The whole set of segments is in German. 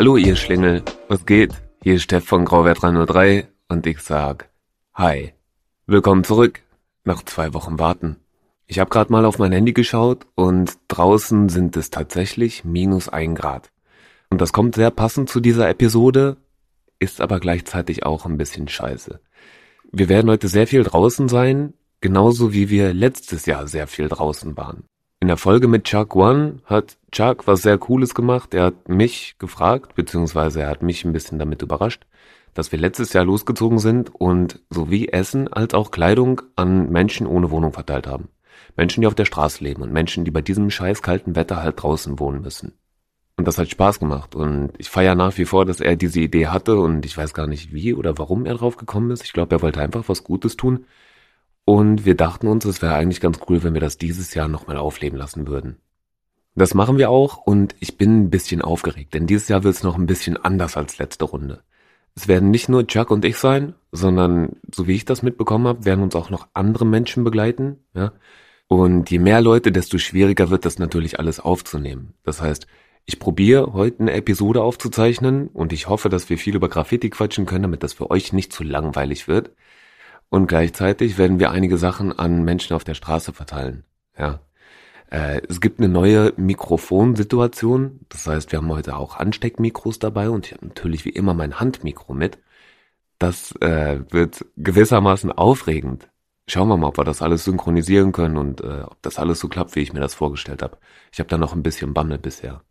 Hallo ihr Schlingel, was geht? Hier ist Steff von Grauwert 303 und ich sag Hi. Willkommen zurück. Nach zwei Wochen warten. Ich habe gerade mal auf mein Handy geschaut und draußen sind es tatsächlich minus ein Grad. Und das kommt sehr passend zu dieser Episode, ist aber gleichzeitig auch ein bisschen scheiße. Wir werden heute sehr viel draußen sein, genauso wie wir letztes Jahr sehr viel draußen waren. In der Folge mit Chuck One hat Chuck was sehr Cooles gemacht. Er hat mich gefragt, beziehungsweise er hat mich ein bisschen damit überrascht, dass wir letztes Jahr losgezogen sind und sowie Essen als auch Kleidung an Menschen ohne Wohnung verteilt haben. Menschen, die auf der Straße leben und Menschen, die bei diesem scheiß kalten Wetter halt draußen wohnen müssen. Und das hat Spaß gemacht und ich feiere nach wie vor, dass er diese Idee hatte und ich weiß gar nicht wie oder warum er drauf gekommen ist. Ich glaube, er wollte einfach was Gutes tun und wir dachten uns, es wäre eigentlich ganz cool, wenn wir das dieses Jahr nochmal aufleben lassen würden. Das machen wir auch und ich bin ein bisschen aufgeregt, denn dieses Jahr wird es noch ein bisschen anders als letzte Runde. Es werden nicht nur Chuck und ich sein, sondern, so wie ich das mitbekommen habe, werden uns auch noch andere Menschen begleiten. Ja? Und je mehr Leute, desto schwieriger wird das natürlich alles aufzunehmen. Das heißt, ich probiere heute eine Episode aufzuzeichnen und ich hoffe, dass wir viel über Graffiti quatschen können, damit das für euch nicht zu langweilig wird. Und gleichzeitig werden wir einige Sachen an Menschen auf der Straße verteilen. Ja. Äh, es gibt eine neue Mikrofonsituation. Das heißt, wir haben heute auch Ansteckmikros dabei und ich habe natürlich wie immer mein Handmikro mit. Das äh, wird gewissermaßen aufregend. Schauen wir mal, ob wir das alles synchronisieren können und äh, ob das alles so klappt, wie ich mir das vorgestellt habe. Ich habe da noch ein bisschen Bammel bisher.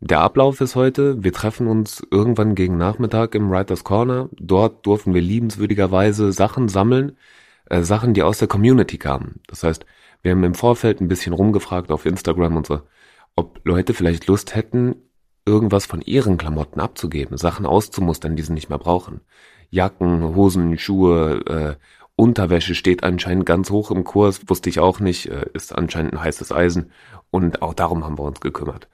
Der Ablauf ist heute, wir treffen uns irgendwann gegen Nachmittag im Writers Corner. Dort durften wir liebenswürdigerweise Sachen sammeln, äh, Sachen, die aus der Community kamen. Das heißt, wir haben im Vorfeld ein bisschen rumgefragt auf Instagram und so, ob Leute vielleicht Lust hätten, irgendwas von ihren Klamotten abzugeben, Sachen auszumustern, die sie nicht mehr brauchen. Jacken, Hosen, Schuhe, äh, Unterwäsche steht anscheinend ganz hoch im Kurs, wusste ich auch nicht, äh, ist anscheinend ein heißes Eisen und auch darum haben wir uns gekümmert.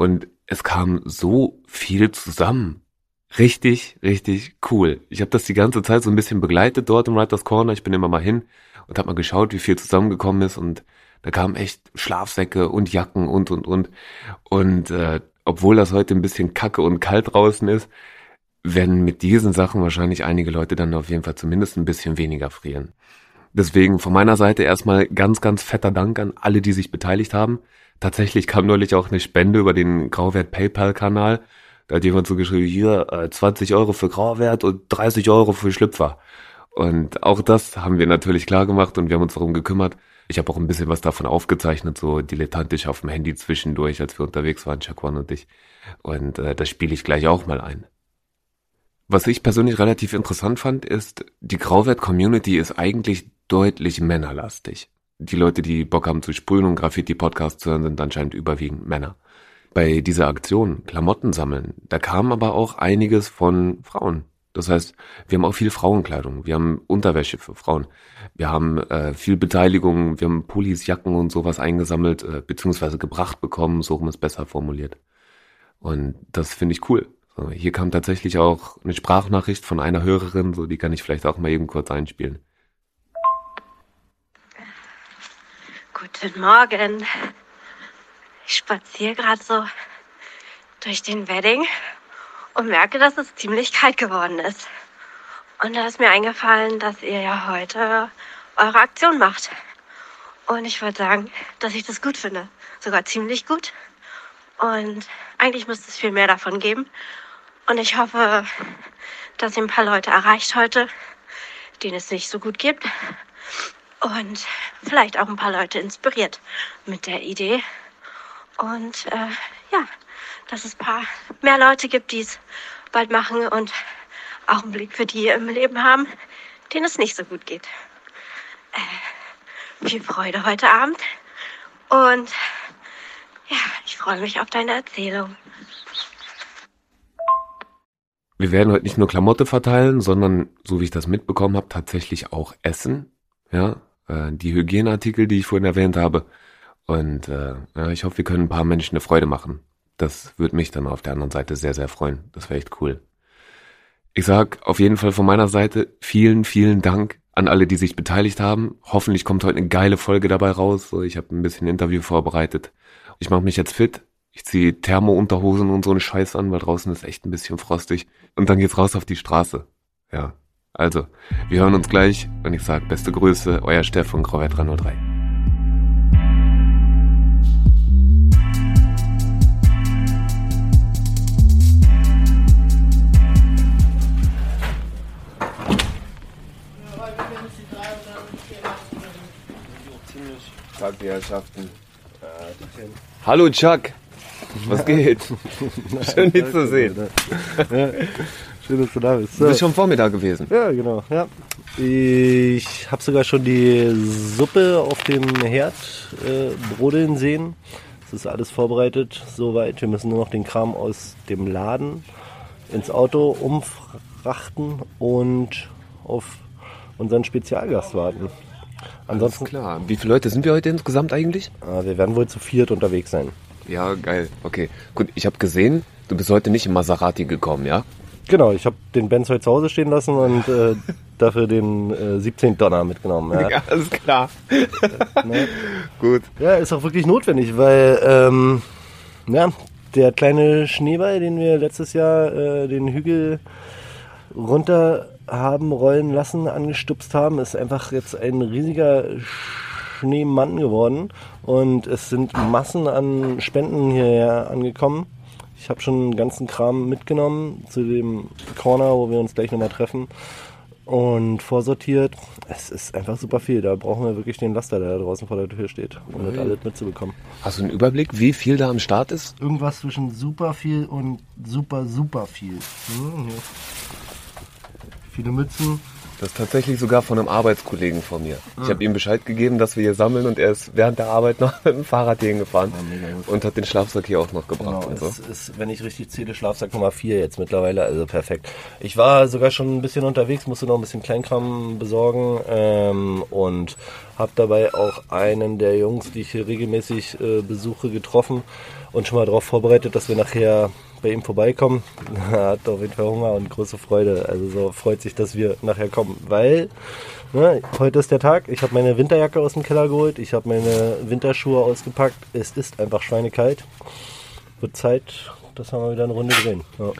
Und es kam so viel zusammen. Richtig, richtig cool. Ich habe das die ganze Zeit so ein bisschen begleitet dort im Writers Corner. Ich bin immer mal hin und habe mal geschaut, wie viel zusammengekommen ist. Und da kamen echt Schlafsäcke und Jacken und, und, und. Und äh, obwohl das heute ein bisschen kacke und kalt draußen ist, werden mit diesen Sachen wahrscheinlich einige Leute dann auf jeden Fall zumindest ein bisschen weniger frieren. Deswegen von meiner Seite erstmal ganz, ganz fetter Dank an alle, die sich beteiligt haben. Tatsächlich kam neulich auch eine Spende über den Grauwert PayPal-Kanal. Da hat jemand so geschrieben, hier äh, 20 Euro für Grauwert und 30 Euro für Schlüpfer. Und auch das haben wir natürlich klar gemacht und wir haben uns darum gekümmert. Ich habe auch ein bisschen was davon aufgezeichnet, so dilettantisch auf dem Handy zwischendurch, als wir unterwegs waren, Shaquan und ich. Und äh, das spiele ich gleich auch mal ein. Was ich persönlich relativ interessant fand, ist, die Grauwert-Community ist eigentlich deutlich männerlastig die Leute, die Bock haben zu sprühen und Graffiti-Podcasts zu hören, sind anscheinend überwiegend Männer. Bei dieser Aktion, Klamotten sammeln, da kam aber auch einiges von Frauen. Das heißt, wir haben auch viel Frauenkleidung, wir haben Unterwäsche für Frauen, wir haben äh, viel Beteiligung, wir haben Pullis, Jacken und sowas eingesammelt, äh, beziehungsweise gebracht bekommen, so rum ist besser formuliert. Und das finde ich cool. Hier kam tatsächlich auch eine Sprachnachricht von einer Hörerin, so die kann ich vielleicht auch mal eben kurz einspielen. Guten Morgen. Ich spaziere gerade so durch den Wedding und merke, dass es ziemlich kalt geworden ist. Und da ist mir eingefallen, dass ihr ja heute eure Aktion macht. Und ich wollte sagen, dass ich das gut finde. Sogar ziemlich gut. Und eigentlich müsste es viel mehr davon geben. Und ich hoffe, dass ihr ein paar Leute erreicht heute, denen es nicht so gut gibt und vielleicht auch ein paar Leute inspiriert mit der Idee. Und äh, ja, dass es ein paar mehr Leute gibt, die es bald machen und auch einen Blick für die im Leben haben, denen es nicht so gut geht. Äh, viel Freude heute Abend und ja, ich freue mich auf deine Erzählung. Wir werden heute nicht nur Klamotte verteilen, sondern, so wie ich das mitbekommen habe, tatsächlich auch Essen. Ja, äh, die Hygieneartikel, die ich vorhin erwähnt habe. Und äh, ja, ich hoffe, wir können ein paar Menschen eine Freude machen. Das würde mich dann auf der anderen Seite sehr, sehr freuen. Das wäre echt cool. Ich sag auf jeden Fall von meiner Seite vielen, vielen Dank an alle, die sich beteiligt haben. Hoffentlich kommt heute eine geile Folge dabei raus. Ich habe ein bisschen Interview vorbereitet. Ich mache mich jetzt fit Ich ziehe Thermo-Unterhosen und so einen Scheiß an, weil draußen ist echt ein bisschen frostig. Und dann geht's raus auf die Straße. Ja. Also, wir hören uns gleich und ich sag beste Grüße, euer Steff von Grauwert 303. Tag, die Herrschaften. Hallo Chuck, was geht? Schön, dich zu sehen. Schön, dass du da bist. Du bist schon Vormittag gewesen. Ja, genau. Ja. Ich habe sogar schon die Suppe auf dem Herd äh, brodeln sehen. Es ist alles vorbereitet soweit. Wir müssen nur noch den Kram aus dem Laden ins Auto umfrachten und auf unseren Spezialgast warten. Ansonsten klar. Wie viele Leute sind wir heute insgesamt eigentlich? Äh, wir werden wohl zu viert unterwegs sein. Ja, geil. Okay. Gut, ich habe gesehen, du bist heute nicht im Maserati gekommen, ja? Genau, ich habe den Benz heute zu Hause stehen lassen und äh, dafür den äh, 17 Donner mitgenommen. Ja, Ja, alles klar. ne? Gut. ja ist auch wirklich notwendig, weil ähm, ja, der kleine Schneeball, den wir letztes Jahr äh, den Hügel runter haben rollen lassen, angestupst haben, ist einfach jetzt ein riesiger Schneemann geworden und es sind Massen an Spenden hierher angekommen. Ich habe schon einen ganzen Kram mitgenommen zu dem Corner, wo wir uns gleich nochmal treffen und vorsortiert. Es ist einfach super viel. Da brauchen wir wirklich den Laster, der da draußen vor der Tür steht, um das alles mitzubekommen. Hast du einen Überblick, wie viel da am Start ist? Irgendwas zwischen super viel und super, super viel. Hm. Viele Mützen. Das ist tatsächlich sogar von einem Arbeitskollegen von mir. Ich habe ihm Bescheid gegeben, dass wir hier sammeln und er ist während der Arbeit noch mit dem Fahrrad hier hingefahren mega gut. und hat den Schlafsack hier auch noch gebracht Genau, und so. es ist, wenn ich richtig zähle, Schlafsack Nummer 4 jetzt mittlerweile, also perfekt. Ich war sogar schon ein bisschen unterwegs, musste noch ein bisschen Kleinkram besorgen ähm, und habe dabei auch einen der Jungs, die ich hier regelmäßig äh, besuche, getroffen und schon mal darauf vorbereitet, dass wir nachher bei ihm vorbeikommen. Er hat auf jeden Fall Hunger und große Freude. Also so freut sich, dass wir nachher kommen, weil ne, heute ist der Tag. Ich habe meine Winterjacke aus dem Keller geholt, ich habe meine Winterschuhe ausgepackt. Es ist einfach schweinekalt. Wird Zeit, dass wir mal wieder eine Runde drehen. Ja.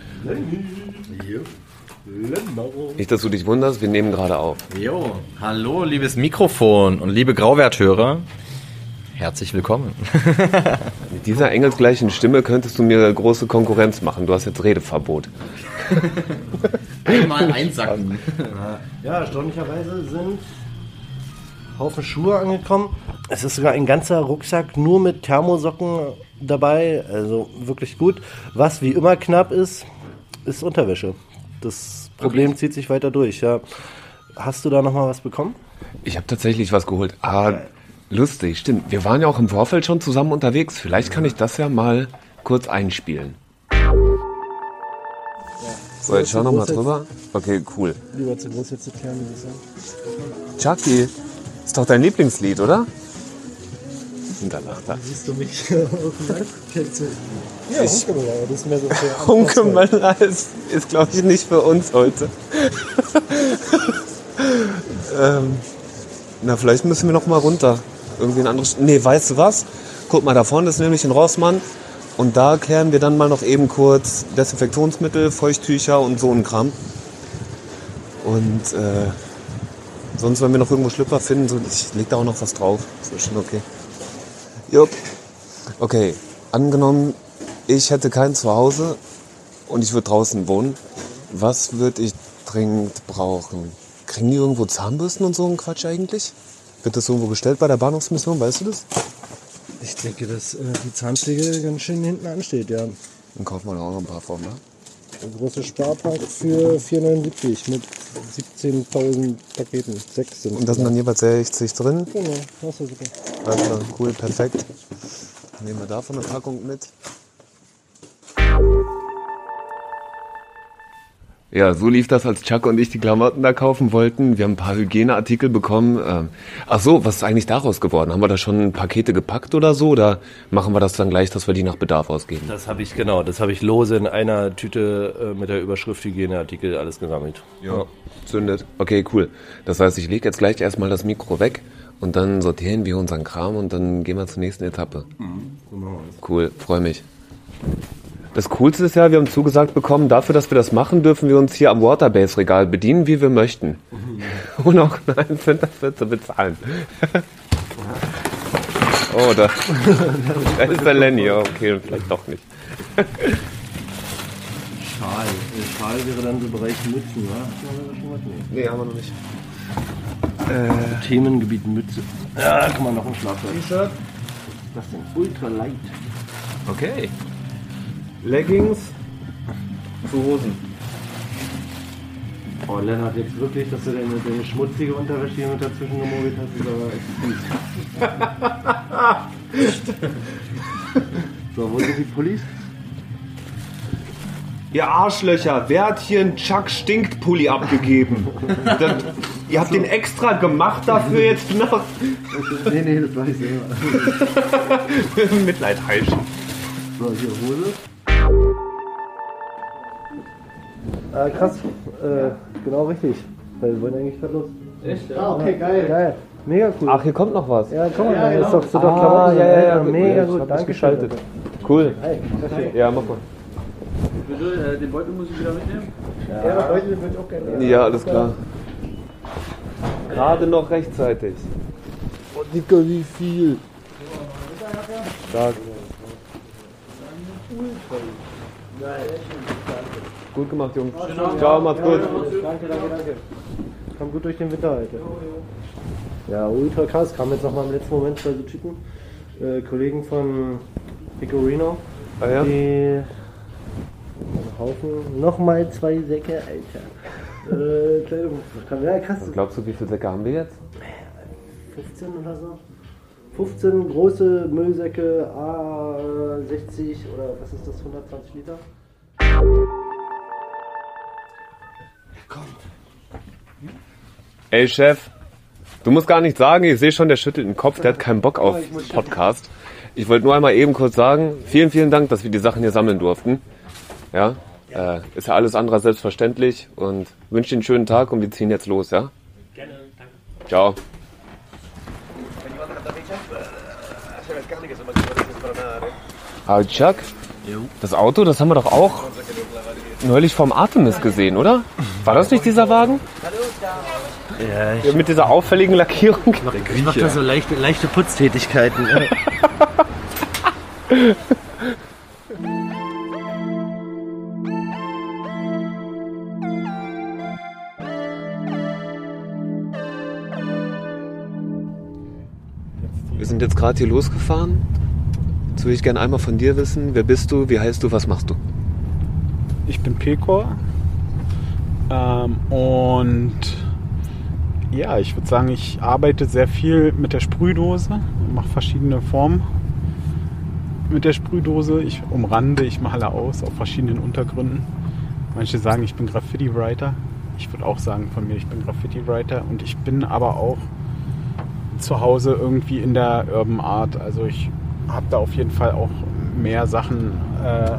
Nicht, dass du dich wunderst, wir nehmen gerade auf. Jo, hallo, liebes Mikrofon und liebe Grauwerthörer. Herzlich willkommen. Mit dieser engelsgleichen Stimme könntest du mir große Konkurrenz machen. Du hast jetzt Redeverbot. Einmal einsacken. ja, erstaunlicherweise sind Haufen Schuhe angekommen. Es ist sogar ein ganzer Rucksack nur mit Thermosocken dabei. Also wirklich gut. Was wie immer knapp ist, ist Unterwäsche. Das Problem zieht sich weiter durch. Ja. Hast du da noch mal was bekommen? Ich habe tatsächlich was geholt. Ah, lustig, stimmt. Wir waren ja auch im Vorfeld schon zusammen unterwegs. Vielleicht kann ich das ja mal kurz einspielen. So, jetzt schau noch mal drüber. Okay, cool. Lieber zu groß jetzt zu klären, würde ich sagen. Chucky, ist doch dein Lieblingslied, oder? Und da lacht er. Siehst du mich? Ja, aber das ist mehr so für Hunkemöller ist, ist glaube ich, nicht für uns heute. ähm, na, vielleicht müssen wir noch mal runter. Irgendwie ein anderes. Nee, weißt du was? Guck mal, da vorne ist nämlich ein Rossmann. Und da kehren wir dann mal noch eben kurz Desinfektionsmittel, Feuchttücher und so ein Kram. Und äh, sonst, wenn wir noch irgendwo Schlüpper finden, so, ich leg da auch noch was drauf. Ist schon okay. Jupp. Okay, angenommen, ich hätte kein Zuhause und ich würde draußen wohnen. Was würde ich dringend brauchen? Kriegen die irgendwo Zahnbürsten und so ein Quatsch eigentlich? Wird das irgendwo gestellt bei der Bahnhofsmission, weißt du das? Ich denke, dass äh, die Zahnpflege ganz schön hinten ansteht, ja. Dann kaufen wir auch noch ein paar von, ne? Ein großer Sparpack für 4,79 mit 17.000 Paketen. Sechs sind Und da sind dann jeweils 60 drin. Genau, das ist super. Klar, cool, perfekt. Dann nehmen wir davon eine Packung mit. Ja, so lief das, als Chuck und ich die Klamotten da kaufen wollten. Wir haben ein paar Hygieneartikel bekommen. Ähm, Ach so, was ist eigentlich daraus geworden? Haben wir da schon Pakete gepackt oder so? Oder machen wir das dann gleich, dass wir die nach Bedarf ausgeben? Das habe ich, genau, das habe ich lose in einer Tüte äh, mit der Überschrift Hygieneartikel alles gesammelt. Ja. Zündet. Okay, cool. Das heißt, ich lege jetzt gleich erstmal das Mikro weg und dann sortieren wir unseren Kram und dann gehen wir zur nächsten Etappe. Cool, freue mich. Das Coolste ist ja, wir haben zugesagt bekommen, dafür, dass wir das machen, dürfen wir uns hier am Waterbase-Regal bedienen, wie wir möchten. Und auch einen Cent dafür zu bezahlen. oh, da, da ist der Lenny. Ja, okay, vielleicht doch nicht. Schal. Äh, Schal wäre dann so Bereich Mützen, was? Nee. Haben wir noch nicht. Themengebiet Mütze. Ja, guck mal, noch ein Schlafsack. Ist das denn? Ultralight. Okay. Leggings zu Hosen. Oh, Lennart, jetzt wirklich, dass du deine, deine schmutzige Unterwäsche hier mit dazwischen gemogelt hast, ist aber echt fies. so, wo sind die Pullis? Ihr Arschlöcher, wer hat hier einen Chuck Stinkt Pulli abgegeben? Das, ihr habt den extra gemacht dafür jetzt noch nee, nee, das war ich selber. Mitleid heischen. So, hier Hose. Ah, krass. Äh, genau richtig. Weil wir wollen eigentlich gerade los. Echt? Ah, okay, geil. Geil. Mega cool. Ach, hier kommt noch was. ja, komm mal, ja, das ist doch, sind doch Ah, Klamotten. ja, ja, ja. Mega Ja, ich gut, danke geschaltet. Cool. Hey, perfekt. Ja, mach mal. Bitte, äh, den Beutel muss ich wieder mitnehmen. Ja, aber heute würde ich auch gerne. Ja, alles klar. Gerade noch rechtzeitig. Oh, Dicker, wie viel? Stark. Gut gemacht, Jungs. Ciao, macht's gut. Danke, danke, danke. Komm gut durch den Winter heute. Ja, ultra krass. Kam jetzt nochmal im letzten Moment zwei so Typen, äh, Kollegen von Pecorino, Ah, ja? die einen Haufen, nochmal zwei Säcke, Alter. Äh, Kleidung. Ja, krass. Glaubst du, wie viele Säcke haben wir jetzt? 15 oder so. 15 große Müllsäcke, A60 oder was ist das, 120 Liter? Ey, Chef, du musst gar nichts sagen. Ich sehe schon, der schüttelt den Kopf. Der hat keinen Bock auf Podcast. Ich wollte nur einmal eben kurz sagen, vielen, vielen Dank, dass wir die Sachen hier sammeln durften. Ja, äh, ist ja alles andere selbstverständlich und wünsche dir einen schönen Tag und wir ziehen jetzt los, ja? Gerne, danke. Ciao. Ah, Chuck, das Auto, das haben wir doch auch neulich vom Artemis gesehen, oder? War das nicht dieser Wagen? Ja, ich, Ja, mit dieser auffälligen Lackierung. ich mache da so leichte, leichte Putztätigkeiten. Wir sind jetzt gerade hier losgefahren. Jetzt würde ich gerne einmal von dir wissen, wer bist du, wie heißt du, was machst du? Ich bin Pekor. Ähm, und ja, ich würde sagen, ich arbeite sehr viel mit der Sprühdose, mache verschiedene Formen mit der Sprühdose. Ich umrande, ich male aus auf verschiedenen Untergründen. Manche sagen, ich bin Graffiti-Writer. Ich würde auch sagen von mir, ich bin Graffiti-Writer. Und ich bin aber auch zu Hause irgendwie in der Urban Art. Also ich habe da auf jeden Fall auch mehr Sachen, äh,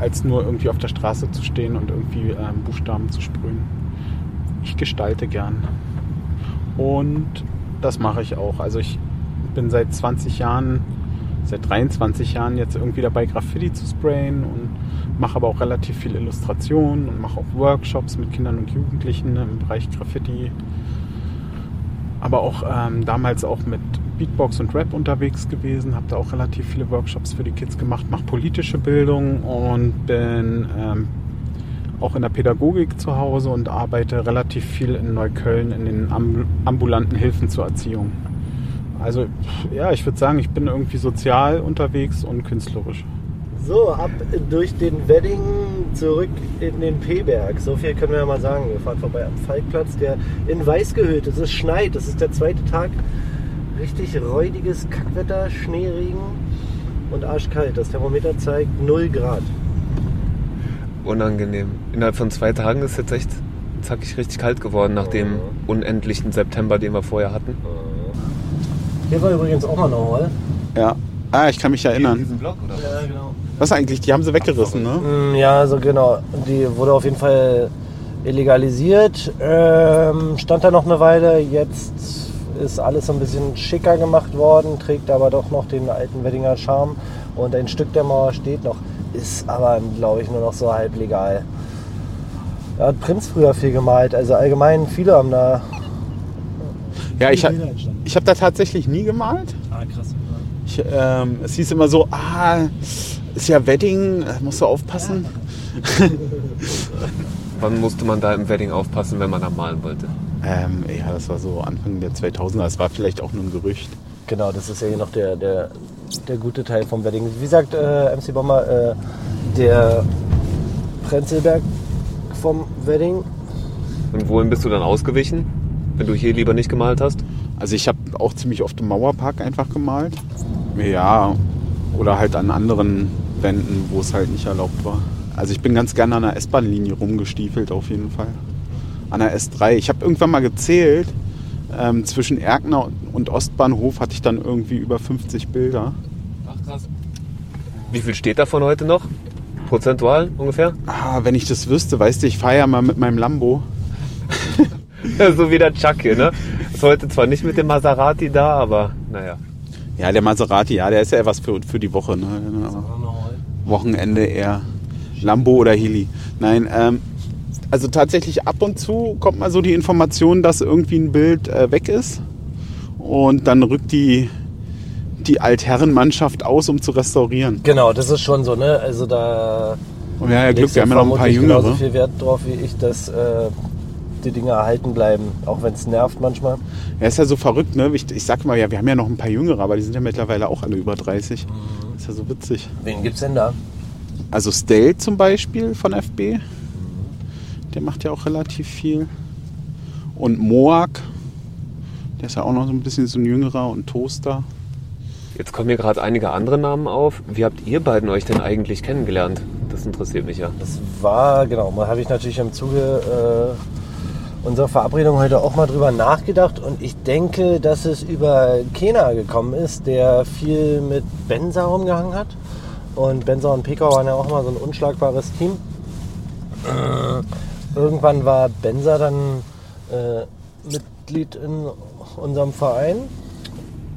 als nur irgendwie auf der Straße zu stehen und irgendwie ähm, Buchstaben zu sprühen. Ich gestalte gern. Und das mache ich auch. Also ich bin seit 20 Jahren, seit 23 Jahren jetzt irgendwie dabei, Graffiti zu sprayen und mache aber auch relativ viel Illustration und mache auch Workshops mit Kindern und Jugendlichen im Bereich Graffiti. Aber auch ähm, damals auch mit Beatbox und Rap unterwegs gewesen, habe da auch relativ viele Workshops für die Kids gemacht, mache politische Bildung und bin ähm, auch in der Pädagogik zu Hause und arbeite relativ viel in Neukölln in den amb ambulanten Hilfen zur Erziehung. Also ja, ich würde sagen, ich bin irgendwie sozial unterwegs und künstlerisch. So, ab durch den Wedding zurück in den P-Berg. So viel können wir ja mal sagen. Wir fahren vorbei am Falkplatz, der in weiß gehüllt ist. Es schneit, es ist der zweite Tag. Richtig räudiges Kackwetter, Schneeregen und arschkalt. Das Thermometer zeigt 0 Grad. Unangenehm. Innerhalb von zwei Tagen ist jetzt echt zackig richtig kalt geworden nach dem unendlichen September, den wir vorher hatten. Hier war übrigens auch mal eine Hall. Ja. Ah, ich kann mich erinnern. Diesen Block, oder? Ja, genau. Was eigentlich? Die haben sie weggerissen, ne? Mm, Ja, so genau. Die wurde auf jeden Fall illegalisiert. Ähm, stand da noch eine Weile. Jetzt ist alles so ein bisschen schicker gemacht worden, trägt aber doch noch den alten Weddinger Charme. und ein Stück der Mauer steht noch, ist aber, glaube ich, nur noch so halb legal. Da hat Prinz früher viel gemalt, also allgemein viele haben da. Ja, ich, ha- ich habe da tatsächlich nie gemalt. Ah, krass. Ich, ähm, es hieß immer so, ah, ist ja Wedding, äh, musst du aufpassen. Wann musste man da im Wedding aufpassen, wenn man da malen wollte? Ähm, ja, das war so Anfang der 2000er. Das war vielleicht auch nur ein Gerücht. Genau, das ist ja hier noch der, der, der gute Teil vom Wedding. Wie sagt äh, MC Bomber, äh, der Prenzlberg vom Wedding. Und wohin bist du dann ausgewichen, wenn du hier lieber nicht gemalt hast? Also ich habe auch ziemlich oft im Mauerpark einfach gemalt. Ja, oder halt an anderen Wänden, wo es halt nicht erlaubt war. Also ich bin ganz gerne an der S-Bahn-Linie rumgestiefelt auf jeden Fall. An der S3. Ich habe irgendwann mal gezählt, ähm, zwischen Erkner und Ostbahnhof hatte ich dann irgendwie über 50 Bilder. Ach krass. Wie viel steht davon heute noch? Prozentual ungefähr? Ah, wenn ich das wüsste, weißt du, ich fahre ja mal mit meinem Lambo. so wie der Chuck hier, ne? Ist heute zwar nicht mit dem Maserati da, aber naja. Ja, der Maserati, ja, der ist ja etwas für, für die Woche. Ne? Wochenende eher Lambo oder Heli. Nein, ähm, also tatsächlich ab und zu kommt mal so die Information, dass irgendwie ein Bild äh, weg ist. Und dann rückt die, die Altherrenmannschaft aus, um zu restaurieren. Genau, das ist schon so, ne? Also da. Und wir haben ja Glück, wir haben ja noch ein paar vermutlich genauso Jüngere. viel Wert drauf wie ich, dass äh, die Dinge erhalten bleiben, auch wenn es nervt manchmal. Ja, ist ja so verrückt, ne? Ich, ich sag mal, ja, wir haben ja noch ein paar Jüngere, aber die sind ja mittlerweile auch alle über 30. Ist ja so witzig. Wen gibt's denn da? Also Stale zum Beispiel von FB. Der macht ja auch relativ viel. Und Moak. Der ist ja auch noch so ein bisschen so ein jüngerer und Toaster. Jetzt kommen mir gerade einige andere Namen auf. Wie habt ihr beiden euch denn eigentlich kennengelernt? Das interessiert mich ja. Das war, genau, mal habe ich natürlich im Zuge äh, unserer Verabredung heute auch mal drüber nachgedacht und ich denke, dass es über Kena gekommen ist, der viel mit Benza rumgehangen hat. Und Benza und Pekau waren ja auch mal so ein unschlagbares Team. Äh, irgendwann war Benza dann äh, Mitglied in unserem Verein.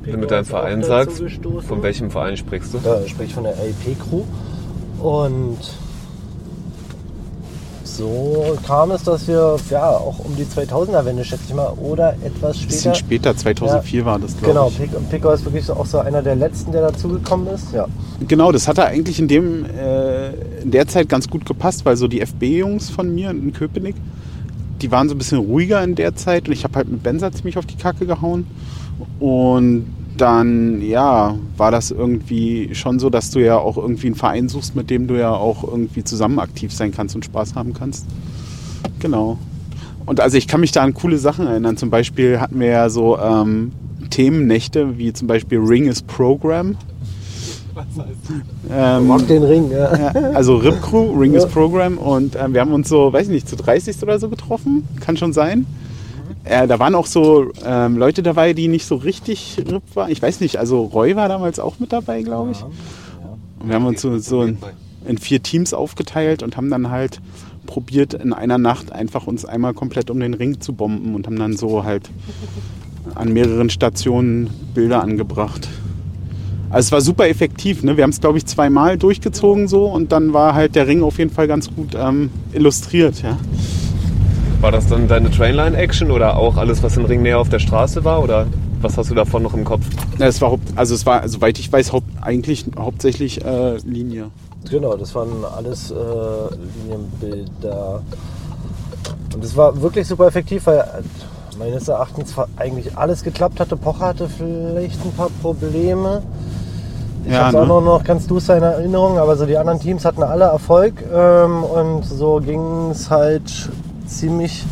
Wenn du deinen ist auch Verein sagst, gestoßen. von welchem Verein sprichst du? Ja, ich spreche von der LP-Crew. Und so kam es, dass wir ja auch um die 2000er-Wende, schätze ich mal, oder etwas Ein bisschen später. später, 2004 war das, glaube Genau, ich. Pick- Pickau ist wirklich so auch so einer der letzten, der dazugekommen ist. Ja. Genau, das hatte eigentlich in, dem, äh, in der Zeit ganz gut gepasst, weil so die FB-Jungs von mir in Köpenick, die waren so ein bisschen ruhiger in der Zeit und ich habe halt mit Benza ziemlich auf die Kacke gehauen. Und dann, ja, war das irgendwie schon so, dass du ja auch irgendwie einen Verein suchst, mit dem du ja auch irgendwie zusammen aktiv sein kannst und Spaß haben kannst. Genau. Und also ich kann mich da an coole Sachen erinnern. Zum Beispiel hatten wir ja so ähm, Themennächte, wie zum Beispiel Ring is Program. Ähm, Rock den Ring. Ja. also Rip Crew, Ring Ja. is Program und ähm, wir haben uns so, weiß ich nicht, zu 30 oder so getroffen, kann schon sein. Äh, da waren auch so ähm, Leute dabei, die nicht so richtig Rip waren. Ich weiß nicht, also Roy war damals auch mit dabei, glaube ich. Und wir haben uns so, so in, in vier Teams aufgeteilt und haben dann halt probiert, in einer Nacht einfach uns einmal komplett um den Ring zu bomben und haben dann so halt an mehreren Stationen Bilder angebracht. Also es war super effektiv. Ne? Wir haben es, glaube ich, zweimal durchgezogen so und dann war halt der Ring auf jeden Fall ganz gut ähm, illustriert. Ja? War das dann deine Trainline-Action oder auch alles, was in Ringnähe auf der Straße war? Oder was hast du davon noch im Kopf? Ja, Es war, haupt- also es war, soweit ich weiß, haupt, eigentlich hauptsächlich äh, Linie. Genau, das waren alles äh, Linienbilder. Und es war wirklich super effektiv, weil äh, meines Erachtens eigentlich alles geklappt hatte. Pocher hatte vielleicht ein paar Probleme. Ich Ja, habe auch ne? noch, noch ganz du in Erinnerung, aber so die anderen Teams hatten alle Erfolg ähm, und so ging es halt ziemlich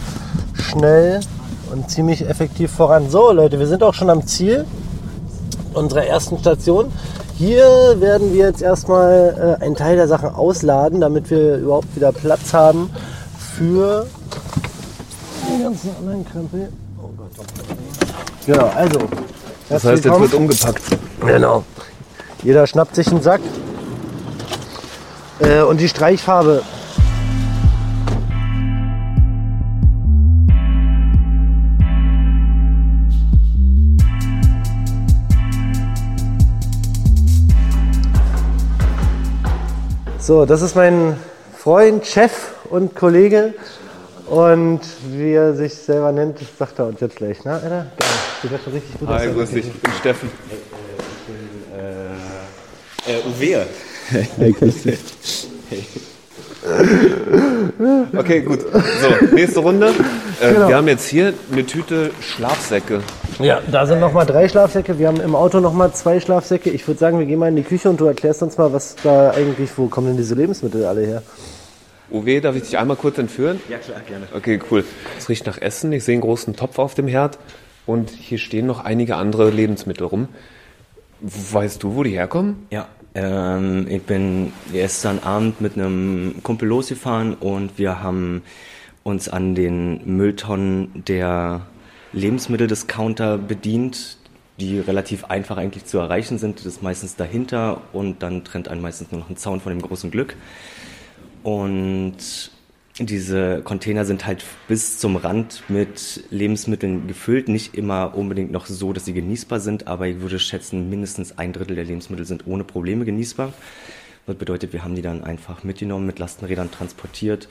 schnell und ziemlich effektiv voran. So Leute, wir sind auch schon am Ziel unserer ersten Station. Hier werden wir jetzt erstmal äh, einen Teil der Sachen ausladen, damit wir überhaupt wieder Platz haben für den ganzen anderen Krempel. Oh Gott. Genau, also. Das heißt, jetzt wird umgepackt. Genau. Jeder schnappt sich einen Sack. Äh, und die Streichfarbe. So, das ist mein Freund, Chef und Kollege. Und wie er sich selber nennt, das sagt er uns jetzt gleich. Na, Alter? Geil. Sieht das schon richtig gut aus. Hi, grüß dich, ich bin Steffen. Äh, Uwe. Okay, gut. So, nächste Runde. Äh, Genau. Wir haben jetzt hier eine Tüte Schlafsäcke. Ja, da sind nochmal drei Schlafsäcke. Wir haben im Auto nochmal zwei Schlafsäcke. Ich würde sagen, wir gehen mal in die Küche und du erklärst uns mal, was da eigentlich, wo kommen denn diese Lebensmittel alle her? Uwe, darf ich dich einmal kurz entführen? Ja, klar, gerne. Okay, cool. Es riecht nach Essen. Ich sehe einen großen Topf auf dem Herd. Und hier stehen noch einige andere Lebensmittel rum. Weißt du, wo die herkommen? Ja, ähm, ich bin gestern Abend mit einem Kumpel losgefahren und wir haben uns an den Mülltonnen der Lebensmitteldiscounter bedient, die relativ einfach eigentlich zu erreichen sind. Das ist meistens dahinter und dann trennt einen meistens nur noch ein Zaun von dem großen Glück. Und diese Container sind halt bis zum Rand mit Lebensmitteln gefüllt. Nicht immer unbedingt noch so, dass sie genießbar sind, aber ich würde schätzen, mindestens ein Drittel der Lebensmittel sind ohne Probleme genießbar. Das bedeutet, wir haben die dann einfach mitgenommen, mit Lastenrädern transportiert,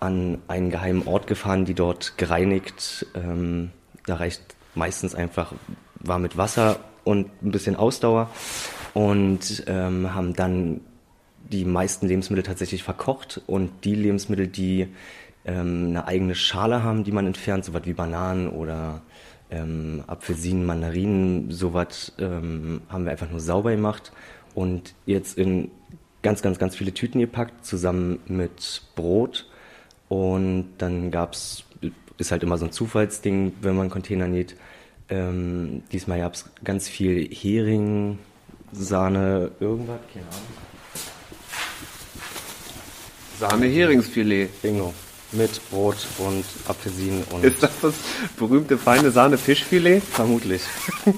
an einen geheimen Ort gefahren, die dort gereinigt. Ähm, da reicht meistens einfach war mit Wasser und ein bisschen Ausdauer und ähm, haben dann die meisten Lebensmittel tatsächlich verkocht und die Lebensmittel, die ähm, eine eigene Schale haben, die man entfernt, sowas wie Bananen oder ähm, Apfelsinen, Mandarinen, sowas ähm, haben wir einfach nur sauber gemacht und jetzt in ganz, ganz, ganz viele Tüten gepackt, zusammen mit Brot und dann gab's ist halt immer so ein Zufallsding, wenn man Container näht. Ähm, diesmal gab's ganz viel Hering, Sahne, irgendwas, keine Ahnung. Sahne-Heringsfilet. Bingo. Mit Brot und Apfelsinen und Ist das das berühmte feine Sahne-Fischfilet? vermutlich.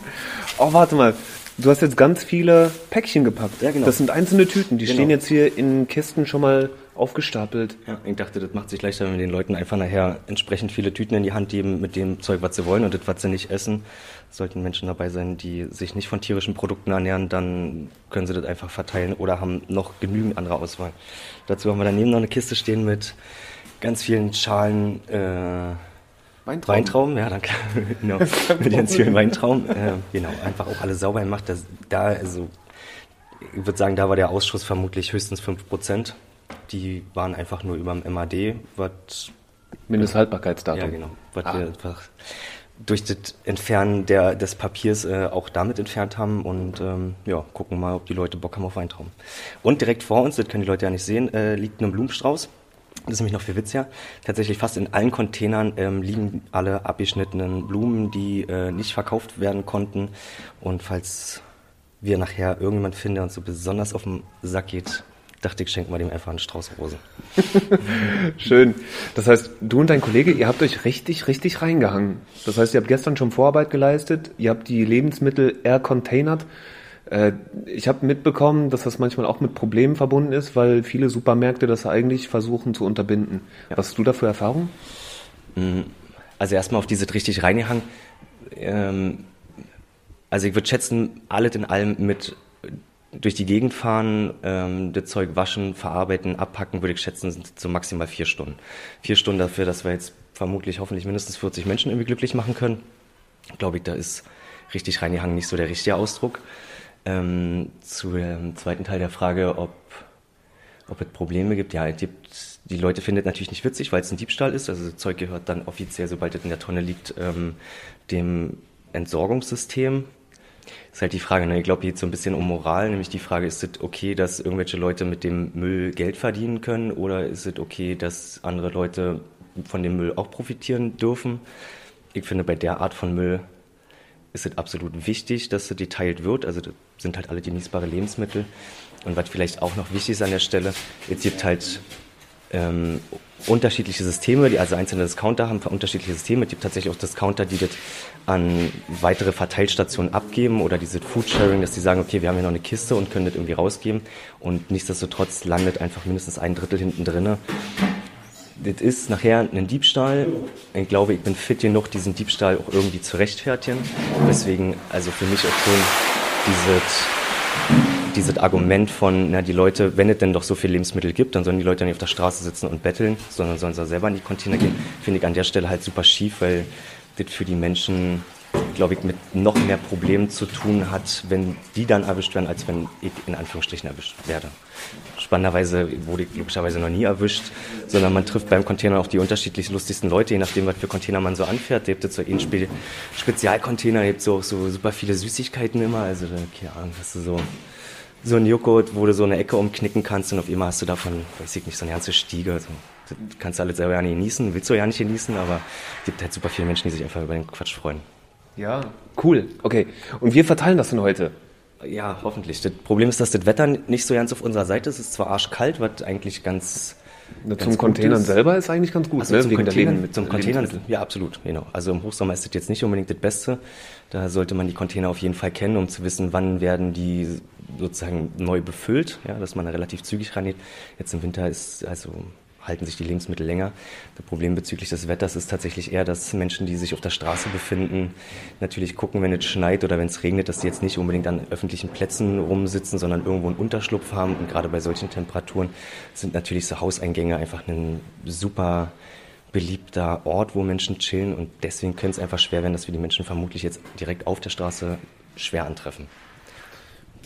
Oh, warte mal. Du hast jetzt ganz viele Päckchen gepackt. Ja, genau. Das sind einzelne Tüten. Die Genau. stehen jetzt hier in Kisten schon mal aufgestapelt. Ja, ich dachte, das macht sich leichter, wenn wir den Leuten einfach nachher entsprechend viele Tüten in die Hand geben mit dem Zeug, was sie wollen und das, was sie nicht essen. Sollten Menschen dabei sein, die sich nicht von tierischen Produkten ernähren, dann können sie das einfach verteilen oder haben noch genügend andere Auswahl. Dazu haben wir daneben noch eine Kiste stehen mit ganz vielen Schalen äh, Weintrauben. Weintrauben, ja, danke. genau. Mit ganz vielen Weintrauben. Äh, genau, einfach auch alle sauber gemacht. Das, da, also, ich würde sagen, da war der Ausschuss vermutlich höchstens 5%. Die waren einfach nur über dem MAD, was Mindesthaltbarkeitsdatum. ja, genau. Was Ah. wir einfach durch das Entfernen der, des Papiers äh, auch damit entfernt haben und ähm, ja, gucken mal, ob die Leute Bock haben auf Weintrauben. Und direkt vor uns, das können die Leute ja nicht sehen, äh, liegt ein Blumenstrauß. Das ist nämlich noch viel witziger. Tatsächlich fast in allen Containern ähm, liegen alle abgeschnittenen Blumen, die äh, nicht verkauft werden konnten. Und falls wir nachher irgendjemand finden, der uns so besonders auf den Sack geht, dachte ich, schenken wir dem einfach einen Strauß Rosen. Schön. Das heißt, du und dein Kollege, ihr habt euch richtig, richtig reingehangen. Das heißt, ihr habt gestern schon Vorarbeit geleistet, ihr habt die Lebensmittel air containert. Äh, Ich habe mitbekommen, dass das manchmal auch mit Problemen verbunden ist, weil viele Supermärkte das eigentlich versuchen zu unterbinden. Was hast du da für Erfahrung? Also erstmal auf diese richtig reingehangen. Ähm, also ich würde schätzen, alles in allem mit durch die Gegend fahren, ähm, das Zeug waschen, verarbeiten, abpacken, würde ich schätzen, sind so maximal vier Stunden. Vier Stunden dafür, dass wir jetzt vermutlich hoffentlich mindestens 40 Menschen irgendwie glücklich machen können. Glaube ich, da ist richtig reingehangen nicht so der richtige Ausdruck. Ähm, zu dem zweiten Teil der Frage, ob ob es Probleme gibt. Ja, es gibt, die Leute finden es natürlich nicht witzig, weil es ein Diebstahl ist. Also das Zeug gehört dann offiziell, sobald es in der Tonne liegt, ähm, dem Entsorgungssystem. Ist halt die Frage, ne? ich glaube, hier geht so ein bisschen um Moral, nämlich die Frage, ist es okay, dass irgendwelche Leute mit dem Müll Geld verdienen können oder ist es okay, dass andere Leute von dem Müll auch profitieren dürfen? Ich finde, bei der Art von Müll ist es absolut wichtig, dass es geteilt wird. Also das sind halt alle genießbare Lebensmittel. Und was vielleicht auch noch wichtig ist an der Stelle, es gibt halt ähm, unterschiedliche Systeme, die also einzelne Discounter haben für unterschiedliche Systeme. Es gibt tatsächlich auch Discounter, die das an weitere Verteilstationen abgeben oder diese Foodsharing, dass die sagen, okay, wir haben hier noch eine Kiste und können das irgendwie rausgeben und nichtsdestotrotz landet einfach mindestens ein Drittel hinten drinne. Das ist nachher ein Diebstahl. Ich glaube, ich bin fit genug, diesen Diebstahl auch irgendwie zu rechtfertigen. Deswegen, also für mich auch schon dieses dieses Argument von, na, die Leute, wenn es denn doch so viel Lebensmittel gibt, dann sollen die Leute nicht auf der Straße sitzen und betteln, sondern sollen sie selber in die Container gehen, finde ich an der Stelle halt super schief, weil das für die Menschen, glaube ich, mit noch mehr Problemen zu tun hat, wenn die dann erwischt werden, als wenn ich in Anführungsstrichen erwischt werde. Spannenderweise wurde ich logischerweise noch nie erwischt, sondern man trifft beim Container auch die unterschiedlich lustigsten Leute, je nachdem, was für Container man so anfährt. Da gibt es so einen Spe Spezialcontainer, da gibt so, so super viele Süßigkeiten immer, also keine Ahnung, hast du so so ein Joghurt, wo du so eine Ecke umknicken kannst und auf einmal hast du davon, weiß ich nicht, so eine ganze Stiege. Also, das kannst du alles selber ja nicht genießen, willst du ja nicht genießen, aber es gibt halt super viele Menschen, die sich einfach über den Quatsch freuen. Ja, cool. Okay. Und wir verteilen das dann heute. Ja, hoffentlich. Das Problem ist, dass das Wetter nicht so ganz auf unserer Seite ist. Es ist zwar arschkalt, was eigentlich ganz. Na, zum Containern ist. selber ist eigentlich ganz gut, Also ne? zum Containern, Leben- zum Containern, ja absolut, genau. Also im Hochsommer ist das jetzt nicht unbedingt das Beste. Da sollte man die Container auf jeden Fall kennen, um zu wissen, wann werden die sozusagen neu befüllt, ja, dass man da relativ zügig rangeht. Jetzt im Winter ist also halten sich die Lebensmittel länger. Das Problem bezüglich des Wetters ist tatsächlich eher, dass Menschen, die sich auf der Straße befinden, natürlich gucken, wenn es schneit oder wenn es regnet, dass die jetzt nicht unbedingt an öffentlichen Plätzen rumsitzen, sondern irgendwo einen Unterschlupf haben. Und gerade bei solchen Temperaturen sind natürlich so Hauseingänge einfach ein super beliebter Ort, wo Menschen chillen und deswegen könnte es einfach schwer werden, dass wir die Menschen vermutlich jetzt direkt auf der Straße schwer antreffen.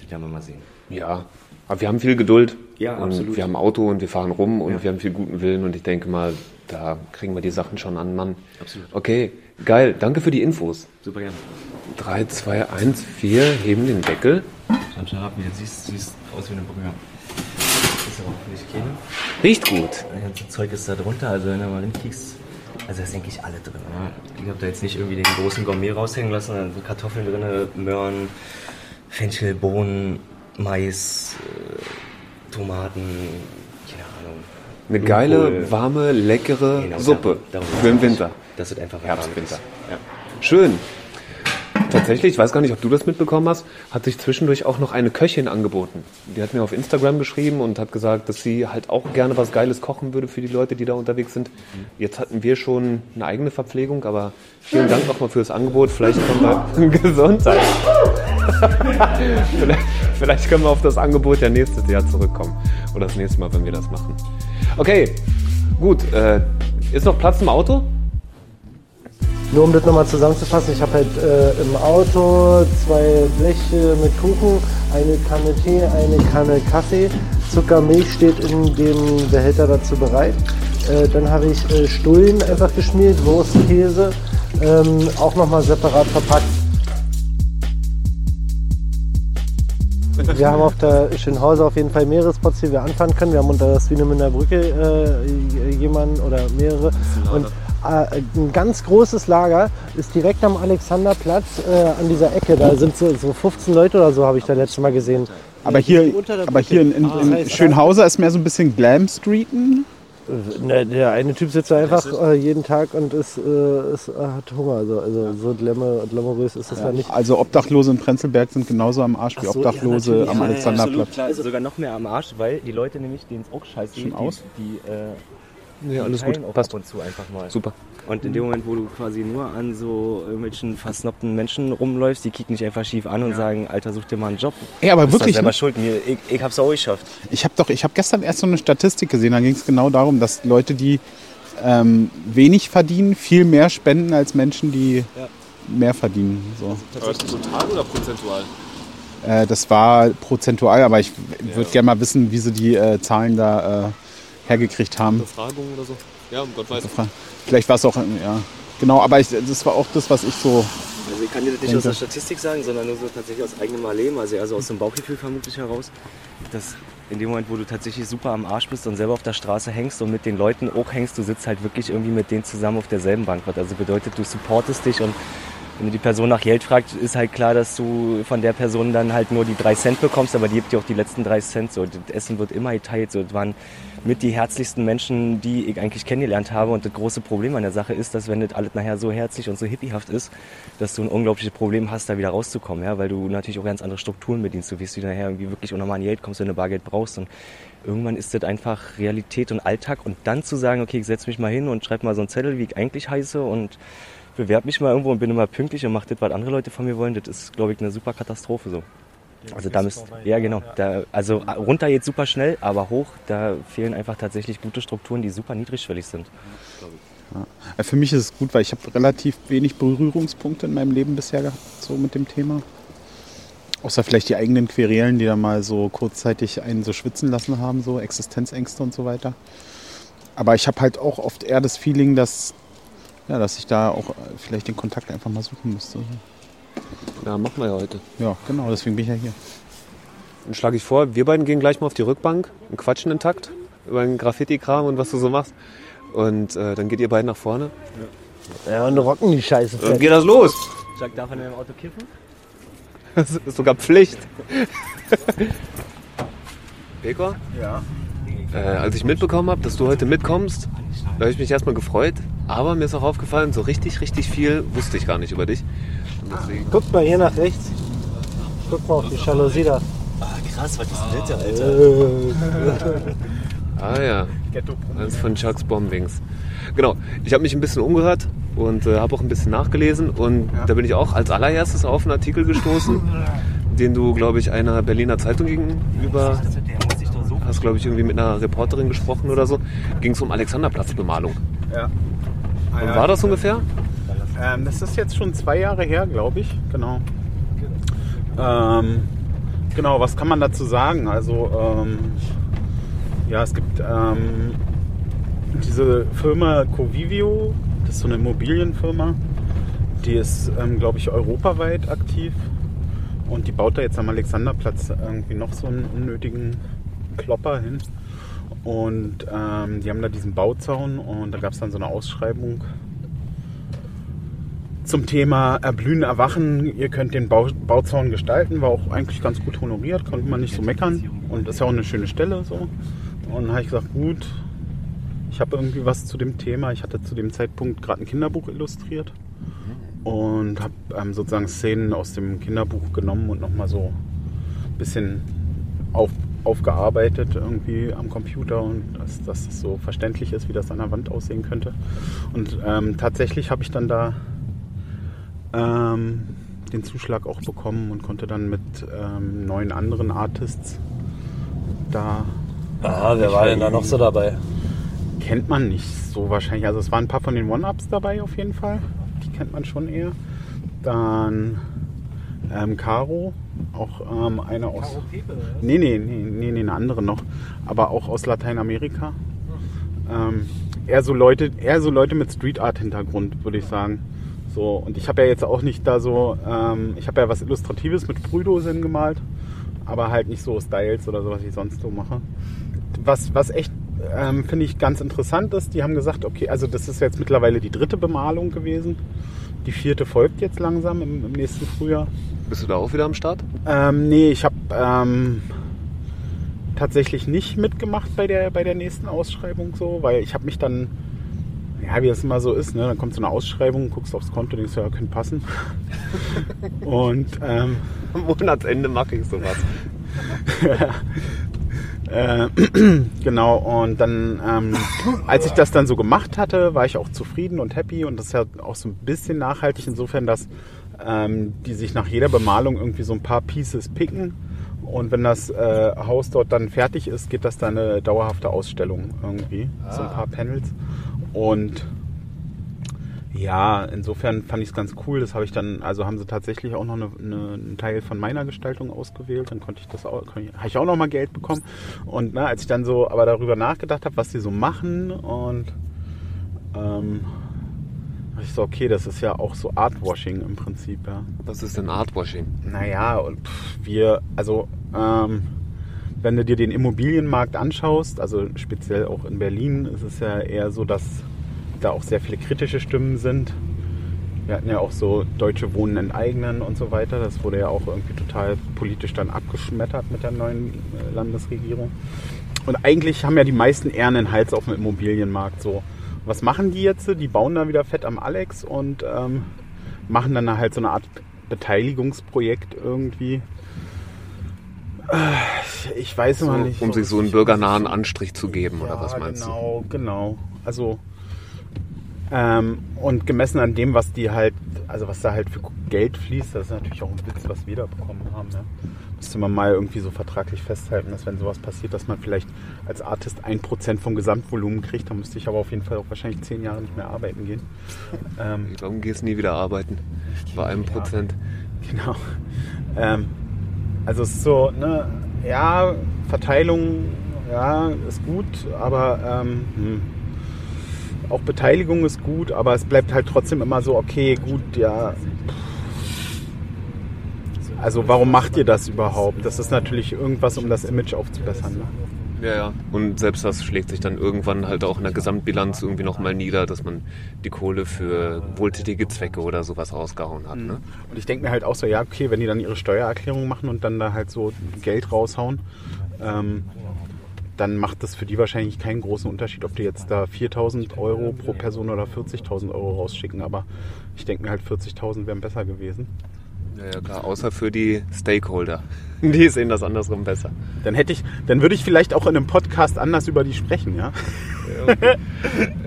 Das werden wir mal sehen. Ja, aber wir haben viel Geduld. Ja, und absolut. Wir haben ein Auto und wir fahren rum und Ja. wir haben viel guten Willen und ich denke mal, da kriegen wir die Sachen schon an, Mann. Absolut. Okay, geil. Danke für die Infos. Super gerne. 3, 2, 1, 4, heben den Deckel. Schon ab, wie du siehst, siehst aus wie eine Brühe. Ist aber hoffentlich keine. Riecht gut. Das ganze Zeug ist da drunter, also wenn du mal hinkickst, also da ist eigentlich alle drin. Ja. Ich habe da jetzt nicht irgendwie den großen Gourmet raushängen lassen, da sind Kartoffeln drin, Möhren, Fenchel, Bohnen, Mais, äh, Tomaten, keine Ahnung. Eine geile, Blumenkohl. warme, leckere Genau, Suppe darum- darum für den. Winter. Das ist einfach Herbst, Winter. Ja. Schön. Tatsächlich, ich weiß gar nicht, ob du das mitbekommen hast, hat sich zwischendurch auch noch eine Köchin angeboten. Die hat mir auf Instagram geschrieben und hat gesagt, dass sie halt auch gerne was Geiles kochen würde für die Leute, die da unterwegs sind. Jetzt hatten wir schon eine eigene Verpflegung, aber vielen Dank nochmal für das Angebot. Vielleicht können wir Gesundheit. vielleicht können wir auf das Angebot ja nächstes Jahr zurückkommen. Oder das nächste Mal, wenn wir das machen. Okay, gut. Äh, ist noch Platz im Auto? Nur um das nochmal zusammenzufassen, ich habe halt äh, im Auto zwei Bleche mit Kuchen, eine Kanne Tee, eine Kanne Kaffee, Zucker, Milch steht in dem Behälter dazu bereit. Äh, dann habe ich äh, Stullen einfach geschmiert, Wurst, ähm, auch nochmal separat verpackt. Wir haben auf der Schönhauser auf jeden Fall mehrere Spots, die wir anfahren können. Wir haben unter der Swinemünder Brücke äh, jemanden oder mehrere. Und ein ganz großes Lager ist direkt am Alexanderplatz äh, an dieser Ecke. Da sind so, so 15 Leute oder so, habe ich da letztes Mal gesehen. Aber hier, aber hier in, in, in heißt, Schönhauser ist mehr so ein bisschen Glam Streeten. Ne, der eine Typ sitzt da einfach äh, jeden Tag und ist, äh, ist, äh, hat Hunger. Also, also so glamour, glamourös ist das ja, nicht. Also Obdachlose in Prenzlberg sind genauso am Arsch wie so, ja, Obdachlose natürlich. am Ja, ja, Alexanderplatz. klar, also sogar noch mehr am Arsch, weil die Leute nämlich, denen es auch scheiße Schon geht, aus? die, die äh, Ja, alles gut. auch Passt. ab und zu einfach mal. Super. Und in dem Moment, wo du quasi nur an so irgendwelchen versnobten Menschen rumläufst, die kicken dich einfach schief an und sagen, Alter, such dir mal einen Job. Ey, aber Du bist wirklich, selber ne? schuld. Mir, ich, ich hab's auch geschafft. Ich habe doch, ich habe gestern erst so eine Statistik gesehen. Da ging es genau darum, dass Leute, die ähm, wenig verdienen, viel mehr spenden als Menschen, die mehr verdienen. So. Total oder prozentual? Äh, das war prozentual, aber ich würde gerne mal wissen, wie sie die äh, Zahlen da äh, hergekriegt haben. Befragung oder so? Ja, um Gott weiß. Vielleicht war es auch, ja, genau. Aber ich, das war auch das, was ich so. Also ich kann dir das nicht aus der Statistik sagen, sondern nur so tatsächlich aus eigenem Erleben, also eher so aus dem Bauchgefühl vermutlich heraus, dass in dem Moment, wo du tatsächlich super am Arsch bist und selber auf der Straße hängst und mit den Leuten auch hängst, du sitzt halt wirklich irgendwie mit denen zusammen auf derselben Bank. Also bedeutet, du supportest dich und wenn du die Person nach Geld fragst, ist halt klar, dass du von der Person dann halt nur die drei Cent bekommst, aber die gibt dir auch die letzten drei Cent. So, das Essen wird immer geteilt. So, das waren mit die herzlichsten Menschen, die ich eigentlich kennengelernt habe. Und das große Problem an der Sache ist, dass wenn das alles nachher so herzlich und so hippiehaft ist, dass du ein unglaubliches Problem hast, da wieder rauszukommen, ja, weil du natürlich auch ganz andere Strukturen bedienst. Du wirst wieder nachher irgendwie wirklich unnormal an Geld kommst, wenn du Bargeld brauchst. Und irgendwann ist das einfach Realität und Alltag. Und dann zu sagen, okay, ich setz mich mal hin und schreib mal so einen Zettel, wie ich eigentlich heiße und bewerb mich mal irgendwo und bin immer pünktlich und mach das, was andere Leute von mir wollen, das ist, glaube ich, eine super Katastrophe so. Also da müsst, ja genau, da, also runter geht super schnell, aber hoch, da fehlen einfach tatsächlich gute Strukturen, die super niedrigschwellig sind. Ja. Für mich ist es gut, weil ich habe relativ wenig Berührungspunkte in meinem Leben bisher gehabt, so mit dem Thema. Außer vielleicht die eigenen Querelen, die dann mal so kurzzeitig einen so schwitzen lassen haben, so Existenzängste und so weiter. Aber ich habe halt auch oft eher das Feeling, dass, ja, dass ich da auch vielleicht den Kontakt einfach mal suchen müsste. Ja, machen wir ja heute. Ja, genau, deswegen bin ich ja hier. Dann schlage ich vor, wir beiden gehen gleich mal auf die Rückbank und quatschen in Takt über den Graffiti-Kram und was du so machst. Und äh, dann geht ihr beiden nach vorne. Ja, und rocken die Scheiße. Dann geht das los. Jack, darf in deinem Auto kiffen? Das ist sogar Pflicht. Pekor? Ja. Äh, als ich mitbekommen habe, dass du heute mitkommst, da habe ich mich erstmal gefreut. Aber mir ist auch aufgefallen, so richtig, richtig viel wusste ich gar nicht über dich. Deswegen, Guck mal hier nach rechts. Guck mal auf die Jalousie da. Ah, krass, was ist denn das, Alter? ah ja, das ist von Chucks Bombings. Genau, ich habe mich ein bisschen umgehört und äh, habe auch ein bisschen nachgelesen. Und da bin ich auch als allererstes auf einen Artikel gestoßen, den du, glaube ich, einer Berliner Zeitung gegenüber hast, glaube ich, irgendwie mit einer Reporterin gesprochen oder so. Ging es um Alexanderplatzbemalung. Ja. Und war das ungefähr? Ähm, das ist jetzt schon zwei Jahre her, glaube ich. Genau. Ähm, genau, was kann man dazu sagen? Also, ähm, ja, es gibt ähm, diese Firma Covivio, das ist so eine Immobilienfirma, die ist, ähm, glaube ich, europaweit aktiv. Und die baut da jetzt am Alexanderplatz irgendwie noch so einen unnötigen Klopper hin. Und ähm, die haben da diesen Bauzaun und da gab es dann so eine Ausschreibung zum Thema Erblühen, Erwachen. Ihr könnt den Bau, Bauzaun gestalten. War auch eigentlich ganz gut honoriert, konnte man nicht so meckern. Und das ist ja auch eine schöne Stelle so. Und dann habe ich gesagt, gut, ich habe irgendwie was zu dem Thema. Ich hatte zu dem Zeitpunkt gerade ein Kinderbuch illustriert und habe ähm, sozusagen Szenen aus dem Kinderbuch genommen und nochmal so ein bisschen auf, aufgearbeitet irgendwie am Computer und dass, dass es so verständlich ist, wie das an der Wand aussehen könnte. Und ähm, tatsächlich habe ich dann da ähm, den Zuschlag auch bekommen und konnte dann mit ähm, neun anderen Artists da Ah, wer war denn da noch so dabei? kennt man nicht so wahrscheinlich. Also es waren ein paar von den One-Ups dabei auf jeden Fall. Die kennt man schon eher. Dann ähm, Caro, auch ähm, eine aus. Nee, nee, nee, nee, nee, eine andere noch. Aber auch aus Lateinamerika. Ähm, eher so Leute, eher so Leute mit Street Art Hintergrund, würde ich sagen. So, und ich habe ja jetzt auch nicht da so, ähm, ich habe ja was Illustratives mit Sprühdosen gemalt, aber halt nicht so Styles oder so, was ich sonst so mache. Was, was echt, ähm, finde ich, ganz interessant ist, die haben gesagt, okay, also das ist jetzt mittlerweile die dritte Bemalung gewesen. Die vierte folgt jetzt langsam im, im nächsten Frühjahr. Bist du da auch wieder am Start? Ähm, nee, ich habe ähm, tatsächlich nicht mitgemacht bei der, bei der nächsten Ausschreibung so, weil ich habe mich dann, ja, wie das immer so ist, ne, dann kommt so eine Ausschreibung, guckst aufs Konto, denkst ja, könnte passen. Und ähm, Am Monatsende mache ich sowas. Äh, genau, und dann, ähm, als ich das dann so gemacht hatte, war ich auch zufrieden und happy und das ist ja auch so ein bisschen nachhaltig insofern, dass ähm, die sich nach jeder Bemalung irgendwie so ein paar Pieces picken und wenn das äh, Haus dort dann fertig ist, geht das dann eine dauerhafte Ausstellung irgendwie, so ein paar Panels und ja, insofern fand ich es ganz cool. Das habe ich dann, also haben sie tatsächlich auch noch eine, eine, einen Teil von meiner Gestaltung ausgewählt. Dann konnte ich das auch, habe ich auch noch mal Geld bekommen. Und na, als ich dann so aber darüber nachgedacht habe, was die so machen und ähm, ich so, okay, das ist ja auch so Artwashing im Prinzip, ja. Was ist denn Artwashing? Naja, und pff, wir, also ähm, wenn du dir den Immobilienmarkt anschaust, also speziell auch in Berlin, ist es ja eher so, dass da auch sehr viele kritische Stimmen sind. Wir hatten ja auch so Deutsche Wohnen enteignen und so weiter. Das wurde ja auch irgendwie total politisch dann abgeschmettert mit der neuen äh, Landesregierung. Und eigentlich haben ja die meisten eher einen Hals auf dem Immobilienmarkt. So, was machen die jetzt? Die bauen da wieder fett am Alex und ähm, machen dann halt so eine Art Beteiligungsprojekt irgendwie. Äh, Ich weiß immer So, nicht. um sich so einen bürgernahen Anstrich zu geben, oder Ja, was meinst genau, genau. Also Ähm, und gemessen an dem, was die halt, also was da halt für Geld fließt, das ist natürlich auch ein Witz, was wir da bekommen haben. Ja. Müsste man mal irgendwie so vertraglich festhalten, dass wenn sowas passiert, dass man vielleicht als Artist ein Prozent vom Gesamtvolumen kriegt. Dann müsste ich aber auf jeden Fall auch wahrscheinlich zehn Jahre nicht mehr arbeiten gehen. Ähm, ich glaube, du gehst nie wieder arbeiten. Bei einem Prozent. Genau. Ähm, also es ist so, ne, ja, Verteilung, ja, ist gut, aber ähm, hm auch Beteiligung ist gut, aber es bleibt halt trotzdem immer so, okay, gut, ja. Also warum macht ihr das überhaupt? Das ist natürlich irgendwas, um das Image aufzubessern. Ne? Ja, ja. Und selbst das schlägt sich dann irgendwann halt auch in der Gesamtbilanz irgendwie nochmal nieder, dass man die Kohle für wohltätige Zwecke oder sowas rausgehauen hat. Ne? Und ich denke mir halt auch so, ja, okay, wenn die dann ihre Steuererklärung machen und dann da halt so Geld raushauen, ähm, dann macht das für die wahrscheinlich keinen großen Unterschied, ob die jetzt da 4.000 Euro pro Person oder 40.000 Euro rausschicken. Aber ich denke mir halt, 40.000 wären besser gewesen. Ja, klar, außer für die Stakeholder. Die sehen das andersrum besser. Dann hätte ich, dann würde ich vielleicht auch in einem Podcast anders über die sprechen, ja. ja okay.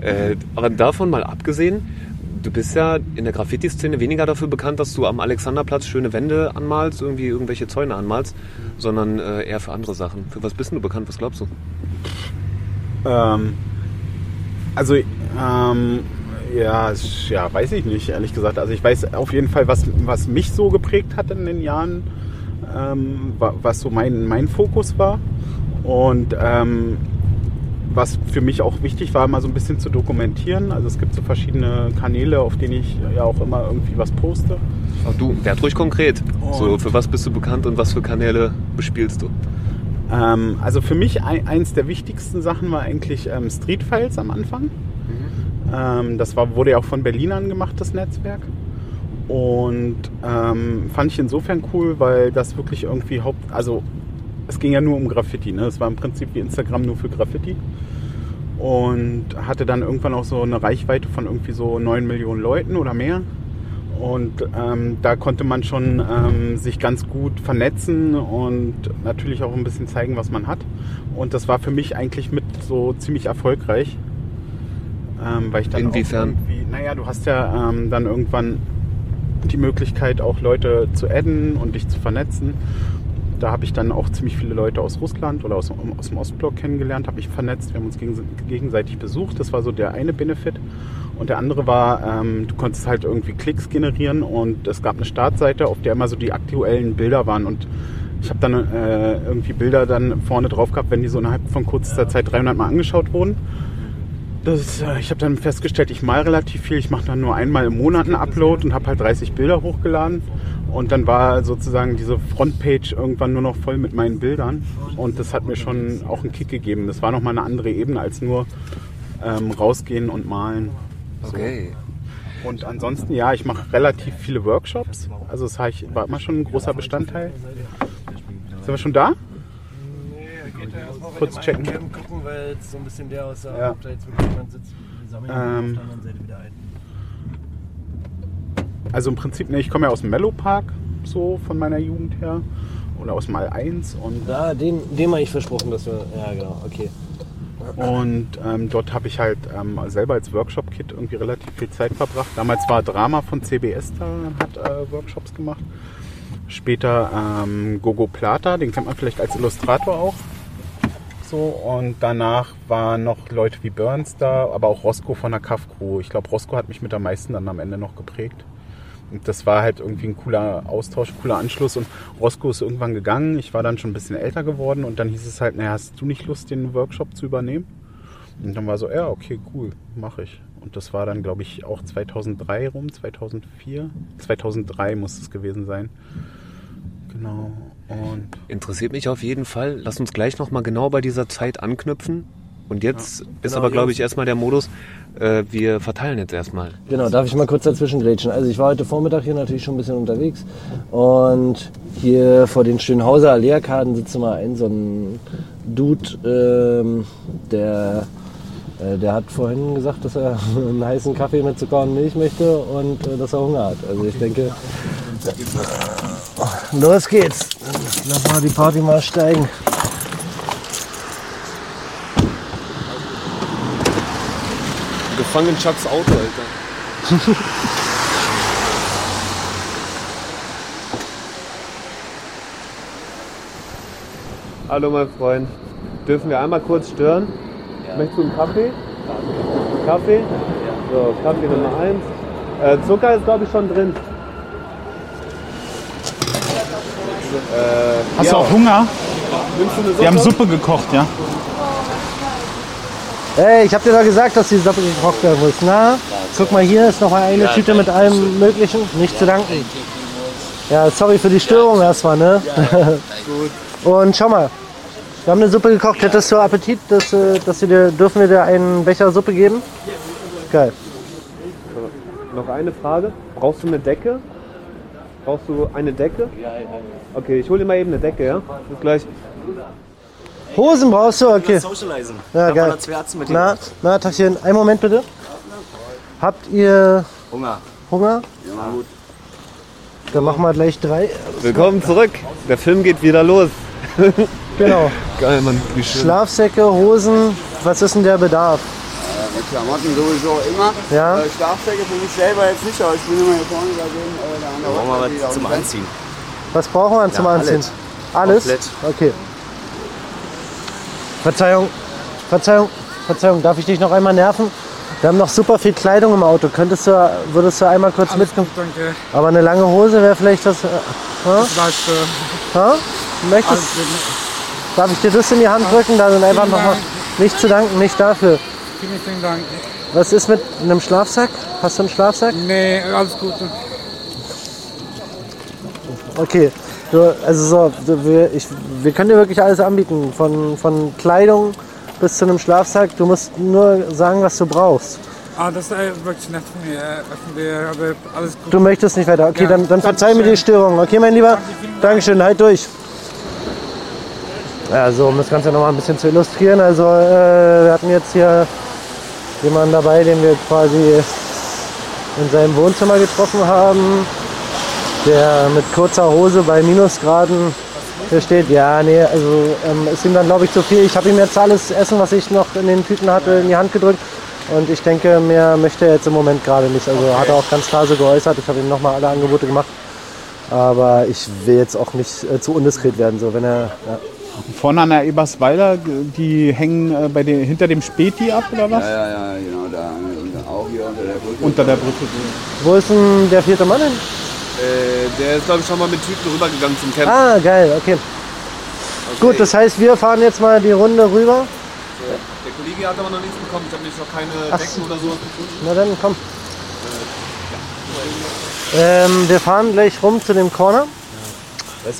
äh, aber davon mal abgesehen, du bist ja in der Graffiti-Szene weniger dafür bekannt, dass du am Alexanderplatz schöne Wände anmalst, irgendwie irgendwelche Zäune anmalst, sondern äh, eher für andere Sachen. Für was bist du bekannt? Was glaubst du? Ähm, also, ähm, ja, ja, weiß ich nicht, ehrlich gesagt. Also ich weiß auf jeden Fall, was, was mich so geprägt hat in den Jahren, ähm, was so mein, mein Fokus war. Und ähm, was für mich auch wichtig war, mal so ein bisschen zu dokumentieren. Also es gibt so verschiedene Kanäle, auf denen ich ja auch immer irgendwie was poste. Ach du, werd ruhig konkret. Und so, für was bist du bekannt und was für Kanäle bespielst du? Ähm, also für mich ein, eins der wichtigsten Sachen war eigentlich ähm, Street Files am Anfang. Ähm, das war, wurde ja auch von Berlinern gemacht, das Netzwerk. Und ähm, fand ich insofern cool, weil das wirklich irgendwie Haupt, also es ging ja nur um Graffiti. Ne? Es war im Prinzip wie Instagram nur für Graffiti. Und hatte dann irgendwann auch so eine Reichweite von irgendwie so 9 Millionen Leuten oder mehr. Und ähm, da konnte man schon ähm, sich ganz gut vernetzen und natürlich auch ein bisschen zeigen, was man hat. Und das war für mich eigentlich mit so ziemlich erfolgreich. Ähm, weil ich dann Inwiefern? naja, du hast ja ähm, dann irgendwann die Möglichkeit, auch Leute zu adden und dich zu vernetzen da habe ich dann auch ziemlich viele Leute aus Russland oder aus, aus dem Ostblock kennengelernt, habe mich vernetzt, wir haben uns gegenseitig besucht. Das war so der eine Benefit. Und der andere war, ähm, du konntest halt irgendwie Klicks generieren und es gab eine Startseite, auf der immer so die aktuellen Bilder waren. Und ich habe dann äh, irgendwie Bilder dann vorne drauf gehabt, wenn die so innerhalb von kurzer Zeit 300 Mal angeschaut wurden. Das, äh, ich habe dann festgestellt, ich mal relativ viel. Ich mache dann nur einmal im Monat einen Upload und habe halt 30 Bilder hochgeladen. Und dann war sozusagen diese Frontpage irgendwann nur noch voll mit meinen Bildern. Und das hat mir schon auch einen Kick gegeben. Das war nochmal eine andere Ebene als nur ähm, rausgehen und malen. So. Okay. Und ansonsten, ja, ich mache relativ viele Workshops. Also das war immer schon ein großer Bestandteil. Sind wir schon da? Kurz checken. gucken, weil jetzt so ein bisschen der aussah, ja. ob da jetzt wirklich jemand sitzt. Wir sammeln ähm, auf der anderen Seite wieder ein. Also im Prinzip, ne, ich komme ja aus dem Mellow Park, so von meiner Jugend her. Oder aus Mal 1. Und ja, dem, dem habe ich versprochen, dass wir. Ja, genau, okay. Und ähm, dort habe ich halt ähm, selber als Workshop-Kit irgendwie relativ viel Zeit verbracht. Damals war Drama von CBS da, hat äh, Workshops gemacht. Später ähm, Gogo Plata, den kennt man vielleicht als Illustrator auch. So, und danach waren noch Leute wie Burns da, aber auch Roscoe von der Kaff Crew. Ich glaube, Roscoe hat mich mit am meisten dann am Ende noch geprägt. Und das war halt irgendwie ein cooler Austausch, cooler Anschluss. Und Roscoe ist irgendwann gegangen. Ich war dann schon ein bisschen älter geworden. Und dann hieß es halt, naja, hast du nicht Lust, den Workshop zu übernehmen? Und dann war so, ja, okay, cool, mache ich. Und das war dann, glaube ich, auch 2003 rum, 2004. 2003 muss es gewesen sein. Genau. Und Interessiert mich auf jeden Fall. Lass uns gleich nochmal genau bei dieser Zeit anknüpfen. Und jetzt ja, ist genau, aber, glaube ich, erstmal der Modus, äh, wir verteilen jetzt erstmal. Genau, darf ich mal kurz dazwischen grätschen? Also ich war heute Vormittag hier natürlich schon ein bisschen unterwegs und hier vor den Schönhauser Allee-Arkaden sitzt mal ein so ein Dude, ähm, der äh, der hat vorhin gesagt, dass er einen heißen Kaffee mit Zucker und Milch möchte und äh, dass er Hunger hat. Also ich denke, los geht's. Lass mal die Party mal steigen. Gefangen in Chucks Auto, Alter. Hallo mein Freund. Dürfen wir einmal kurz stören? Möchtest du einen Kaffee? Kaffee? So, Kaffee Nummer 1. Äh, Zucker ist glaube ich schon drin. Äh, Hast ja. du auch Hunger? Wir haben Suppe gekocht, ja. Hey, ich hab dir doch gesagt, dass die Suppe gekocht werden muss. Na, guck mal, hier ist noch mal eine Tüte mit allem Möglichen. Nicht zu danken. Ja, sorry für die Störung erstmal, ne? Und schau mal, wir haben eine Suppe gekocht. Hättest du Appetit, dass, äh, dass wir dir, dürfen wir dir einen Becher Suppe geben? Geil. Noch eine Frage. Brauchst du eine Decke? Brauchst du eine Decke? Okay, ich hole dir mal eben eine Decke, ja? Bis gleich. Hosen brauchst du? Okay. Socializen. Ja, geil. Na, na, Tachchen, einen Moment bitte. Habt ihr Hunger. Hunger? Dann machen wir gleich drei. Willkommen zurück. Der Film geht wieder los. Genau. Geil, Mann. Wie schön. Schlafsäcke, Hosen, was ist denn der Bedarf? Mit Klamotten sowieso immer. Ja. Äh, Schlafsäcke für mich selber jetzt nicht, aber ich bin immer hier vorne da sehen, äh, da an der Brauchen wir was zum Anziehen. Was brauchen wir zum Ja, Anziehen? alles. Alles? Okay. Verzeihung, Verzeihung, Verzeihung, darf ich dich noch einmal nerven? Wir haben noch super viel Kleidung im Auto. Könntest du, würdest du einmal kurz mitkommen? Danke. Aber eine lange Hose wäre vielleicht was. Äh, ha? Weißt du, Ha? Möchtest, darf ich dir das in die Hand drücken? Da sind einfach noch mal. Nicht zu danken, nicht dafür. Vielen, vielen Dank. Was ist mit einem Schlafsack? Hast du einen Schlafsack? Nee, alles Gute. Okay. Du, also so, du, wir, ich, wir können dir wirklich alles anbieten. Von, von Kleidung bis zu einem Schlafsack. Du musst nur sagen, was du brauchst. Ah, das ist äh, wirklich nett von mir. äh, Von aber alles gut. Du möchtest nicht weiter. Okay, Ja, dann, dann verzeih mir die. Störung. Okay, mein Lieber? Dankeschön, halt durch. Ja, so, um das Ganze nochmal ein bisschen zu illustrieren. Also, äh, wir hatten jetzt hier jemanden dabei, den wir quasi in seinem Wohnzimmer getroffen haben, der mit kurzer Hose bei Minusgraden hier steht. Ja, nee, also ähm, ist ihm dann, glaube ich, zu viel. Ich habe ihm jetzt alles Essen, was ich noch in den Tüten hatte, in die Hand gedrückt. Und ich denke, mehr möchte er jetzt im Moment gerade nicht. Also hat er auch ganz klar so geäußert. Ich habe ihm nochmal alle Angebote gemacht. Aber ich will jetzt auch nicht äh, zu undiskret werden. So, wenn er, ja. Vorne an der Ebersweiler, die hängen äh, bei den, hinter dem Späti ab oder was? Ja, ja, ja, genau, da, und auch hier unter der Brücke. Unter der Brücke. Wo ist denn der vierte Mann hin? Äh, der ist, glaube ich, schon mal mit Tüten rübergegangen zum Camp. Ah, geil, okay. Gut, das heißt, wir fahren jetzt mal die Runde rüber. Der Kollege hat aber noch nichts bekommen. Ich habe nämlich noch keine Ach Decken oder so. Na dann, komm. Ähm, wir fahren gleich rum zu dem Corner,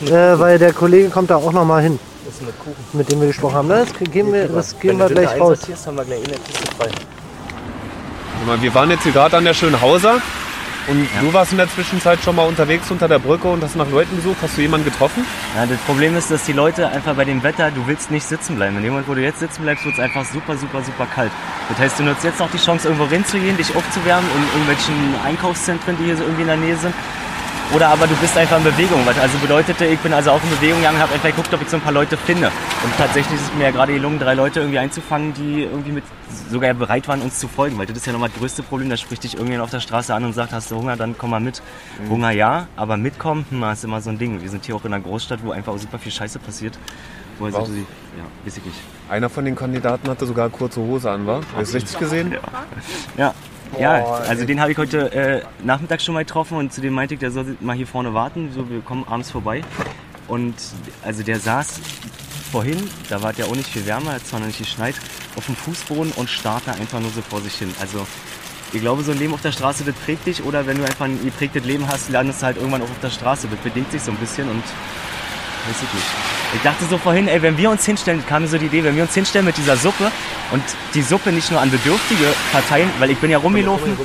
äh, weil der Kollege kommt da auch noch mal hin, Ist mit Kuchen? mit dem wir gesprochen haben. Das geben wir, das geben wir gleich raus. haben wir gleich in der Kiste frei. Mal, Wir waren jetzt hier gerade an der Schönhauser. Und du warst in der Zwischenzeit schon mal unterwegs unter der Brücke und hast nach Leuten gesucht. Hast du jemanden getroffen? Ja, das Problem ist, dass die Leute einfach bei dem Wetter, du willst nicht sitzen bleiben. In dem Moment, wo du jetzt sitzen bleibst, wird es einfach super, super, super kalt. Das heißt, du nutzt jetzt noch die Chance, irgendwo hinzugehen, dich aufzuwärmen in irgendwelchen Einkaufszentren, die hier so irgendwie in der Nähe sind. Oder aber du bist einfach in Bewegung. Was also bedeutete, ich bin also auch in Bewegung gegangen, habe einfach geguckt, ob ich so ein paar Leute finde. Und tatsächlich ist es mir ja gerade gelungen, drei Leute irgendwie einzufangen, die irgendwie mit sogar bereit waren, uns zu folgen. Weil das ist ja nochmal das größte Problem. Da spricht dich irgendjemand auf der Straße an und sagt, hast du Hunger, dann komm mal mit. Hunger ja, aber mitkommen, hm, ist immer so ein Ding. Wir sind hier auch in einer Großstadt, wo einfach auch super viel Scheiße passiert. Wo also Wow. die, ja, weiß ich nicht. Einer von den Kandidaten hatte sogar kurze Hose an, war? Hast du richtig gesehen? Ja. Ja, also den habe ich heute äh, Nachmittag schon mal getroffen und zu dem meinte ich, der soll mal hier vorne warten. So, wir kommen abends vorbei. Und also der saß vorhin, da war es ja auch nicht viel wärmer, hat zwar noch nicht geschneit, auf dem Fußboden und starrte einfach nur so vor sich hin. Also ich glaube, so ein Leben auf der Straße, das prägt dich. Oder wenn du einfach ein geprägtes Leben hast, landest du halt irgendwann auch auf der Straße. Das bedingt sich so ein bisschen und weiß ich nicht. Ich dachte so vorhin, ey, wenn wir uns hinstellen, kam mir so die Idee, wenn wir uns hinstellen mit dieser Suppe und die Suppe nicht nur an Bedürftige verteilen, weil ich bin ja rumgelaufen,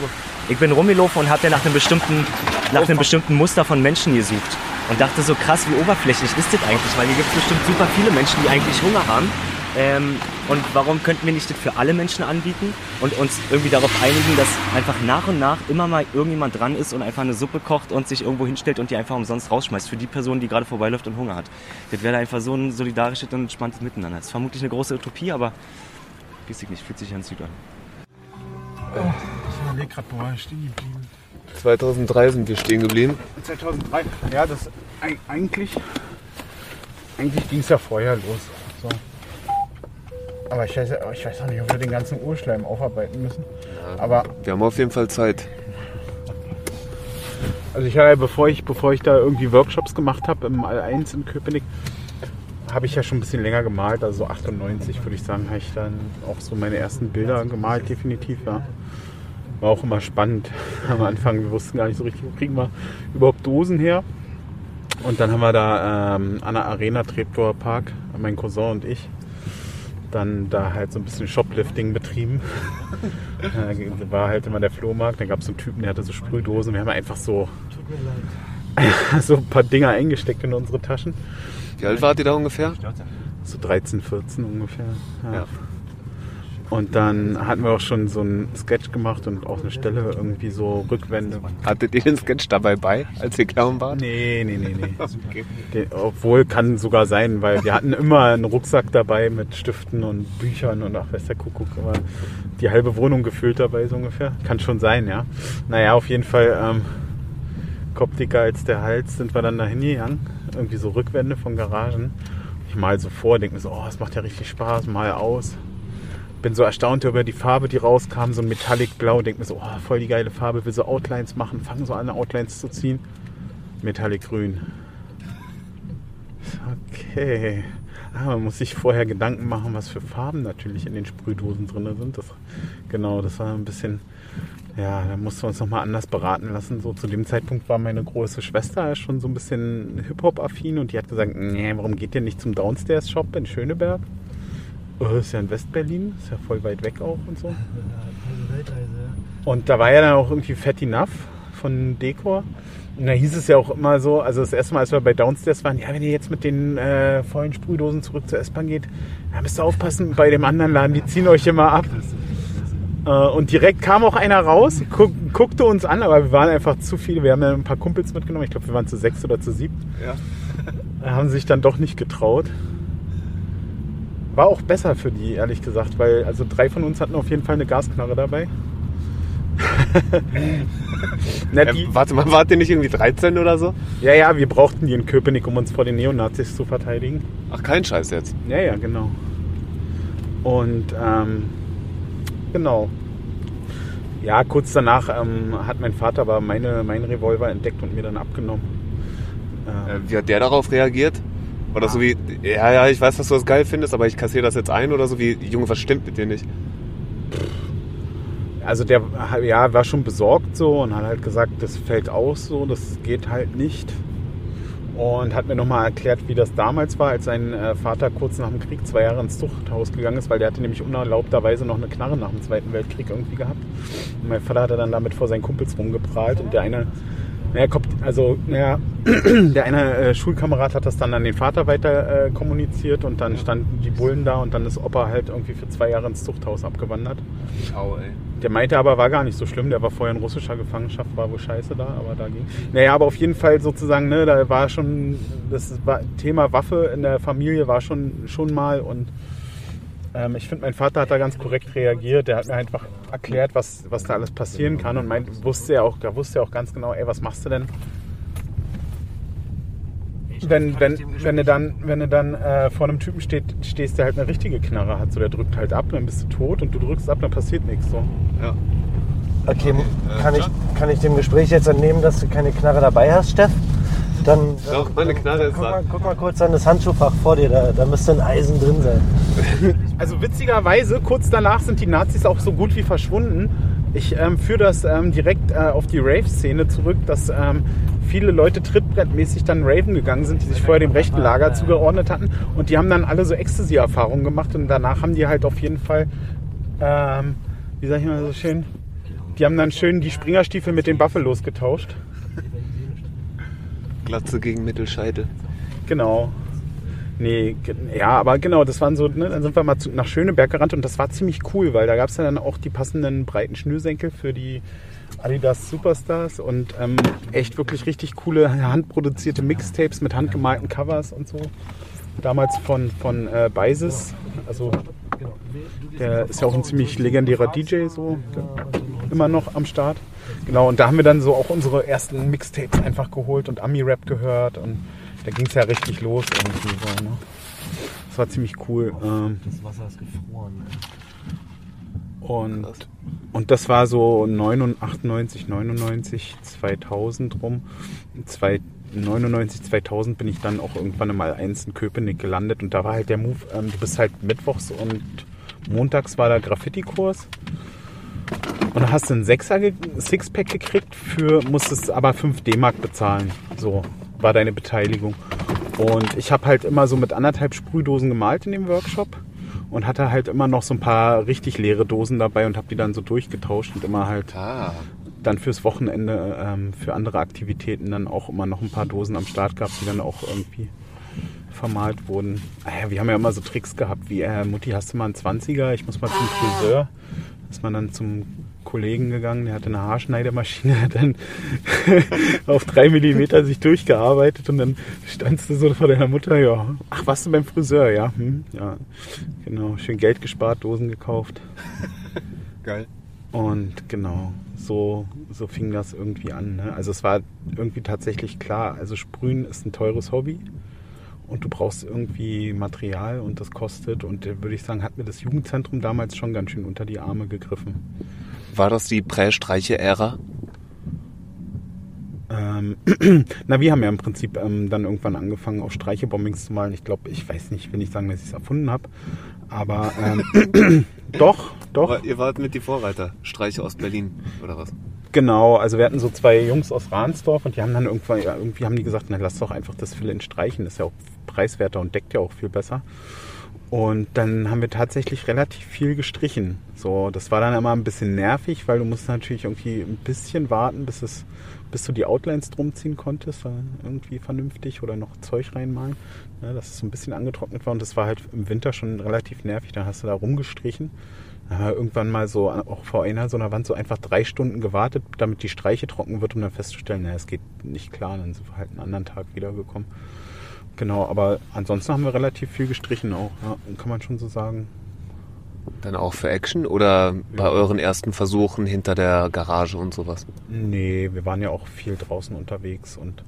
ich bin rumgelaufen und habe ja nach einem bestimmten, nach einem bestimmten Muster von Menschen gesucht. Und dachte so krass, wie oberflächlich ist das eigentlich, weil hier gibt es bestimmt super viele Menschen, die eigentlich Hunger haben. Ähm, und warum könnten wir nicht das für alle Menschen anbieten und uns irgendwie darauf einigen, dass einfach nach und nach immer mal irgendjemand dran ist und einfach eine Suppe kocht und sich irgendwo hinstellt und die einfach umsonst rausschmeißt für die Person, die gerade vorbeiläuft und Hunger hat. Das wäre einfach so ein solidarisches und entspanntes Miteinander. Das ist vermutlich eine große Utopie, aber weiß ich nicht, fühlt sich ganz gut an. Ich überlege gerade, wo war ich stehen geblieben? 2003 sind wir stehen geblieben. 2003. Ja, das eig- eigentlich, eigentlich ging es ja vorher los. So. Aber ich weiß, ich weiß auch nicht, ob wir den ganzen Urschleim aufarbeiten müssen. Aber Wir haben auf jeden Fall Zeit. Also ich habe, bevor ich, bevor ich da irgendwie Workshops gemacht habe im All 1 in Köpenick, habe ich ja schon ein bisschen länger gemalt. Also so 98 würde ich sagen, habe ich dann auch so meine ersten Bilder gemalt, definitiv, ja. War auch immer spannend. Am Anfang, wir wussten gar nicht so richtig, wo kriegen wir überhaupt Dosen her. Und dann haben wir da ähm, an der Arena Treptower Park, mein Cousin und ich, dann da halt so ein bisschen Shoplifting betrieben. Da war halt immer der Flohmarkt, dann gab es so einen Typen, der hatte so Sprühdosen. Wir haben einfach so, so ein paar Dinger eingesteckt in unsere Taschen. Wie alt wart ihr da ungefähr? So 13, 14 ungefähr. Ja. Ja. Und dann hatten wir auch schon so einen Sketch gemacht und auch eine Stelle irgendwie so Rückwände. Hattet ihr den Sketch dabei bei, als ihr Clown wart? Nee, nee, nee, nee. Den- Obwohl kann sogar sein, weil wir hatten immer einen Rucksack dabei mit Stiften und Büchern und ach, weiß der Kuckuck, aber die halbe Wohnung gefüllt dabei so ungefähr. Kann schon sein, ja. Naja, auf jeden Fall ähm, Kopf dicker als der Hals sind wir dann da hingegangen. Irgendwie so Rückwände von Garagen. Ich mal so vor, denke mir so, oh, das macht ja richtig Spaß, mal aus. Bin so erstaunt über die Farbe, die rauskam, so ein Metallic Blau. Denke mir so, oh, voll die geile Farbe, will so Outlines machen, fangen so an, Outlines zu ziehen. Metallic Grün. Okay. Ah, man muss sich vorher Gedanken machen, was für Farben natürlich in den Sprühdosen drin sind. Das, genau, das war ein bisschen, ja, da mussten wir uns nochmal anders beraten lassen. So zu dem Zeitpunkt war meine große Schwester schon so ein bisschen Hip-Hop-affin und die hat gesagt, nee, warum geht ihr nicht zum Downstairs-Shop in Schöneberg? Oh, ist ja in West-Berlin, ist ja voll weit weg auch und so. Und da war ja dann auch irgendwie Fat Enough von Dekor. Und da hieß es ja auch immer so, also das erste Mal, als wir bei Downstairs waren, ja, wenn ihr jetzt mit den äh, vollen Sprühdosen zurück zur S-Bahn geht, ja, müsst ihr aufpassen, bei dem anderen Laden, die ziehen euch immer ab. Äh, und direkt kam auch einer raus, guck, guckte uns an, aber wir waren einfach zu viele. Wir haben ja ein paar Kumpels mitgenommen, ich glaube, wir waren zu sechs oder zu sieben. Ja. Haben sich dann doch nicht getraut. War auch besser für die, ehrlich gesagt, weil also drei von uns hatten auf jeden Fall eine Gasknarre dabei. Na, die, Äh, warte mal, wart ihr nicht irgendwie 13 oder so? ja, ja, wir brauchten die in Köpenick, um uns vor den Neonazis zu verteidigen. Ach, kein Scheiß jetzt. Ja, ja, genau. Und ähm, genau. Ja, kurz danach ähm, hat mein Vater aber meine, meinen Revolver entdeckt und mir dann abgenommen. Ähm, Äh, wie hat der darauf reagiert? Oder so wie, ja, ja, ich weiß, dass du das geil findest, aber ich kassiere das jetzt ein oder so wie, Junge, was stimmt mit dir nicht? Also der ja, war schon besorgt so und hat halt gesagt, das fällt aus so, das geht halt nicht. Und hat mir nochmal erklärt, wie das damals war, als sein äh, Vater kurz nach dem Krieg zwei Jahre ins Zuchthaus gegangen ist, weil der hatte nämlich unerlaubterweise noch eine Knarre nach dem Zweiten Weltkrieg irgendwie gehabt. Und mein Vater hatte dann damit vor seinen Kumpels rumgeprahlt und der eine, naja, kommt, also, naja, der eine äh, Schulkamerad hat das dann an den Vater weiter äh, kommuniziert und dann standen die Bullen da und dann ist Opa halt irgendwie für zwei Jahre ins Zuchthaus abgewandert. Ciao, ey. Der meinte aber, war gar nicht so schlimm. Der war vorher in russischer Gefangenschaft, war wohl scheiße da, aber da ging. Naja, aber auf jeden Fall sozusagen, ne, da war schon, das war, Thema Waffe in der Familie war schon, schon mal und ähm, ich finde, mein Vater hat da ganz korrekt reagiert. Der hat mir einfach erklärt, was, was da alles passieren kann und meint, wusste er auch, da wusste er auch ganz genau, ey, was machst du denn? Wenn, wenn, wenn du dann, wenn du dann äh, vor einem Typen steht, stehst, der halt eine richtige Knarre hat, so der drückt halt ab, dann bist du tot und du drückst ab, dann passiert nichts. So. Ja. Okay, kann ich, kann ich dem Gespräch jetzt entnehmen, dass du keine Knarre dabei hast, Steff? Dann, Doch, meine Knarre ist guck, da. mal, guck mal kurz an das Handschuhfach vor dir, da, da müsste ein Eisen drin sein. Also witzigerweise, kurz danach sind die Nazis auch so gut wie verschwunden. Ich ähm, führe das ähm, direkt äh, auf die Rave-Szene zurück, dass ähm, viele Leute trittbrettmäßig dann Raven gegangen sind, die sich vorher dem rechten Lager zugeordnet hatten. Und die haben dann alle so Ecstasy-Erfahrungen gemacht und danach haben die halt auf jeden Fall, ähm, wie sag ich mal so schön, die haben dann schön die Springerstiefel mit den Buffalos getauscht. Glatze gegen Mittelscheitel. Genau. Nee, ja, aber genau, das waren so, ne, dann sind wir mal zu, nach Schöneberg gerannt und das war ziemlich cool, weil da gab es dann auch die passenden breiten Schnürsenkel für die Adidas Superstars und ähm, echt wirklich richtig coole handproduzierte Mixtapes mit handgemalten Covers und so. Damals von, von äh, Beises, also Der ist ja auch ein ziemlich legendärer DJ, so immer noch am Start. Genau, und da haben wir dann so auch unsere ersten Mixtapes einfach geholt und Ami-Rap gehört und da ging es ja richtig los irgendwie so, ne? Das war ziemlich cool. Ähm, Das Wasser ist gefroren. und, und das war so 99, 99, 2000 rum. Zwei- 99, 2000 bin ich dann auch irgendwann mal eins in Köpenick gelandet und da war halt der Move, ähm, du bist halt mittwochs und montags war da Graffiti-Kurs und da hast du einen Sechser Sixpack gekriegt, für, musstest aber 5 D-Mark bezahlen. So war deine Beteiligung. Und ich habe halt immer so mit anderthalb Sprühdosen gemalt in dem Workshop und hatte halt immer noch so ein paar richtig leere Dosen dabei und habe die dann so durchgetauscht und immer halt Ah, dann fürs Wochenende ähm, für andere Aktivitäten dann auch immer noch ein paar Dosen am Start gehabt, die dann auch irgendwie vermalt wurden. Ah ja, wir haben ja immer so Tricks gehabt, wie äh, Mutti, hast du mal einen 20er? Ich muss mal zum Friseur. Ist man dann zum Kollegen gegangen, der hatte eine Haarschneidemaschine, hat dann auf drei Millimeter sich durchgearbeitet und dann standst du so vor deiner Mutter, ja, ach, warst du beim Friseur, ja, hm, ja, genau, schön Geld gespart, Dosen gekauft. geil. Und genau, so, so fing das irgendwie an. Ne? Also es war irgendwie tatsächlich klar, also Sprühen ist ein teures Hobby und du brauchst irgendwie Material und das kostet. Und da würde ich sagen, hat mir das Jugendzentrum damals schon ganz schön unter die Arme gegriffen. War das die Prä-Streiche-Ära? Ähm, na, wir haben ja im Prinzip ähm, dann irgendwann angefangen, auch Streichebombings zu malen. Ich glaube, ich weiß nicht, will nicht sagen, dass ich es erfunden habe, aber ähm, doch, doch. Aber ihr wart mit die Vorreiter. Streiche aus Berlin, oder was? Genau, also wir hatten so zwei Jungs aus Ransdorf und die haben dann irgendwann, ja, irgendwie haben die gesagt, na lass doch einfach das Fill streichen, das ist ja auch preiswerter und deckt ja auch viel besser. Und dann haben wir tatsächlich relativ viel gestrichen. So, das war dann immer ein bisschen nervig, weil du musst natürlich irgendwie ein bisschen warten, bis es, bis du die Outlines drum ziehen konntest, irgendwie vernünftig oder noch Zeug reinmalen. Ja, dass es so ein bisschen angetrocknet war und das war halt im Winter schon relativ nervig. Dann hast du da rumgestrichen. Dann haben wir irgendwann mal so auch vor einer so einer Wand so einfach drei Stunden gewartet, damit die Streiche trocken wird, um dann festzustellen, naja, es geht nicht klar. Dann sind wir halt einen anderen Tag wiedergekommen. Genau, aber ansonsten haben wir relativ viel gestrichen auch, ja, kann man schon so sagen. Dann auch für Action oder bei euren ersten Versuchen hinter der Garage und sowas? Nee, wir waren ja auch viel draußen unterwegs und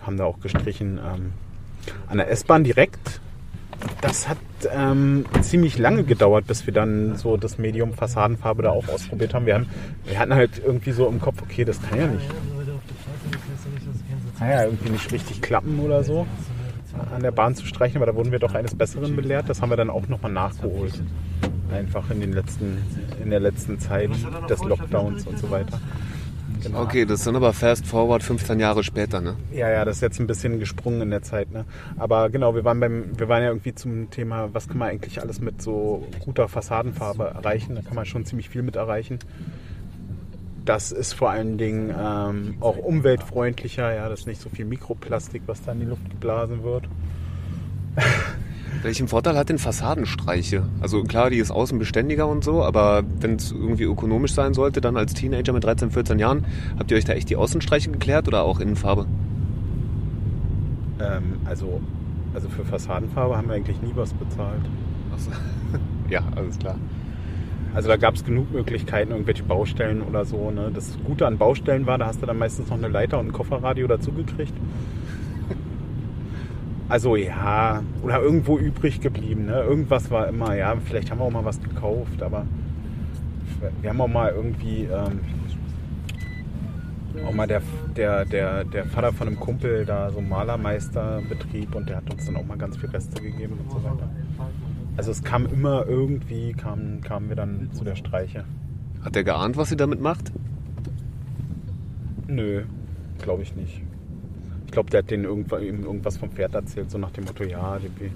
haben da auch gestrichen. Ähm, an der S-Bahn direkt. Das hat ähm, ziemlich lange gedauert, bis wir dann so das Medium Fassadenfarbe da auch ausprobiert haben. Wir, haben. wir hatten halt irgendwie so im Kopf, okay, das kann ja nicht, kann ja irgendwie nicht richtig klappen oder so, an der Bahn zu streichen, aber da wurden wir doch eines Besseren belehrt. Das haben wir dann auch nochmal nachgeholt. Einfach in den letzten, in der letzten Zeit des Lockdowns und so weiter. Genau. Okay, das sind aber fast forward 15 Jahre später, ne? Ja, ja, das ist jetzt ein bisschen gesprungen in der Zeit, ne? Aber genau, wir waren beim, wir waren ja irgendwie zum Thema, was kann man eigentlich alles mit so guter Fassadenfarbe erreichen? Da kann man schon ziemlich viel mit erreichen. Das ist vor allen Dingen ähm, auch umweltfreundlicher, ja, das ist nicht so viel Mikroplastik, was da in die Luft geblasen wird. Welchen Vorteil hat denn Fassadenstreiche? Also klar, die ist außen beständiger und so, aber wenn es irgendwie ökonomisch sein sollte, dann als Teenager mit 13, 14 Jahren, habt ihr euch da echt die Außenstreiche geklärt oder auch Innenfarbe? Ähm, also, also für Fassadenfarbe haben wir eigentlich nie was bezahlt. Achso. ja, alles klar. Also da gab es genug Möglichkeiten, irgendwelche Baustellen oder so. Ne? Das Gute an Baustellen war, da hast du dann meistens noch eine Leiter und ein Kofferradio dazu gekriegt. Also ja, oder irgendwo übrig geblieben. Ne? Irgendwas war immer, ja, vielleicht haben wir auch mal was gekauft, aber wir haben auch mal irgendwie ähm, auch mal der, der, der, der Vater von einem Kumpel da so einen Malermeisterbetrieb und der hat uns dann auch mal ganz viel Reste gegeben und so weiter. Also es kam immer irgendwie, kamen, kamen wir dann zu der Streiche. Hat der geahnt, was ihr damit macht? Nö, glaube ich nicht. Ich glaube, der hat denen irgendwas, ihm irgendwas vom Pferd erzählt, so nach dem Motto, ja, wir,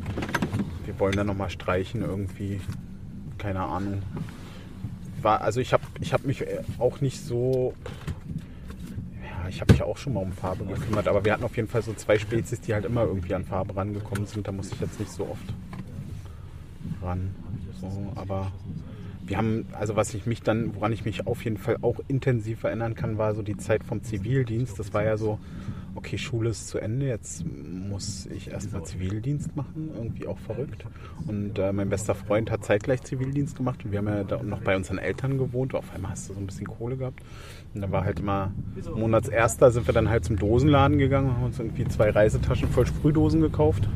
wir wollen da nochmal streichen irgendwie. Keine Ahnung. War, also ich habe ich hab mich auch nicht so... Ja, ich habe mich auch schon mal um Farbe gekümmert, aber wir hatten auf jeden Fall so zwei Spezies, die halt immer irgendwie an Farbe rangekommen sind. Da muss ich jetzt nicht so oft ran. So, aber wir haben, also was ich mich dann, woran ich mich auf jeden Fall auch intensiv erinnern kann, war so die Zeit vom Zivildienst. Das war ja so okay, Schule ist zu Ende, jetzt muss ich erstmal Zivildienst machen, irgendwie auch verrückt. Und äh, mein bester Freund hat zeitgleich Zivildienst gemacht und wir haben ja da noch bei unseren Eltern gewohnt. Auf einmal hast du so ein bisschen Kohle gehabt. Und dann war halt immer Monatserster, sind wir dann halt zum Dosenladen gegangen, haben uns irgendwie zwei Reisetaschen voll Sprühdosen gekauft.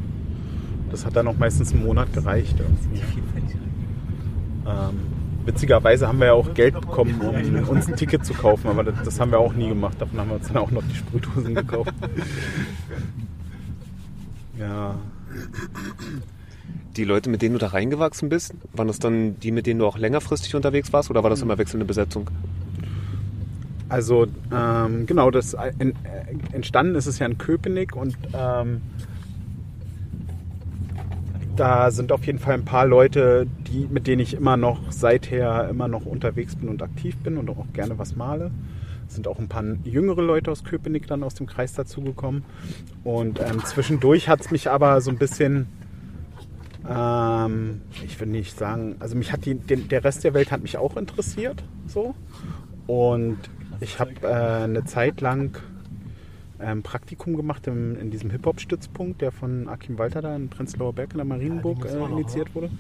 Das hat dann auch meistens einen Monat gereicht. Ähm, witzigerweise haben wir ja auch Geld bekommen, um uns ein Ticket zu kaufen, aber das, das haben wir auch nie gemacht. Davon haben wir uns dann auch noch die Sprühdosen gekauft. Ja, Die Leute, mit denen du da reingewachsen bist, waren das dann die, mit denen du auch längerfristig unterwegs warst oder war das immer wechselnde Besetzung? Also ähm, genau, das äh, äh, entstanden ist es ja in Köpenick und ähm, da sind auf jeden Fall ein paar Leute, die, mit denen ich immer noch seither immer noch unterwegs bin und aktiv bin und auch gerne was male. Es sind auch ein paar jüngere Leute aus Köpenick dann aus dem Kreis dazugekommen. Und ähm, zwischendurch hat es mich aber so ein bisschen, ähm, ich will nicht sagen, also mich hat die, den, der Rest der Welt hat mich auch interessiert, so. Und ich habe äh, eine Zeit lang ähm, Praktikum gemacht im, in diesem Hip-Hop-Stützpunkt, der von Akim Walter da in Prenzlauer Berg in der Marienburg äh, initiiert wurde.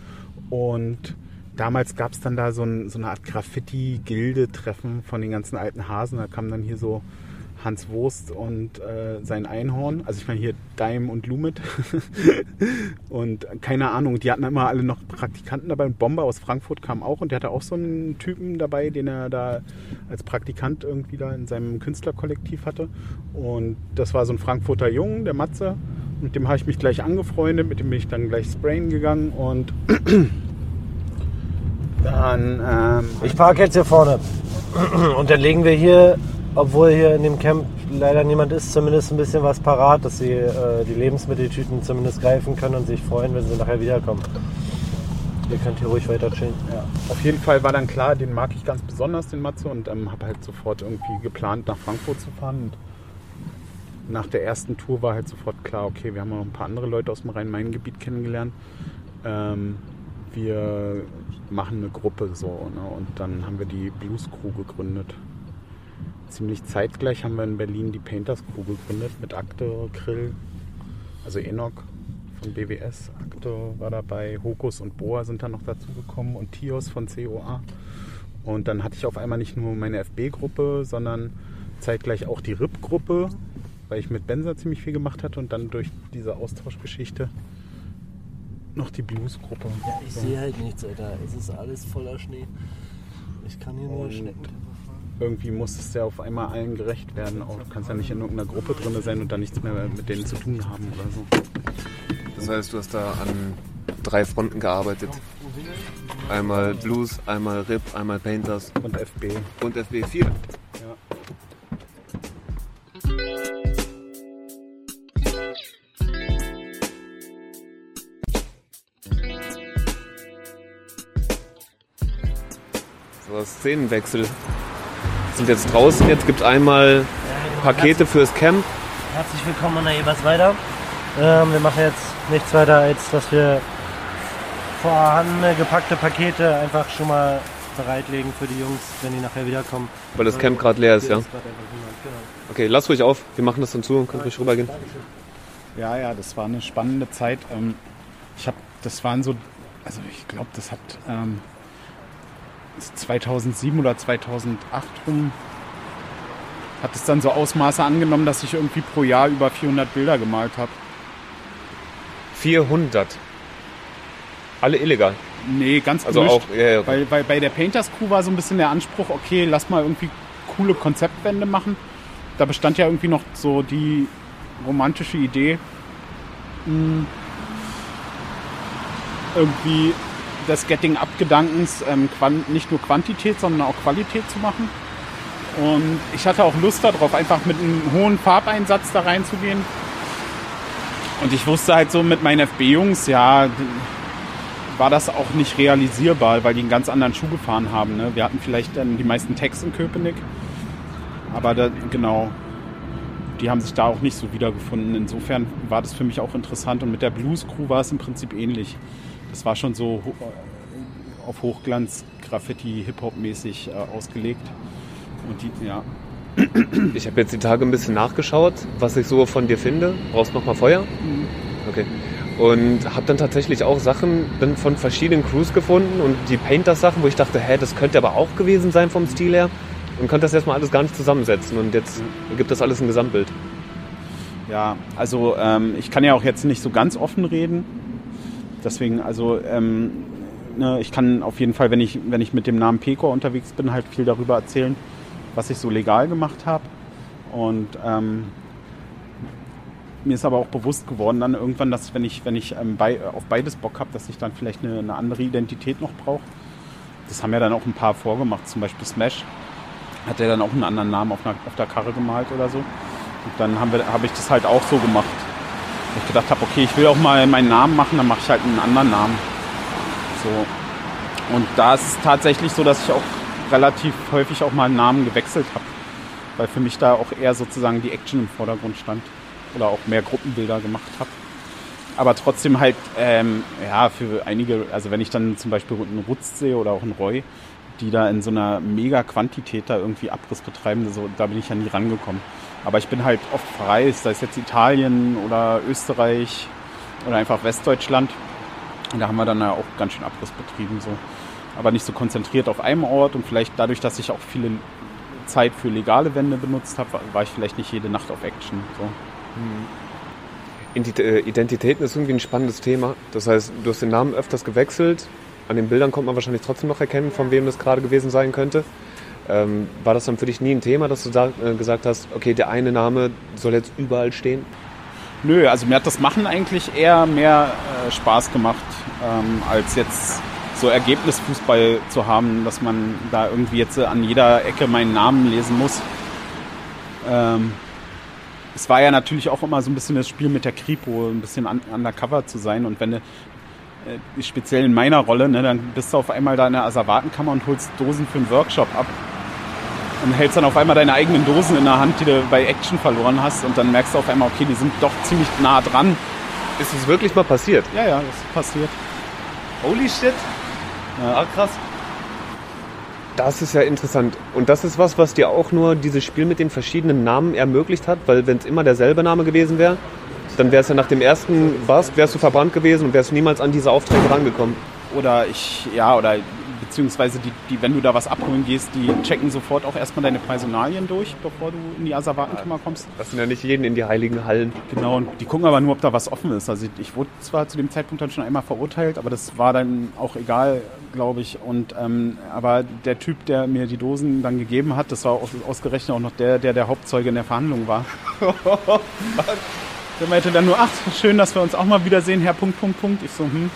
Und damals gab es dann da so, ein, so eine Art Graffiti-Gilde-Treffen von den ganzen alten Hasen. Da kam dann hier so Hans Wurst und äh, sein Einhorn. Also ich meine hier Daim und Lumit. und keine Ahnung, die hatten immer alle noch Praktikanten dabei. Und Bomber aus Frankfurt kam auch und der hatte auch so einen Typen dabei, den er da als Praktikant irgendwie da in seinem Künstlerkollektiv hatte. Und das war so ein Frankfurter Jungen, der Matze. Mit dem habe ich mich gleich angefreundet, mit dem bin ich dann gleich sprayen gegangen und dann ähm, Ich parke jetzt hier vorne. Und dann legen wir hier, obwohl hier in dem Camp leider niemand ist, zumindest ein bisschen was parat, dass sie äh, die Lebensmitteltüten zumindest greifen können und sich freuen, wenn sie nachher wiederkommen. Ihr könnt hier ruhig weiter chillen. Ja, auf jeden Fall war dann klar, den mag ich ganz besonders, den Matze, und ähm, habe halt sofort irgendwie geplant, nach Frankfurt zu fahren. Und nach der ersten Tour war halt sofort klar, okay, wir haben noch ein paar andere Leute aus dem Rhein-Main-Gebiet kennengelernt. Ähm, wir machen eine Gruppe so, ne? und dann haben wir die Blues Crew gegründet. Ziemlich zeitgleich haben wir in Berlin die Painters Crew gegründet mit Akte, Krill, also Enoch von BWS. Akte war dabei, Hokus und Boa sind dann noch dazu gekommen und Tios von COA. Und dann hatte ich auf einmal nicht nur meine FB-Gruppe, sondern zeitgleich auch die RIP-Gruppe, weil ich mit Benzer ziemlich viel gemacht hatte und dann durch diese Austauschgeschichte noch die Blues-Gruppe. Ja, ich sehe halt nichts, Alter. Es ist alles voller Schnee. Ich kann hier nur Schnecken. Irgendwie muss es ja auf einmal allen gerecht werden. Auch, du kannst ja nicht in irgendeiner Gruppe drin sein und dann nichts mehr mit denen zu tun haben oder so. Das heißt, du hast da an drei Fronten gearbeitet. Einmal Blues, einmal Rip, einmal Painters Und FB. und FB4. Ja. So, Szenenwechsel. Sind jetzt draußen, jetzt gibt es einmal Pakete fürs Camp. Herzlich willkommen an der Ebersweider. Ähm, wir machen jetzt nichts weiter, als dass wir vorhandene gepackte Pakete einfach schon mal bereitlegen für die Jungs, wenn die nachher wiederkommen. Weil das Camp gerade leer ist, ja? Ist genau. Okay, lass ruhig auf. Wir machen das dann zu und könnt ruhig rübergehen. Ja, ja, das war eine spannende Zeit. Ähm, Ich habe, das waren so, also ich glaube, das hat ähm, 2007 oder 2008 rum, hat es dann so Ausmaße angenommen, dass ich irgendwie pro Jahr über 400 Bilder gemalt habe. 400. Alle illegal. Nee, ganz Also gemischt. auch, ja, ja. Weil, weil bei der Painters Crew war so ein bisschen der Anspruch, okay, lass mal irgendwie coole Konzeptwände machen. Da bestand ja irgendwie noch so die romantische Idee, mh, irgendwie des Getting Up-Gedankens ähm, nicht nur Quantität, sondern auch Qualität zu machen. Und ich hatte auch Lust darauf, einfach mit einem hohen Farbeinsatz da reinzugehen. Und ich wusste halt so mit meinen FB-Jungs, ja, war das auch nicht realisierbar, weil die einen ganz anderen Schuh gefahren haben. Ne? Wir hatten vielleicht dann die meisten Tags in Köpenick, aber da, genau, die haben sich da auch nicht so wiedergefunden. Insofern war das für mich auch interessant und mit der Blues Crew war es im Prinzip ähnlich. Das war schon so auf Hochglanz, Graffiti, Hip-Hop-mäßig äh, ausgelegt. Und die, ja, Ich habe jetzt die Tage ein bisschen nachgeschaut, was ich so von dir finde. Brauchst noch mal Feuer? Okay. Und habe dann tatsächlich auch Sachen dann von verschiedenen Crews gefunden und die Painters-Sachen, wo ich dachte, hä, das könnte aber auch gewesen sein vom Stil her. Und konnte das erstmal alles gar nicht zusammensetzen. Und jetzt ergibt das alles ein Gesamtbild. Ja, also ähm, ich kann ja auch jetzt nicht so ganz offen reden. Deswegen, also ähm, ne, ich kann auf jeden Fall, wenn ich, wenn ich mit dem Namen Pecor unterwegs bin, halt viel darüber erzählen, was ich so legal gemacht habe. Und ähm, mir ist aber auch bewusst geworden dann irgendwann, dass wenn ich, wenn ich ähm, bei, auf beides Bock habe, dass ich dann vielleicht eine, eine andere Identität noch brauche. Das haben ja dann auch ein paar vorgemacht, zum Beispiel Smash hat er dann auch einen anderen Namen auf, einer, auf der Karre gemalt oder so. Und dann habe hab ich das halt auch so gemacht. Wo ich gedacht habe, okay, ich will auch mal meinen Namen machen, dann mache ich halt einen anderen Namen. So. Und da ist es tatsächlich so, dass ich auch relativ häufig auch mal einen Namen gewechselt habe. Weil für mich da auch eher sozusagen die Action im Vordergrund stand. Oder auch mehr Gruppenbilder gemacht habe. Aber trotzdem halt, ähm, ja, für einige, also wenn ich dann zum Beispiel einen Rutz sehe oder auch einen Roy, die da in so einer mega Quantität da irgendwie Abriss betreiben, so, da bin ich ja nie rangekommen. Aber ich bin halt oft verreist, sei es jetzt Italien oder Österreich oder einfach Westdeutschland. Und da haben wir dann ja auch ganz schön Abriss betrieben, so. Aber nicht so konzentriert auf einem Ort und vielleicht dadurch, dass ich auch viele Zeit für legale Wände benutzt habe, war ich vielleicht nicht jede Nacht auf Action. So. Identitäten ist irgendwie ein spannendes Thema. Das heißt, du hast den Namen öfters gewechselt. An den Bildern kommt man wahrscheinlich trotzdem noch erkennen, von wem das gerade gewesen sein könnte. Ähm, war das dann für dich nie ein Thema, dass du da, äh, gesagt hast, okay, der eine Name soll jetzt überall stehen? Nö, also mir hat das Machen eigentlich eher mehr äh, Spaß gemacht, ähm, als jetzt so Ergebnisfußball zu haben, dass man da irgendwie jetzt an jeder Ecke meinen Namen lesen muss. Ähm, es war ja natürlich auch immer so ein bisschen das Spiel mit der Kripo, ein bisschen un undercover zu sein. Und wenn du, äh, speziell in meiner Rolle, ne, dann bist du auf einmal da in der Asservatenkammer und holst Dosen für einen Workshop ab. Und hältst dann auf einmal deine eigenen Dosen in der Hand, die du bei Action verloren hast. Und dann merkst du auf einmal, okay, die sind doch ziemlich nah dran. Ist es wirklich mal passiert? Ja, ja, das ist passiert. Holy shit. Ja. Ah, krass. Das ist ja interessant. Und das ist was, was dir auch nur dieses Spiel mit den verschiedenen Namen ermöglicht hat, weil wenn es immer derselbe Name gewesen wäre, dann wärst du nach dem ersten Bast, wärst du verbrannt gewesen und wärst niemals an diese Aufträge rangekommen. Oder ich, ja, oder beziehungsweise die, die, wenn du da was abholen gehst, die checken sofort auch erstmal deine Personalien durch, bevor du in die Asservatenkammer kommst. Das sind ja nicht jeden in die heiligen Hallen. Genau, und die gucken aber nur, ob da was offen ist. Also ich wurde zwar zu dem Zeitpunkt dann schon einmal verurteilt, aber das war dann auch egal, glaube ich. Und ähm, aber der Typ, der mir die Dosen dann gegeben hat, das war ausgerechnet auch noch der, der der Hauptzeuge in der Verhandlung war. der meinte dann nur, ach, schön, dass wir uns auch mal wiedersehen, Herr Punkt, Punkt, Punkt. Ich so, hm,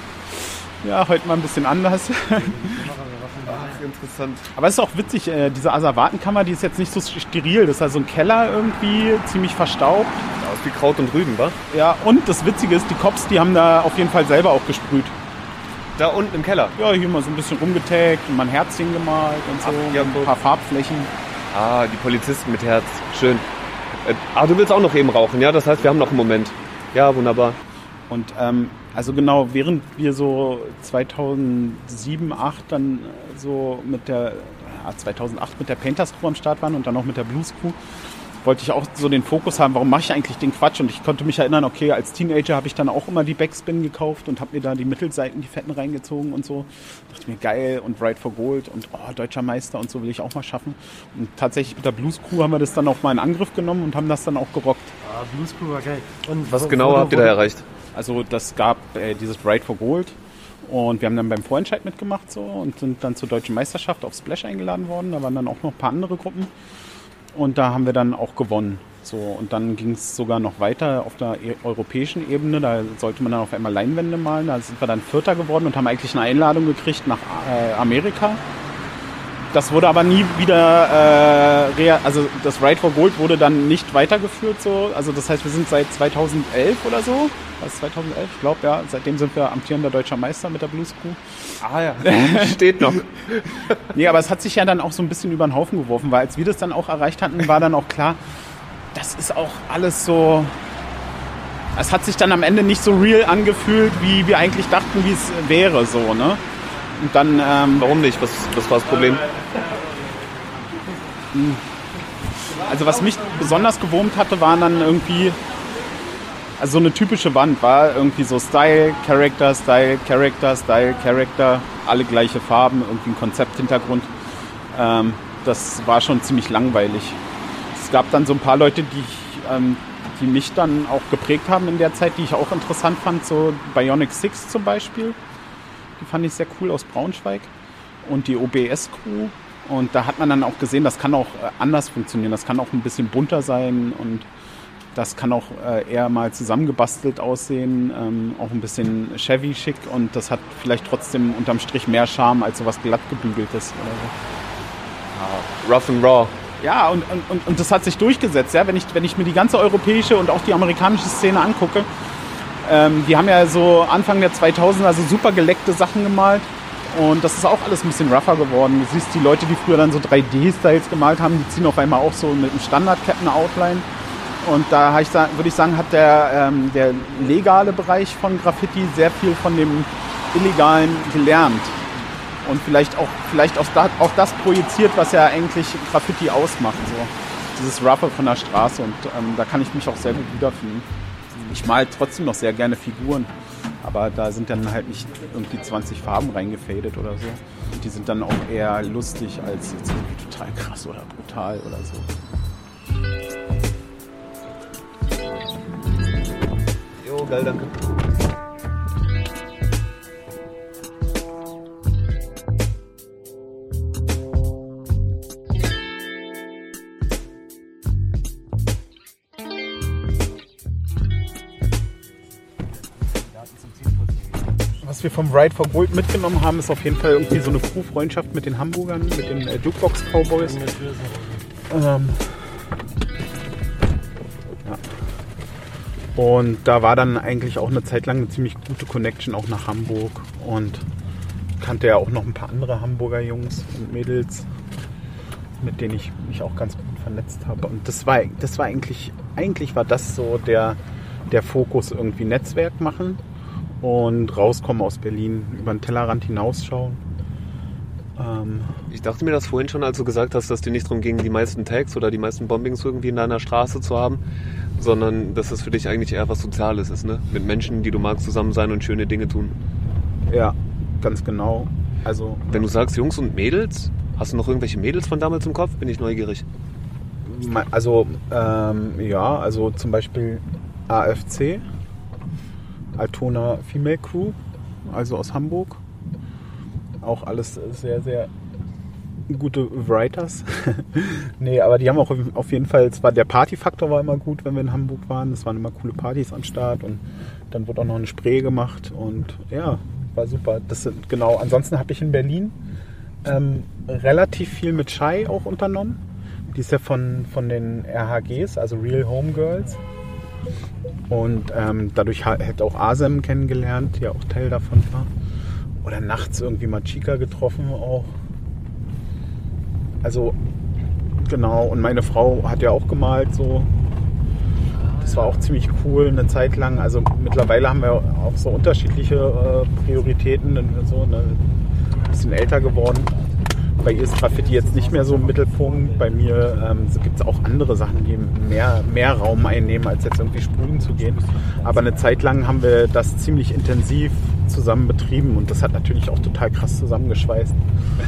ja, heute mal ein bisschen anders. Ach, interessant. Aber es ist auch witzig, äh, diese Asservatenkammer, die ist jetzt nicht so steril. Das ist also ein Keller irgendwie, ziemlich verstaubt. Aus wie Kraut und Rüben, wa? Ja, und das Witzige ist, die Cops, die haben da auf jeden Fall selber auch gesprüht. Da unten im Keller? Ja, hier mal so ein bisschen rumgetaggt und mal ein Herzchen gemalt und so. Ach, ja, ein paar Farbflächen. Ah, die Polizisten mit Herz. Schön. Äh, ah, du willst auch noch eben rauchen, ja? Das heißt, wir haben noch einen Moment. Ja, wunderbar. Und ähm, also genau, während wir so 2007, 2008 dann so mit der, ja, 2008 mit der Painters Crew am Start waren und dann auch mit der Blues Crew, wollte ich auch so den Fokus haben, warum mache ich eigentlich den Quatsch? Und ich konnte mich erinnern, okay, als Teenager habe ich dann auch immer die Backspin gekauft und habe mir da die Mittelseiten, die Fetten reingezogen und so. Dachte mir, geil und Ride for Gold und oh, deutscher Meister und so will ich auch mal schaffen. Und tatsächlich mit der Blues Crew haben wir das dann auch mal in Angriff genommen und haben das dann auch gerockt. Ah, Blues Crew war geil. Und Was genau habt ihr da erreicht? Also das gab äh, dieses Ride for Gold und wir haben dann beim Vorentscheid mitgemacht so und sind dann zur deutschen Meisterschaft auf Splash eingeladen worden. Da waren dann auch noch ein paar andere Gruppen und da haben wir dann auch gewonnen. So, und dann ging es sogar noch weiter auf der e europäischen Ebene. Da sollte man dann auf einmal Leinwände malen. Da sind wir dann Vierter geworden und haben eigentlich eine Einladung gekriegt nach äh, Amerika. Das wurde aber nie wieder, äh, also das Ride for Gold wurde dann nicht weitergeführt. So. Also das heißt, wir sind seit 2011 oder so, was 2011? Ich glaube, ja, seitdem sind wir amtierender deutscher Meister mit der Blues Crew. Ah ja, steht noch. nee, aber es hat sich ja dann auch so ein bisschen über den Haufen geworfen, weil als wir das dann auch erreicht hatten, war dann auch klar, das ist auch alles so. Es hat sich dann am Ende nicht so real angefühlt, wie wir eigentlich dachten, wie es wäre, so, ne? Und dann. Ähm, Warum nicht? Was, was war das Problem? Also was mich besonders gewurmt hatte, waren dann irgendwie, also so eine typische Wand war irgendwie so Style, Character, Style, Character, Style, Character, alle gleiche Farben, irgendwie ein Konzepthintergrund. Ähm, das war schon ziemlich langweilig. Es gab dann so ein paar Leute, die, ich, ähm, die mich dann auch geprägt haben in der Zeit, die ich auch interessant fand, so Bionic Six zum Beispiel. Die fand ich sehr cool aus Braunschweig. Und die OBS-Crew. Und da hat man dann auch gesehen, das kann auch äh, anders funktionieren. Das kann auch ein bisschen bunter sein und das kann auch äh, eher mal zusammengebastelt aussehen, ähm, auch ein bisschen Chevy-schick und das hat vielleicht trotzdem unterm Strich mehr Charme als sowas glatt gebügeltes oder so. Rough and Raw. Ja, und, und, und das hat sich durchgesetzt. Ja? Wenn, ich, wenn ich mir die ganze europäische und auch die amerikanische Szene angucke, ähm, die haben ja so Anfang der 2000er so super geleckte Sachen gemalt. Und das ist auch alles ein bisschen rougher geworden. Du siehst die Leute, die früher dann so 3D-Styles gemalt haben, die ziehen auf einmal auch so mit einem Standard-Captain-Outline. Und da würde ich sagen, hat der, ähm, der legale Bereich von Graffiti sehr viel von dem illegalen gelernt. Und vielleicht auch, vielleicht auch, da, auch das projiziert, was ja eigentlich Graffiti ausmacht. So. Dieses Roughe von der Straße. Und ähm, da kann ich mich auch sehr gut wiederfinden. Ich mal trotzdem noch sehr gerne Figuren. Aber da sind dann halt nicht irgendwie 20 Farben reingefadet oder so. Die sind dann auch eher lustig als jetzt total krass oder brutal oder so. Jo, geil, danke. Was wir vom Ride for Gold mitgenommen haben, ist auf jeden Fall irgendwie so eine Crew-Freundschaft mit den Hamburgern, mit den äh, Jukebox Cowboys. Ähm, ja. Und da war dann eigentlich auch eine Zeit lang eine ziemlich gute Connection auch nach Hamburg und kannte ja auch noch ein paar andere Hamburger Jungs und Mädels, mit denen ich mich auch ganz gut vernetzt habe. Und das war, das war eigentlich, eigentlich war das so der, der Fokus irgendwie Netzwerk machen und rauskommen aus Berlin, über den Tellerrand hinausschauen. Ähm, Ich dachte mir das vorhin schon, als du gesagt hast, dass dir nicht darum ging, die meisten Tags oder die meisten Bombings irgendwie in deiner Straße zu haben, sondern dass es für dich eigentlich eher was Soziales ist, ne? Mit Menschen, die du magst, zusammen sein und schöne Dinge tun. ja, ganz genau. Also Wenn du sagst Jungs und Mädels, hast du noch irgendwelche Mädels von damals im Kopf? Bin ich neugierig. Also, ähm, ja, also zum Beispiel AFC, Altona Female Crew, also aus Hamburg. Auch alles sehr, sehr gute Writers. nee, aber die haben auch auf jeden Fall, zwar der Partyfaktor war immer gut, wenn wir in Hamburg waren. Es waren immer coole Partys am Start und dann wurde auch noch eine Spree gemacht und ja, war super. Das sind, genau, ansonsten habe ich in Berlin ähm, relativ viel mit Shai auch unternommen. Die ist ja von, von den RHGs, also Real Home Girls. Und ähm, dadurch hätte auch Asem kennengelernt, die ja auch Teil davon war. Oder nachts irgendwie mal Chica getroffen auch. Also, genau. Und meine Frau hat ja auch gemalt so. Das war auch ziemlich cool eine Zeit lang. Also mittlerweile haben wir auch so unterschiedliche äh, Prioritäten und so. Ne? Ein bisschen älter geworden. Bei ihr ist Graffiti jetzt nicht mehr so im Mittelpunkt. Bei mir ähm, gibt es auch andere Sachen, die mehr, mehr Raum einnehmen, als jetzt irgendwie sprühen zu gehen. Aber eine Zeit lang haben wir das ziemlich intensiv zusammen betrieben und das hat natürlich auch total krass zusammengeschweißt.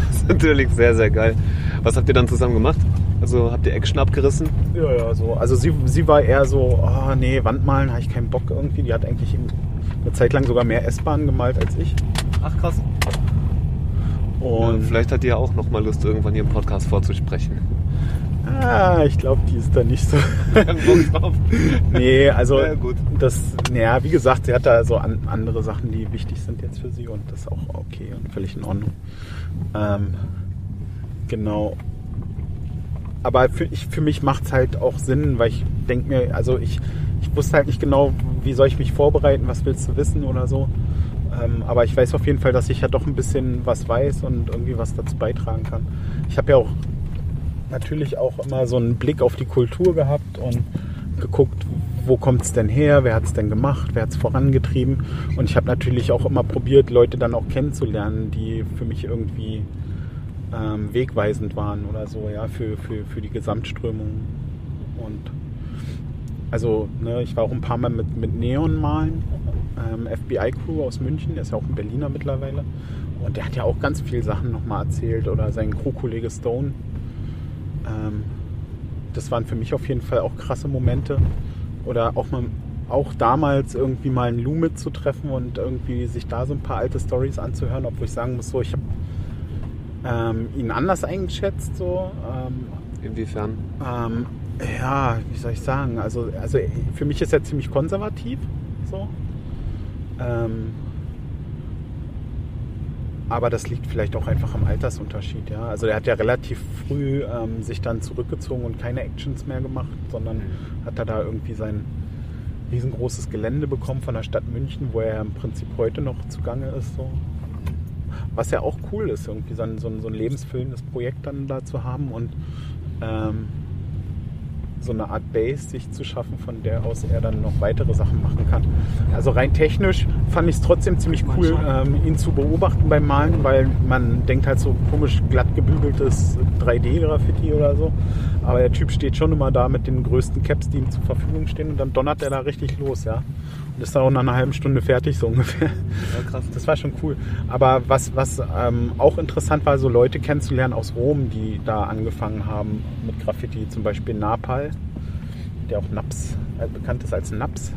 Das ist natürlich sehr, sehr geil. Was habt ihr dann zusammen gemacht? Also habt ihr Action abgerissen? Ja, ja, so. Also sie, sie war eher so, oh nee, Wandmalen habe ich keinen Bock irgendwie. Die hat eigentlich eine Zeit lang sogar mehr S-Bahnen gemalt als ich. Ach krass. Und Und vielleicht hat die ja auch noch mal Lust, irgendwann hier im Podcast vorzusprechen. ah, ich glaube, die ist da nicht so. Nee, also Ja, gut. das, naja, wie gesagt, sie hat da so an, andere Sachen, die wichtig sind jetzt für sie und das ist auch okay und völlig in Ordnung. Ähm, genau. Aber für, ich, für mich macht es halt auch Sinn, weil ich denke mir, also ich, ich wusste halt nicht genau, wie soll ich mich vorbereiten, was willst du wissen oder so. Ähm, aber ich weiß auf jeden Fall, dass ich ja doch ein bisschen was weiß und irgendwie was dazu beitragen kann. Ich habe ja auch natürlich auch immer so einen Blick auf die Kultur gehabt und geguckt, wo kommt es denn her, wer hat es denn gemacht, wer hat es vorangetrieben. Und ich habe natürlich auch immer probiert, Leute dann auch kennenzulernen, die für mich irgendwie ähm, wegweisend waren oder so, ja, für, für, für die Gesamtströmung Und also, ne, ich war auch ein paar Mal mit, mit Neon malen. Ähm, FBI-Crew aus München, der ist ja auch ein Berliner mittlerweile. Und der hat ja auch ganz viele Sachen nochmal erzählt. Oder sein Crew-Kollege Stone. Ähm, das waren für mich auf jeden Fall auch krasse Momente. Oder auch mal auch damals irgendwie mal einen Lou mitzutreffen und irgendwie sich da so ein paar alte Stories anzuhören, obwohl ich sagen muss, so ich habe ähm, ihn anders eingeschätzt. So, ähm, Inwiefern? ähm, ja, wie soll ich sagen? Also, also für mich ist er ziemlich konservativ. So. Ähm, aber das liegt vielleicht auch einfach am Altersunterschied. Ja? Also er hat ja relativ früh ähm, sich dann zurückgezogen und keine Actions mehr gemacht, sondern hat er da irgendwie sein riesengroßes Gelände bekommen von der Stadt München, wo er im Prinzip heute noch zugange ist. So. Was ja auch cool ist, irgendwie so ein, so ein, so ein lebensfüllendes Projekt dann da zu haben und ähm, so eine Art Base sich zu schaffen, von der aus er dann noch weitere Sachen machen kann. Also rein technisch fand ich es trotzdem ziemlich cool, ähm, ihn zu beobachten beim Malen, weil man denkt halt so komisch glatt gebügeltes 3D-Graffiti oder so. Aber der Typ steht schon immer da mit den größten Caps, die ihm zur Verfügung stehen und dann donnert er da richtig los, ja. Ist auch nach einer halben Stunde fertig, so ungefähr. Ja, krass. Das war schon cool. Aber was, was ähm, auch interessant war, so Leute kennenzulernen aus Rom, die da angefangen haben mit Graffiti. Zum Beispiel Napal, der auch Naps, äh, bekannt ist als Naps.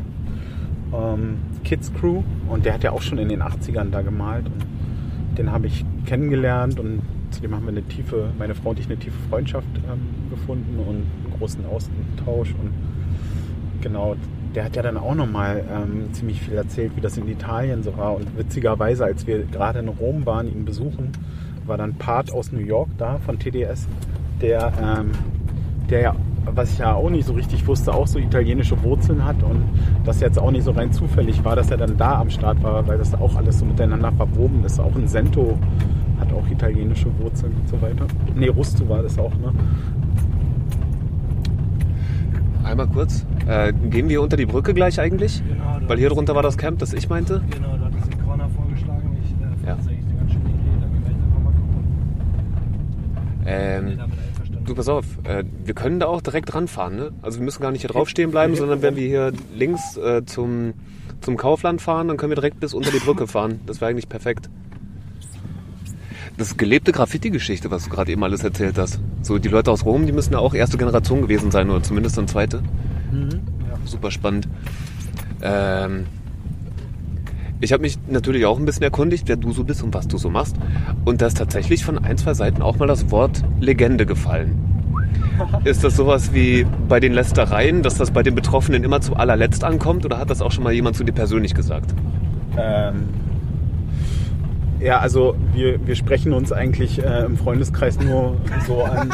Ähm, Kids Crew. Und der hat ja auch schon in den 80ern da gemalt. Und den habe ich kennengelernt und zudem haben wir eine tiefe, meine Frau und ich eine tiefe Freundschaft ähm, gefunden und einen großen Austausch. Und genau, der hat ja dann auch nochmal ähm, ziemlich viel erzählt, wie das in Italien so war. Und witzigerweise, als wir gerade in Rom waren, ihn besuchen, war dann Part aus New York da von TDS, der, ähm, der ja, was ich ja auch nicht so richtig wusste, auch so italienische Wurzeln hat und das jetzt auch nicht so rein zufällig war, dass er dann da am Start war, weil das auch alles so miteinander verwoben ist. Auch ein Sento hat auch italienische Wurzeln und so weiter. Nee, Rusto war das auch, ne? Einmal kurz. Äh, gehen wir unter die Brücke gleich eigentlich? Genau, Weil hier drunter war das Camp, das ich meinte. Genau, du hattest den Corner vorgeschlagen. Ich äh, fand Ja. eigentlich eine ganz schöne Idee. Da gehen wir jetzt einfach mal gucken. Ähm, du, pass auf. Äh, wir können da auch direkt ranfahren, ne? Also wir müssen gar nicht hier drauf stehen bleiben, sondern wenn wir hier links äh, zum, zum Kaufland fahren, dann können wir direkt bis unter die Brücke fahren. Das wäre eigentlich perfekt. Das ist gelebte Graffiti-Geschichte, was du gerade eben alles erzählt hast. So, die Leute aus Rom, die müssen ja auch erste Generation gewesen sein, oder zumindest dann zweite. Super spannend. Ähm, ich habe mich natürlich auch ein bisschen erkundigt, wer du so bist und was du so machst. Und da ist tatsächlich von ein, zwei Seiten auch mal das Wort Legende gefallen. Ist das sowas wie bei den Lästereien, dass das bei den Betroffenen immer zu allerletzt ankommt? Oder hat das auch schon mal jemand zu dir persönlich gesagt? Ähm, ja, also wir, wir sprechen uns eigentlich äh, im Freundeskreis nur so an.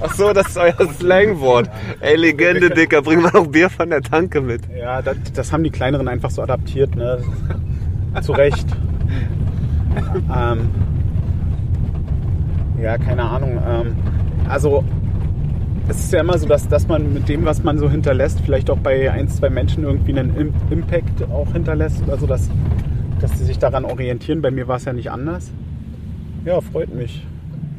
Ach so, das ist euer Slangwort. Ey, Legende, Dicker, bring mal noch Bier von der Tanke mit. Ja, das, das haben die Kleineren einfach so adaptiert, ne? Zu Recht. ähm, ja, keine Ahnung. Ähm, also es ist ja immer so, dass, dass man mit dem, was man so hinterlässt, vielleicht auch bei ein, zwei Menschen irgendwie einen Im Impact auch hinterlässt. Also dass, dass sie sich daran orientieren. Bei mir war es ja nicht anders. Ja, freut mich.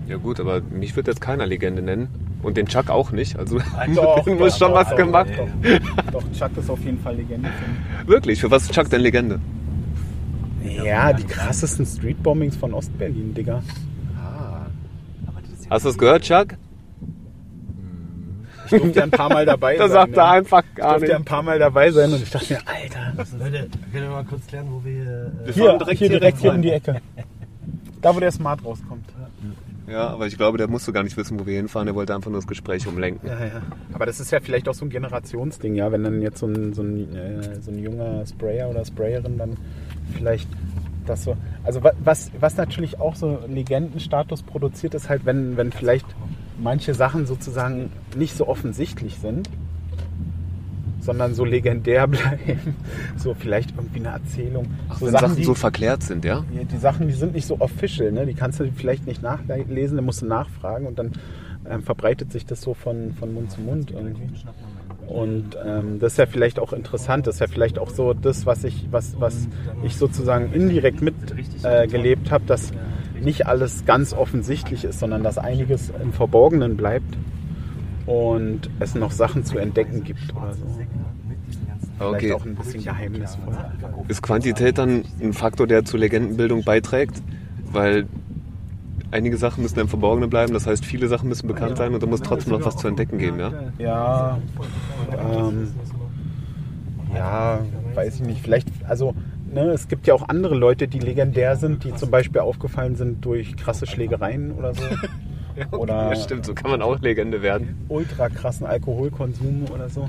Ja gut, aber mich wird jetzt keiner Legende nennen. Und den Chuck auch nicht. Also Doch, muss doch, schon was doch, gemacht. Doch, doch, Chuck ist auf jeden Fall Legende. Wirklich, für was ist Chuck denn Legende? Ja, die krassesten Streetbombings von Ostberlin, Digga. Hast du es gehört, Chuck? Ich durfte ja ein paar Mal dabei Da sein. sagt er einfach Ich gar durfte ja nicht. ein paar Mal dabei sein und ich dachte mir, Alter. Leute, können wir mal kurz klären, wo wir hier. Äh, Hier, direkt, hier, direkt hier um die Ecke. Da, wo der Smart rauskommt. Ja, aber ich glaube, der musste gar nicht wissen, wo wir hinfahren. Der wollte einfach nur das Gespräch umlenken. Ja, ja. Aber das ist ja vielleicht auch so ein Generationsding, ja, wenn dann jetzt so ein, so ein, äh, so ein junger Sprayer oder Sprayerin dann vielleicht das so. Also wa- was, was natürlich auch so Legendenstatus produziert, ist halt, wenn, wenn vielleicht manche Sachen sozusagen nicht so offensichtlich sind, sondern so legendär bleiben. So vielleicht irgendwie eine Erzählung. Ach, so wenn Sachen, die, so verklärt sind, ja? Ja, die Sachen, die sind nicht so official, ne? die kannst du vielleicht nicht nachlesen, dann musst du nachfragen und dann ähm, verbreitet sich das so von, von Mund zu Mund irgendwie. Und ähm, das ist ja vielleicht auch interessant, das ist ja vielleicht auch so das, was ich, was, was ich sozusagen indirekt mitgelebt äh, gelebt habe, dass nicht alles ganz offensichtlich ist, sondern dass einiges im Verborgenen bleibt. und es noch Sachen zu entdecken gibt oder so. Vielleicht Okay. auch ein bisschen geheimnisvoll. Ist Quantität dann ein Faktor, der zur Legendenbildung beiträgt? Weil einige Sachen müssen im Verborgenen bleiben, das heißt, viele Sachen müssen bekannt sein und da muss trotzdem noch was zu entdecken geben, ja? Ja, ähm, ja, weiß ich nicht. Vielleicht, also ne, es gibt ja auch andere Leute, die legendär sind, die zum Beispiel aufgefallen sind durch krasse Schlägereien oder so. Oder Ja, stimmt, so kann man auch Legende werden. ultra krassen Alkoholkonsum oder so.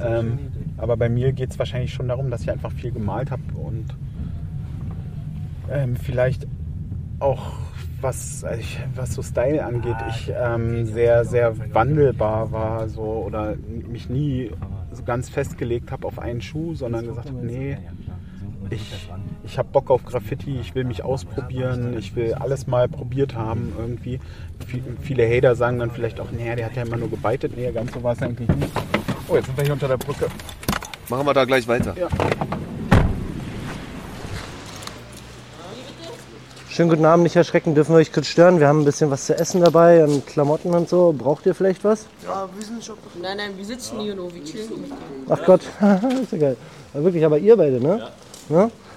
Ähm, aber bei mir geht es wahrscheinlich schon darum, dass ich einfach viel gemalt habe und ähm, vielleicht auch was, ich- was so Style angeht, ich ähm, sehr, sehr wandelbar war so oder mich nie so ganz festgelegt habe auf einen Schuh, sondern gesagt habe, nee, ich, ich habe Bock auf Graffiti, ich will mich ausprobieren, ich will alles mal probiert haben irgendwie. Viel- Viele Hater sagen dann vielleicht auch, nee, der hat ja immer nur gebeitet. Nee, ganz so war es eigentlich nicht. Oh, jetzt sind wir hier unter der Brücke. Machen wir da gleich weiter. Ja. Schönen guten Abend, nicht erschrecken, dürfen wir euch kurz stören. Wir haben ein bisschen was zu essen dabei und Klamotten und so. Braucht ihr vielleicht was? Ja, wir sind schon. Nein, nein, wir sitzen hier nur, wir chillen. Ach Gott, ist ja geil. Aber wirklich, aber ihr beide, ne? Ja.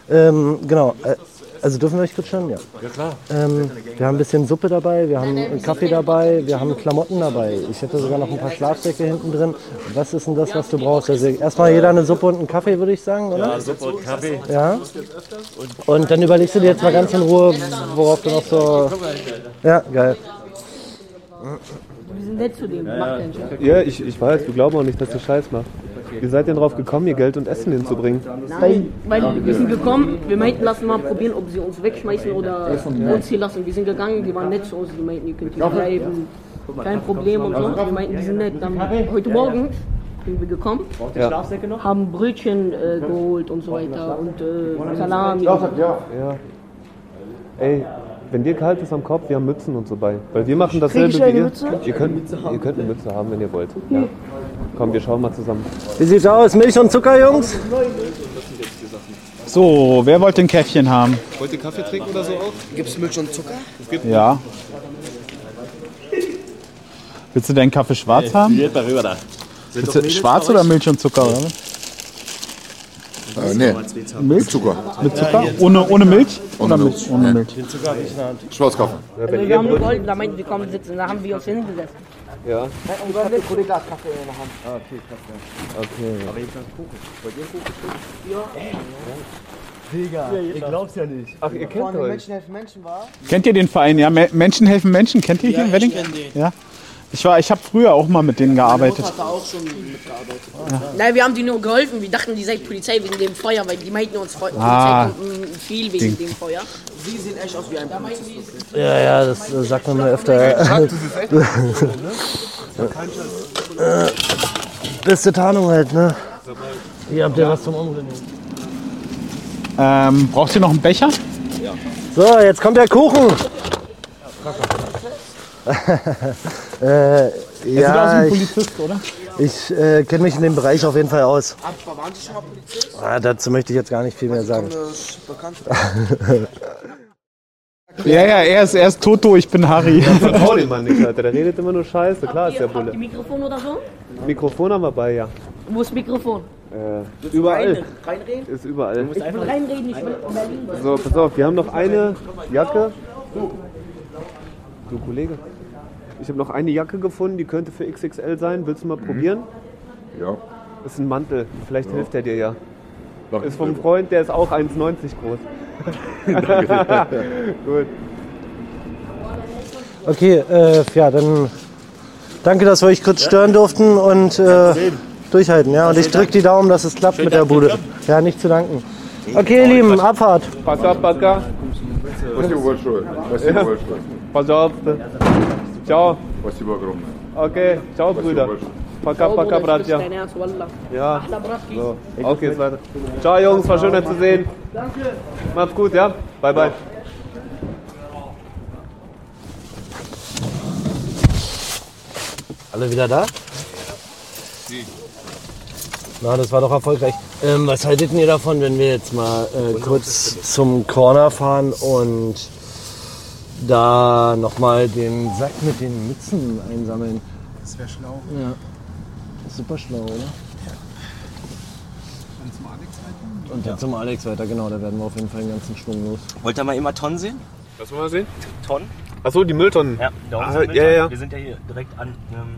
Ähm, genau. Äh, also dürfen wir euch kurz stören? Ja. Ja klar. Ähm, wir haben ein bisschen Suppe dabei, wir haben einen Kaffee dabei, wir haben Klamotten dabei. Ich hätte sogar noch ein paar Schlafsäcke hinten drin. Was ist denn das, was du brauchst? Also erstmal jeder eine Suppe und einen Kaffee, würde ich sagen, oder? Ja, Suppe und Kaffee. Ja. Und dann überlegst du dir jetzt mal ganz in Ruhe, worauf du noch so. Ja, geil. Wir sind nett zu dem, macht den Job. Ja, ich, ich weiß, wir glauben auch nicht, dass ihr Scheiß macht. Wie seid ihr denn drauf gekommen, hier Geld und Essen hinzubringen? Nein, weil wir sind gekommen, wir meinten, lassen mal probieren, ob sie uns wegschmeißen oder uns hier lassen. Wir sind gegangen, die waren nett zu uns, die meinten, ihr könnt hier bleiben, kein Problem und so. Wir meinten, die sind nett. Dann heute Morgen sind wir gekommen, Ja. haben Brötchen äh, geholt und so weiter und äh, Salami. Ja. Ey, wenn dir kalt ist am Kopf, wir haben Mützen und so bei. Weil wir machen dasselbe wie ihr. Ihr könnt, ihr könnt eine Mütze haben, wenn ihr wollt. Ja. Komm, wir schauen mal zusammen. Wie sieht's aus? Milch und Zucker, Jungs? So, wer wollte ein Käffchen haben? Wollt ihr Kaffee trinken oder so auch? Gibt's Milch und Zucker? Ja. Willst du deinen Kaffee schwarz haben? Willst du schwarz oder Milch und Zucker? Oder? Äh, nee, Milch? Zucker. Mit Zucker? Ohne, ohne Milch? Ohne oder Milch. mit, ohne Nee. Milch? Schwarzkaffee. Also wir haben nur geholfen, da meinten wir kommen sitzen, da haben wir uns hingesetzt. Ja. Und dann Der Kollege hat Kaffee in der Hand. Ah, okay, krass. Okay. Aber jetzt hast Kuchen. Wollt ihr Kuchen? Digga, ich glaub's ja nicht. Ach, ihr kennt euch. Menschen helfen Menschen war. Kennt ihr den Verein? Ja, Me- Menschen helfen Menschen. Kennt ihr hier in Wedding? Ja. Ich war, ich habe früher auch mal mit denen gearbeitet. Hat da auch schon mitgearbeitet. Nein, wir haben die nur geholfen. Wir dachten, die seid Polizei wegen dem Feuer, weil die meinten uns, Feu Ah. Viel wegen dem Feuer. Sie sehen echt aus wie ein Polizist. Ja, ja, das äh, sagt man mir öfter. Beste Tarnung halt, ne? Hier habt ihr was zum Umdrehen. Ähm, braucht ihr noch einen Becher? So, jetzt kommt der Kuchen. äh, Er sieht aus wie ja, Polizist, oder? ich äh, kenne mich in dem Bereich auf jeden Fall aus. Aber waren Sie schon mal Polizist? Ah, dazu möchte ich jetzt gar nicht viel mehr sagen. Bekannt. Ja, ja, er ist, er ist Toto, ich bin Harry. Vertrau dem Mann nicht, Alter. Der redet immer nur Scheiße. Klar ist der Habt ihr Bulle. Mikrofon oder so? Mikrofon haben wir bei, ja. Wo ist Mikrofon? Äh, überall. Reinreden? Ist überall. Ich will reinreden, ich will in Berlin. So, pass auf, wir haben noch eine Jacke. Du Kollege. Ich habe noch eine Jacke gefunden, die könnte für XXL sein. Willst du mal mhm. probieren? Ja. Das ist ein Mantel. Vielleicht ja. hilft er dir ja. Mach ist vom Freund, der ist auch 1,90 groß. Gut. Okay, äh, ja, dann danke, dass wir euch kurz stören durften und äh, durchhalten. Ja, und ich drücke die Daumen, dass es klappt mit der Bude. Ja, nicht zu danken. Okay, ihr Lieben, Abfahrt. Pass auf, Packer. Pass auf. Ciao. Спасибо огромное. Okay, ciao, Brüder. большое. Poka, Oh, poka, Bruder, das ist Bratja. dein Ernst, Wallah. Ja. Ahla, Bratki. So. Okay, ist weiter. Ciao, Jungs, war schön, euch zu sehen. Danke. Macht's gut, ja? Bye, bye. Alle wieder da? Na, das war doch erfolgreich. Ähm, was haltet ihr davon, wenn wir jetzt mal äh, kurz zum Corner fahren und da nochmal den Sack mit den Mützen einsammeln? Das wäre schlau. Ja. Super schlau, oder? Dann zum Alex weiter? Und dann zum Alex weiter, genau, da werden wir auf jeden Fall einen ganzen Schwung los. Wollt ihr mal immer Tonnen sehen? Was wollen wir sehen? Tonnen? Achso, die Mülltonnen. Ja, da Ah, ja, ja. Wir sind ja hier direkt an einem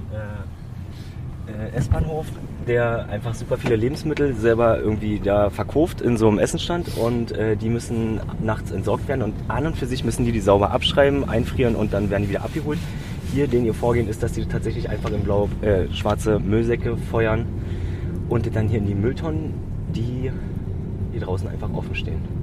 äh, äh, S-Bahnhof, der einfach super viele Lebensmittel selber irgendwie da verkauft in so einem Essenstand und äh, die müssen nachts entsorgt werden und an und für sich müssen die die sauber abschreiben, einfrieren und dann werden die wieder abgeholt. Hier, den ihr Vorgehen ist, dass die tatsächlich einfach in blau, äh, schwarze Müllsäcke feuern und dann hier in die Mülltonnen, die hier draußen einfach offen stehen.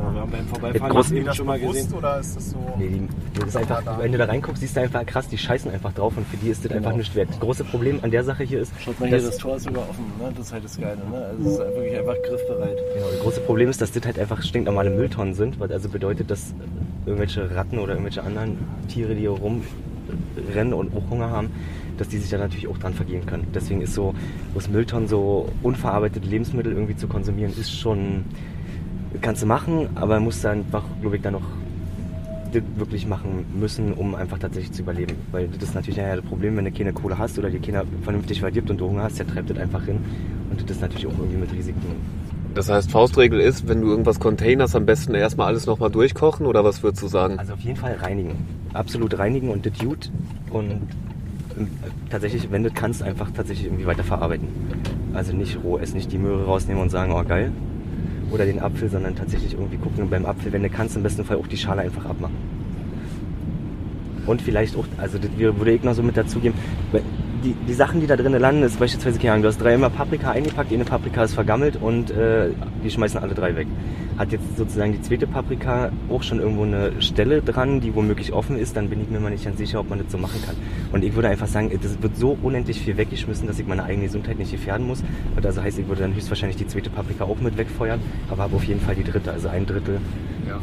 Genau, wir haben beim Mit Vorbeifahren großen- eben schon mal gesehen. Oder ist das so? Nee, das ist einfach, wenn du da reinguckst, siehst du einfach krass, die scheißen einfach drauf und für die ist das einfach Genau. nicht wert. Das große Problem an der Sache hier ist, Schaut mal hier, das Tor ist sogar offen, ne? Das ist halt das Geile, ne? Also es ist halt wirklich einfach griffbereit. Genau, das große Problem ist, dass das halt einfach stinknormale Mülltonnen sind, was also bedeutet, dass irgendwelche Ratten oder irgendwelche anderen Tiere, die hier rumrennen und auch Hunger haben, dass die sich da natürlich auch dran vergehen können. Deswegen ist so aus Mülltonnen so unverarbeitete Lebensmittel irgendwie zu konsumieren, ist schon, kannst du machen, aber musst dann einfach, glaube ich, dann noch wirklich machen müssen, um einfach tatsächlich zu überleben. Weil das ist natürlich nachher das Problem, wenn du keine Kohle hast oder dir keiner vernünftig verdirbt und du Hunger hast, der treibt das einfach hin. Und das ist natürlich auch irgendwie mit Risiken Das heißt, Faustregel ist, wenn du irgendwas containerst, am besten erstmal alles nochmal durchkochen oder was würdest du sagen? Also auf jeden Fall reinigen. Absolut reinigen und das gut. Und ähm, tatsächlich, wenn du kannst, einfach tatsächlich irgendwie weiterverarbeiten. Also nicht roh essen, nicht die Möhre rausnehmen und sagen, oh geil. Oder den Apfel, sondern tatsächlich irgendwie gucken beim Apfel, wenn du kannst, im besten Fall auch die Schale einfach abmachen. Und vielleicht auch, also das würde ich noch so mit dazugeben, die, die Sachen, die da drinnen landen, ist beispielsweise, keine Ahnung, du hast dreimal Paprika eingepackt, eine Paprika ist vergammelt und äh, die schmeißen alle drei weg. Hat jetzt sozusagen die zweite Paprika auch schon irgendwo eine Stelle dran, die womöglich offen ist, dann bin ich mir mal nicht ganz sicher, ob man das so machen kann. Und ich würde einfach sagen, das wird so unendlich viel weggeschmissen, dass ich meine eigene Gesundheit nicht gefährden muss. Und also heißt, ich würde dann höchstwahrscheinlich die zweite Paprika auch mit wegfeuern, aber habe auf jeden Fall die dritte, also ein Drittel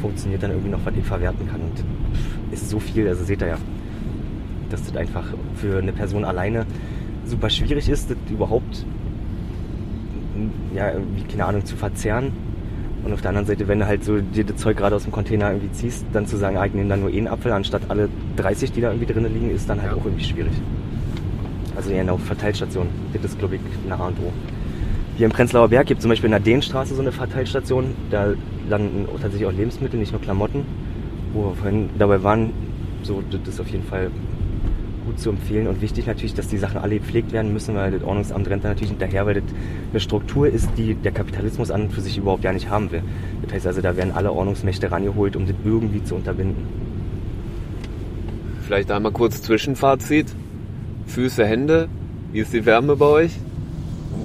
funktioniert dann irgendwie noch, was ich verwerten kann. Und ist so viel, also seht ihr ja, dass das einfach für eine Person alleine super schwierig ist, das überhaupt, ja, irgendwie, keine Ahnung, zu verzehren. Und auf der anderen Seite, wenn du halt so dir das Zeug gerade aus dem Container irgendwie ziehst, dann zu sagen, ah, ich nehme dann nur einen Apfel anstatt alle 30, die da irgendwie drinnen liegen, ist dann halt auch irgendwie schwierig. Also eher eine Verteilstation. Das ist, glaube ich, eine A und O. Hier im Prenzlauer Berg gibt es zum Beispiel in der Deenstraße so eine Verteilstation. Da landen tatsächlich auch Lebensmittel, nicht nur Klamotten. Wo wir vorhin dabei waren, so, das ist auf jeden Fall gut zu empfehlen und wichtig natürlich, dass die Sachen alle gepflegt werden müssen, weil das Ordnungsamt rennt da natürlich hinterher, weil das eine Struktur ist, die der Kapitalismus an und für sich überhaupt gar nicht haben will. Das heißt also, da werden alle Ordnungsmächte rangeholt, um das irgendwie zu unterbinden. Vielleicht einmal kurz Zwischenfazit. Füße, Hände. Wie ist die Wärme bei euch?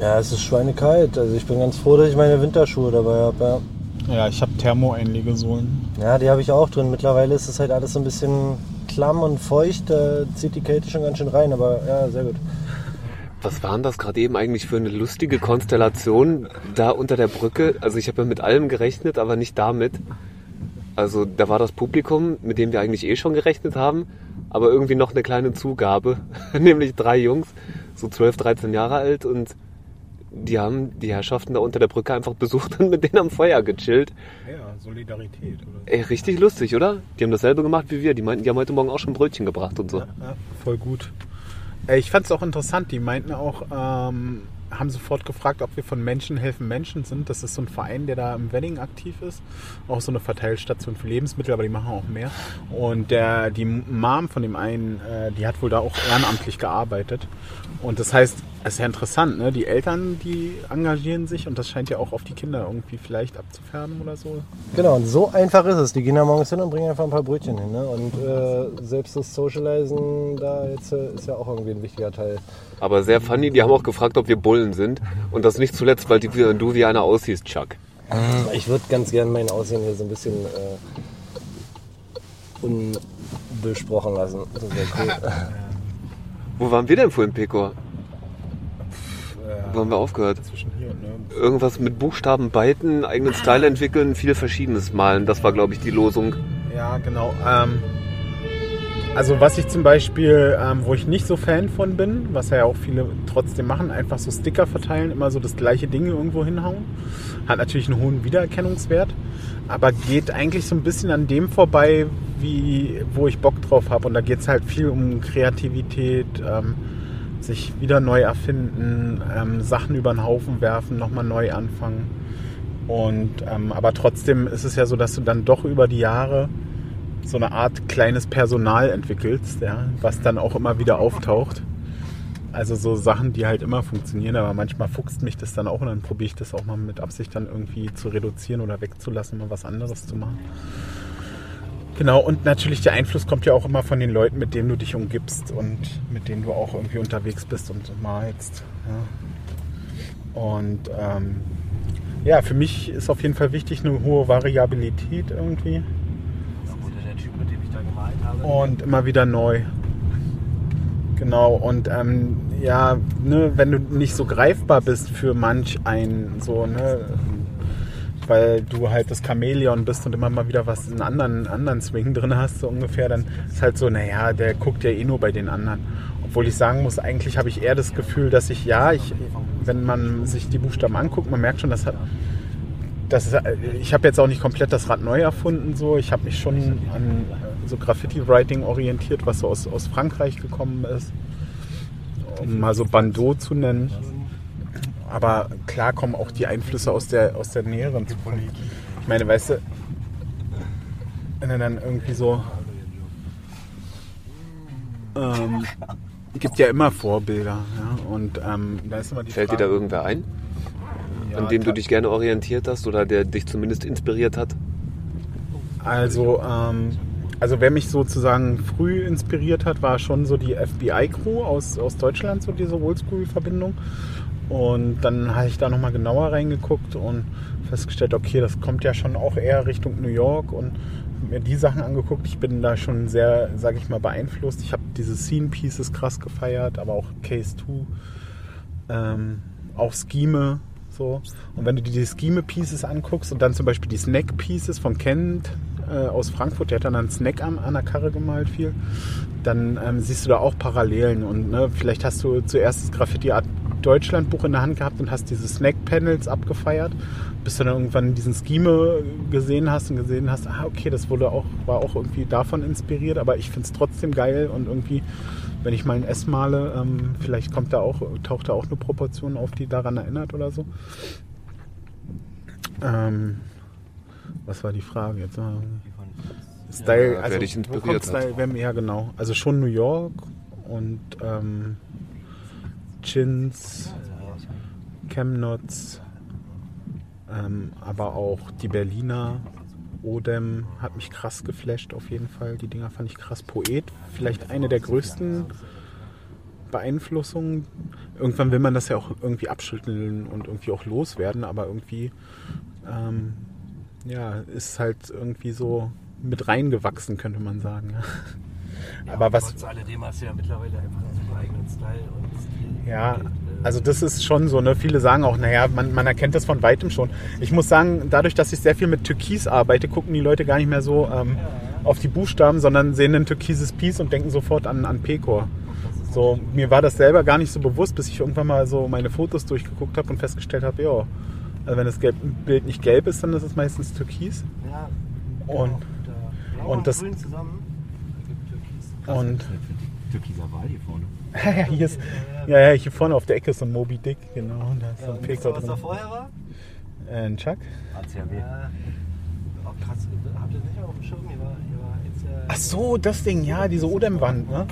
Ja, es ist schweinekalt. Also ich bin ganz froh, dass ich meine Winterschuhe dabei habe. Ja. Ja, ich habe thermoähnliche Sohlen. Ja, die habe ich auch drin. Mittlerweile ist es halt alles so ein bisschen klamm und feucht. Da zieht die Kälte schon ganz schön rein, aber ja, sehr gut. Was waren das gerade eben eigentlich für eine lustige Konstellation da unter der Brücke? Also ich habe ja mit allem gerechnet, aber nicht damit. Also da war das Publikum, mit dem wir eigentlich eh schon gerechnet haben, aber irgendwie noch eine kleine Zugabe, nämlich drei Jungs, so 12, 13 Jahre alt und die haben die Herrschaften da unter der Brücke einfach besucht und mit denen am Feuer gechillt. Ja, Solidarität. Oder? Ey, richtig lustig, oder? Die haben dasselbe gemacht wie wir. Die meinten, die haben heute Morgen auch schon Brötchen gebracht und so. Ja, voll gut. Ich fand es auch interessant. Die meinten auch, ähm, haben sofort gefragt, ob wir von Menschen helfen Menschen sind. Das ist so ein Verein, der da im Wedding aktiv ist. Auch so eine Verteilstation für Lebensmittel, aber die machen auch mehr. Und der, die Mom von dem einen, äh, die hat wohl da auch ehrenamtlich gearbeitet. Und das heißt, es ist ja interessant, ne? Die Eltern, die engagieren sich und das scheint ja auch auf die Kinder irgendwie vielleicht abzufärben oder so. Genau, und so einfach ist es. Die gehen da morgens hin und bringen einfach ein paar Brötchen hin. Ne? Und äh, selbst das Socializen da jetzt äh, ist ja auch irgendwie ein wichtiger Teil. Aber sehr funny, die haben auch gefragt, ob wir Bullen sind. Und das nicht zuletzt, weil die, du wie einer aussiehst, Chuck. Ich würde ganz gern mein Aussehen hier so ein bisschen äh, unbesprochen lassen. Das wäre cool. Wo waren wir denn vorhin, Pekor? Wo haben wir aufgehört? Irgendwas mit Buchstaben beiten, eigenen Style entwickeln, viel Verschiedenes malen. Das war, glaube ich, die Losung. Ja, genau. Ähm, Also was ich zum Beispiel, ähm, wo ich nicht so Fan von bin, was ja auch viele trotzdem machen, einfach so Sticker verteilen, immer so das gleiche Ding irgendwo hinhauen. Hat natürlich einen hohen Wiedererkennungswert, aber geht eigentlich so ein bisschen an dem vorbei, wie, wo ich Bock drauf habe. Und da geht es halt viel um Kreativität, ähm, sich wieder neu erfinden, ähm, Sachen über den Haufen werfen, nochmal neu anfangen. Und ähm, aber trotzdem ist es ja so, dass du dann doch über die Jahre so eine Art kleines Personal entwickelst, ja, was dann auch immer wieder auftaucht. Also so Sachen, die halt immer funktionieren, aber manchmal fuchst mich das dann auch und dann probiere ich das auch mal mit Absicht dann irgendwie zu reduzieren oder wegzulassen, mal was anderes zu machen. Genau, und natürlich der Einfluss kommt ja auch immer von den Leuten, mit denen du dich umgibst und mit denen du auch irgendwie unterwegs bist und malst. Ja. Und ähm, ja, für mich ist auf jeden Fall wichtig eine hohe Variabilität irgendwie. Der Typ, mit dem ich da gemalt habe. Und immer wieder neu. Genau, und ähm, ja, ne, wenn du nicht so greifbar bist für manch ein, so, ne, weil du halt das Chamäleon bist und immer mal wieder was einen anderen, anderen Swing drin hast, so ungefähr, dann ist halt so, naja, der guckt ja eh nur bei den anderen. Obwohl ich sagen muss, eigentlich habe ich eher das Gefühl, dass ich, ja, ich, wenn man sich die Buchstaben anguckt, man merkt schon, dass das ist, ich habe jetzt auch nicht komplett das Rad neu erfunden, so. Ich habe mich schon an so Graffiti-Writing orientiert, was so aus, aus Frankreich gekommen ist. Um mal so Bandeau zu nennen. Aber klar kommen auch die Einflüsse aus der, aus der näheren Zukunft. Ich meine, weißt du, wenn er dann irgendwie so. Ähm, gibt ja immer Vorbilder. Ja? Und ähm, da ist immer die Fällt Frage, dir da irgendwer ein? Ja, an dem du dich gerne orientiert hast oder der dich zumindest inspiriert hat? Also, ähm, also wer mich sozusagen früh inspiriert hat, war schon so die FBI-Crew aus, aus Deutschland, so diese Oldschool-Verbindung. Und dann habe ich da nochmal genauer reingeguckt und festgestellt, okay, das kommt ja schon auch eher Richtung New York und mir die Sachen angeguckt. Ich bin da schon sehr, sage ich mal, beeinflusst. Ich habe diese Scene Pieces krass gefeiert, aber auch Case 2, ähm, auch Scheme. So. Und wenn du dir die Scheme Pieces anguckst und dann zum Beispiel die Snack Pieces von Kent äh, aus Frankfurt, der hat dann einen Snack an, an der Karre gemalt viel, dann ähm, siehst du da auch Parallelen. Und ne, vielleicht hast du zuerst das Graffiti Art Deutschland Buch in der Hand gehabt und hast diese Snack Panels abgefeiert, bis du dann irgendwann diesen Scheme gesehen hast und gesehen hast, ah okay, das wurde auch, war auch irgendwie davon inspiriert, aber ich finde es trotzdem geil und irgendwie, wenn ich mal ein S male, ähm, vielleicht kommt da auch, taucht da auch eine Proportion auf, die daran erinnert oder so. Ähm, was war die Frage jetzt? Style, Ja, wer also dich wo inspiriert. Style, wer, ja genau, also schon New York und ähm, Chins, Chemnitz, ähm, aber auch die Berliner, Odem hat mich krass geflasht auf jeden Fall. Die Dinger fand ich krass. Poet, vielleicht eine der größten Beeinflussungen. Irgendwann will man das ja auch irgendwie abschütteln und irgendwie auch loswerden, aber irgendwie ähm, ja, ist halt irgendwie so mit reingewachsen, könnte man sagen. Ja, aber was, Trotz alledem hast du ja mittlerweile einfach einen eigenen Style und Stil. Ja, Und, äh, also das ist schon so, ne? Viele sagen auch, naja, man, man erkennt das von weitem schon. Ich muss sagen, dadurch, dass ich sehr viel mit Türkis arbeite, gucken die Leute gar nicht mehr so ähm, auf die Buchstaben, sondern sehen ein türkises Piece und denken sofort an, an Pecor. So, mir war das selber gar nicht so bewusst, bis ich irgendwann mal so meine Fotos durchgeguckt habe und festgestellt habe, ja, also wenn das Gelb, Bild nicht gelb ist, dann ist es meistens türkis. Ja, Und, Blau und das Grün zusammen. ergibt Türkis. und Türkiser Wal hier vorne. ja, hier ist, ja, ja, hier vorne auf der Ecke ist so ein Moby Dick, genau, da ist so Ja, ein und wisst Pecor ihr, was da drin. vorher war? Äh, ein Chuck? ACAB. Ja, oh, krass, habt ihr das nicht auf dem Schirm? Hier war, hier war jetzt, äh, Ach so, das Ding, ja, diese Odem-Wand, ne?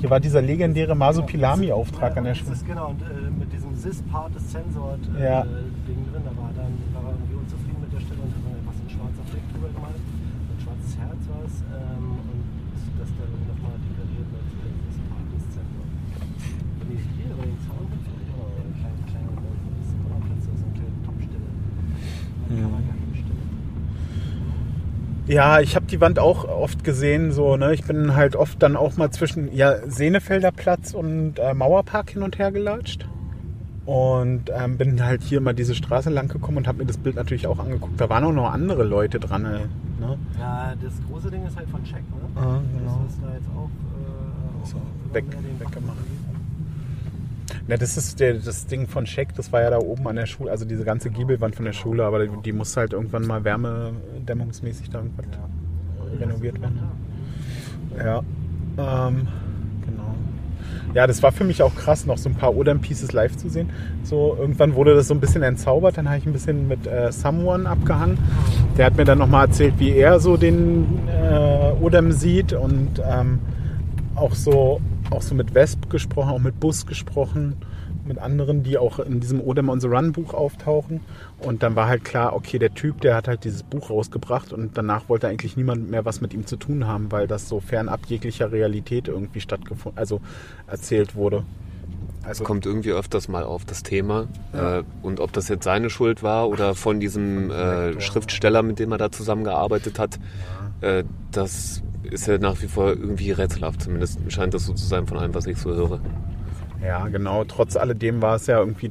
Hier war dieser legendäre Masupilami-Auftrag an der das Schule. ist genau, und äh, mit diesem Cis-Part des Censored äh, Ja. Ding drin, da war dann war er irgendwie unzufrieden mit der Stelle und hat dann einfach so ein schwarzer Fleck drüber gemalt. Ein schwarzes Herz war es ähm, und das dann nochmal dekoriert mit äh, Cis-Part des Censored. Und die hier bei den Zaun gibt vielleicht auch noch eine kleine, kleine, das ist immer noch Platz, so eine kleine Topstelle. Kammergeheimstelle. Ja, ich habe die Wand auch oft gesehen, so, ne? Ich bin halt oft dann auch mal zwischen ja, Senefelder Platz und äh, Mauerpark hin und her gelatscht. Und ähm, bin halt hier mal diese Straße lang gekommen und habe mir das Bild natürlich auch angeguckt. Da waren auch noch andere Leute dran. Äh, Ne? Ja, das große Ding ist halt von Check, ne? Ah, genau. Das ist da jetzt auch, äh, auch weg, mehr den weggemacht. Na, das ist der, das Ding von Scheck, das war ja da oben an der Schule, also diese ganze Giebelwand von der Schule, aber die, die muss halt irgendwann mal wärmedämmungsmäßig da irgendwas renoviert werden. Ja, ähm, genau. Ja, das war für mich auch krass, noch so ein paar Odem Pieces live zu sehen. So, irgendwann wurde das so ein bisschen entzaubert, dann habe ich ein bisschen mit äh, Someone abgehangen. Der hat mir dann nochmal erzählt, wie er so den äh, Odem sieht und ähm, auch so, auch so mit Wesp gesprochen, auch mit Bus gesprochen, mit anderen, die auch in diesem Odem on the Run Buch auftauchen. Und dann war halt klar, okay, der Typ, der hat halt dieses Buch rausgebracht und danach wollte eigentlich niemand mehr was mit ihm zu tun haben, weil das so fernab jeglicher Realität irgendwie stattgefunden, also erzählt wurde. Also kommt irgendwie öfters mal auf das Thema. Äh, und ob das jetzt seine Schuld war oder von diesem äh, Schriftsteller, mit dem er da zusammengearbeitet hat, äh, das ist ja nach wie vor irgendwie rätselhaft. Zumindest scheint das so zu sein von allem, was ich so höre. Ja, genau. Trotz alledem war es ja irgendwie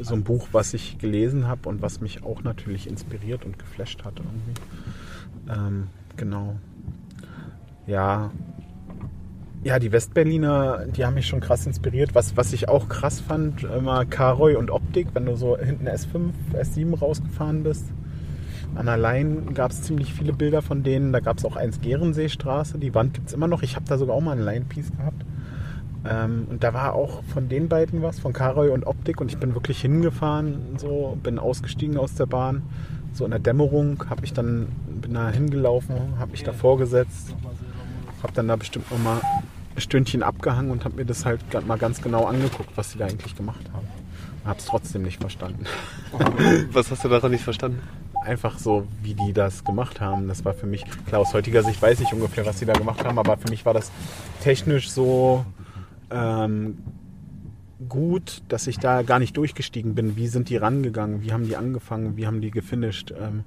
so ein Buch, was ich gelesen habe und was mich auch natürlich inspiriert und geflasht hat irgendwie. Ähm, genau. Ja. Ja, die Westberliner, die haben mich schon krass inspiriert. Was, was ich auch krass fand, immer Karoy und Optik, wenn du so hinten S5, S7 rausgefahren bist. An der Lein gab es ziemlich viele Bilder von denen. Da gab es auch eins Gehrenseestraße. Die Wand gibt es immer noch. Ich habe da sogar auch mal ein Line-Piece gehabt. Ähm, und da war auch von den beiden was, von Karoy und Optik. Und ich bin wirklich hingefahren, so, bin ausgestiegen aus der Bahn. So in der Dämmerung habe ich dann, bin da hingelaufen, habe mich davor gesetzt, habe dann da bestimmt noch mal ein Stündchen abgehangen und habe mir das halt mal ganz genau angeguckt, was sie da eigentlich gemacht haben. Habe es trotzdem nicht verstanden. Was hast du daran nicht verstanden? Einfach so, wie die das gemacht haben. Das war für mich, klar, aus heutiger Sicht weiß ich ungefähr, was sie da gemacht haben, aber für mich war das technisch so ähm, gut, dass ich da gar nicht durchgestiegen bin. Wie sind die rangegangen? Wie haben die angefangen? Wie haben die gefinisht? Ähm,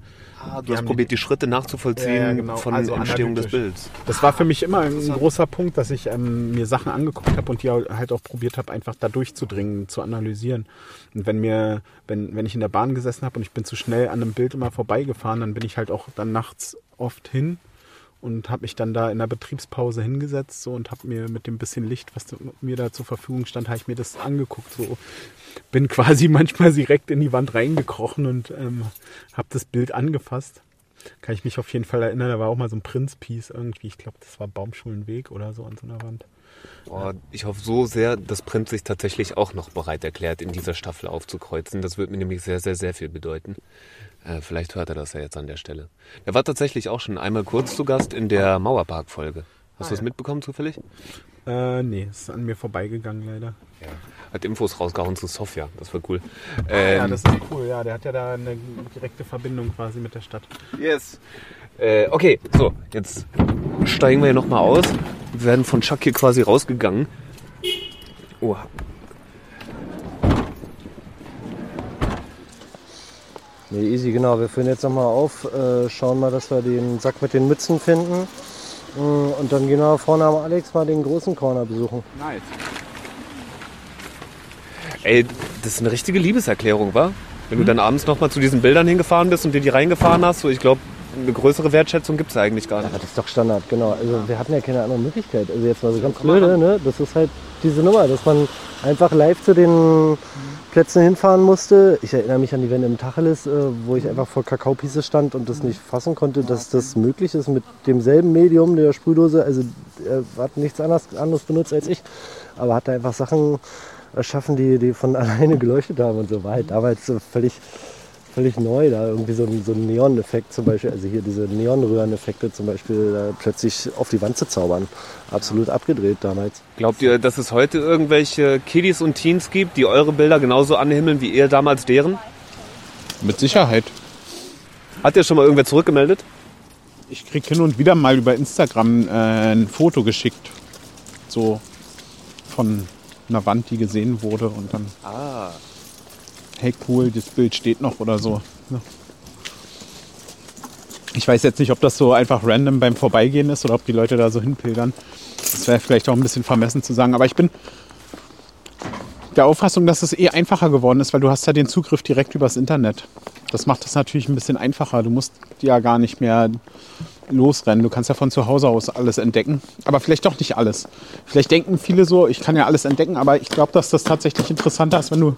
Ah, du hast probiert, die Schritte nachzuvollziehen Ja, genau. von Also Entstehung des. Bilds. Das war für mich immer ein großer Punkt, dass ich ähm, mir Sachen angeguckt habe und die halt auch probiert habe, einfach da durchzudringen, zu analysieren. Und wenn mir, wenn, wenn ich in der Bahn gesessen habe und ich bin zu schnell an einem Bild immer vorbeigefahren, dann bin ich halt auch dann nachts oft hin und habe mich dann da in der Betriebspause hingesetzt so, und habe mir mit dem bisschen Licht, was mir da zur Verfügung stand, habe ich mir das angeguckt. So bin quasi manchmal direkt in die Wand reingekrochen und ähm, habe das Bild angefasst. Kann ich mich auf jeden Fall erinnern, da war auch mal so ein Prinz-Piece irgendwie. Ich glaube, das war Baumschulenweg oder so an so einer Wand. Oh, ich hoffe so sehr, dass Prinz sich tatsächlich auch noch bereit erklärt, in dieser Staffel aufzukreuzen. Das wird mir nämlich sehr, sehr, sehr viel bedeuten. Äh, vielleicht hört er das ja jetzt an der Stelle. Er war tatsächlich auch schon einmal kurz zu Gast in der Mauerpark-Folge. Hast Ah, du das ja. mitbekommen zufällig? Äh, nee, ist an mir vorbeigegangen leider. Hat Infos rausgehauen zu Sofia. Das war cool. Ah, ja, Ähm, das ist cool. Ja, der hat ja da eine direkte Verbindung quasi mit der Stadt. Yes. Äh, okay, so, jetzt steigen wir hier nochmal aus. Wir werden von Chuck hier quasi rausgegangen. Oh, Nee, easy, genau. Wir führen jetzt nochmal auf, äh, schauen mal, dass wir den Sack mit den Mützen finden. Mm, Und dann gehen wir vorne am Alex mal den großen Corner besuchen. Nice. ey, das ist eine richtige Liebeserklärung, wa? Wenn du dann abends nochmal zu diesen Bildern hingefahren bist und dir die reingefahren hast, so ich glaube, eine größere Wertschätzung gibt es eigentlich gar nicht. Das ist doch Standard, genau. Also wir hatten ja keine andere Möglichkeit. Also jetzt mal so ganz blöde, ne? Das ist halt diese Nummer, dass man einfach live zu den Plätzen hinfahren musste. Ich erinnere mich an die Wände im Tacheles, äh, wo ich einfach vor Kakaopieces stand und das nicht fassen konnte, dass das möglich ist mit demselben Medium der Sprühdose. Also er hat nichts anderes, anderes benutzt als ich, aber hat da einfach Sachen erschaffen, die, die von alleine geleuchtet haben und so war halt damals so völlig völlig neu, da irgendwie so ein, so ein Neon-Effekt zum Beispiel, also hier diese Neonröhren-Effekte zum Beispiel, da plötzlich auf die Wand zu zaubern. Absolut abgedreht damals. Glaubt ihr, dass es heute irgendwelche Kiddies und Teens gibt, die eure Bilder genauso anhimmeln wie ihr damals deren? Mit Sicherheit. Hat dir schon mal irgendwer zurückgemeldet? Ich krieg hin und wieder mal über Instagram äh, ein Foto geschickt. So von einer Wand, die gesehen wurde und dann, Ah. Hey cool, das Bild steht noch oder so. Ich weiß jetzt nicht, ob das so einfach random beim Vorbeigehen ist oder ob die Leute da so hinpilgern. Das wäre vielleicht auch ein bisschen vermessen zu sagen. Aber ich bin der Auffassung, dass es eh einfacher geworden ist, weil du hast ja den Zugriff direkt übers Internet. Das macht das natürlich ein bisschen einfacher. Du musst ja gar nicht mehr losrennen. Du kannst ja von zu Hause aus alles entdecken. Aber vielleicht doch nicht alles. Vielleicht denken viele so, ich kann ja alles entdecken, aber ich glaube, dass das tatsächlich interessanter ist, wenn du,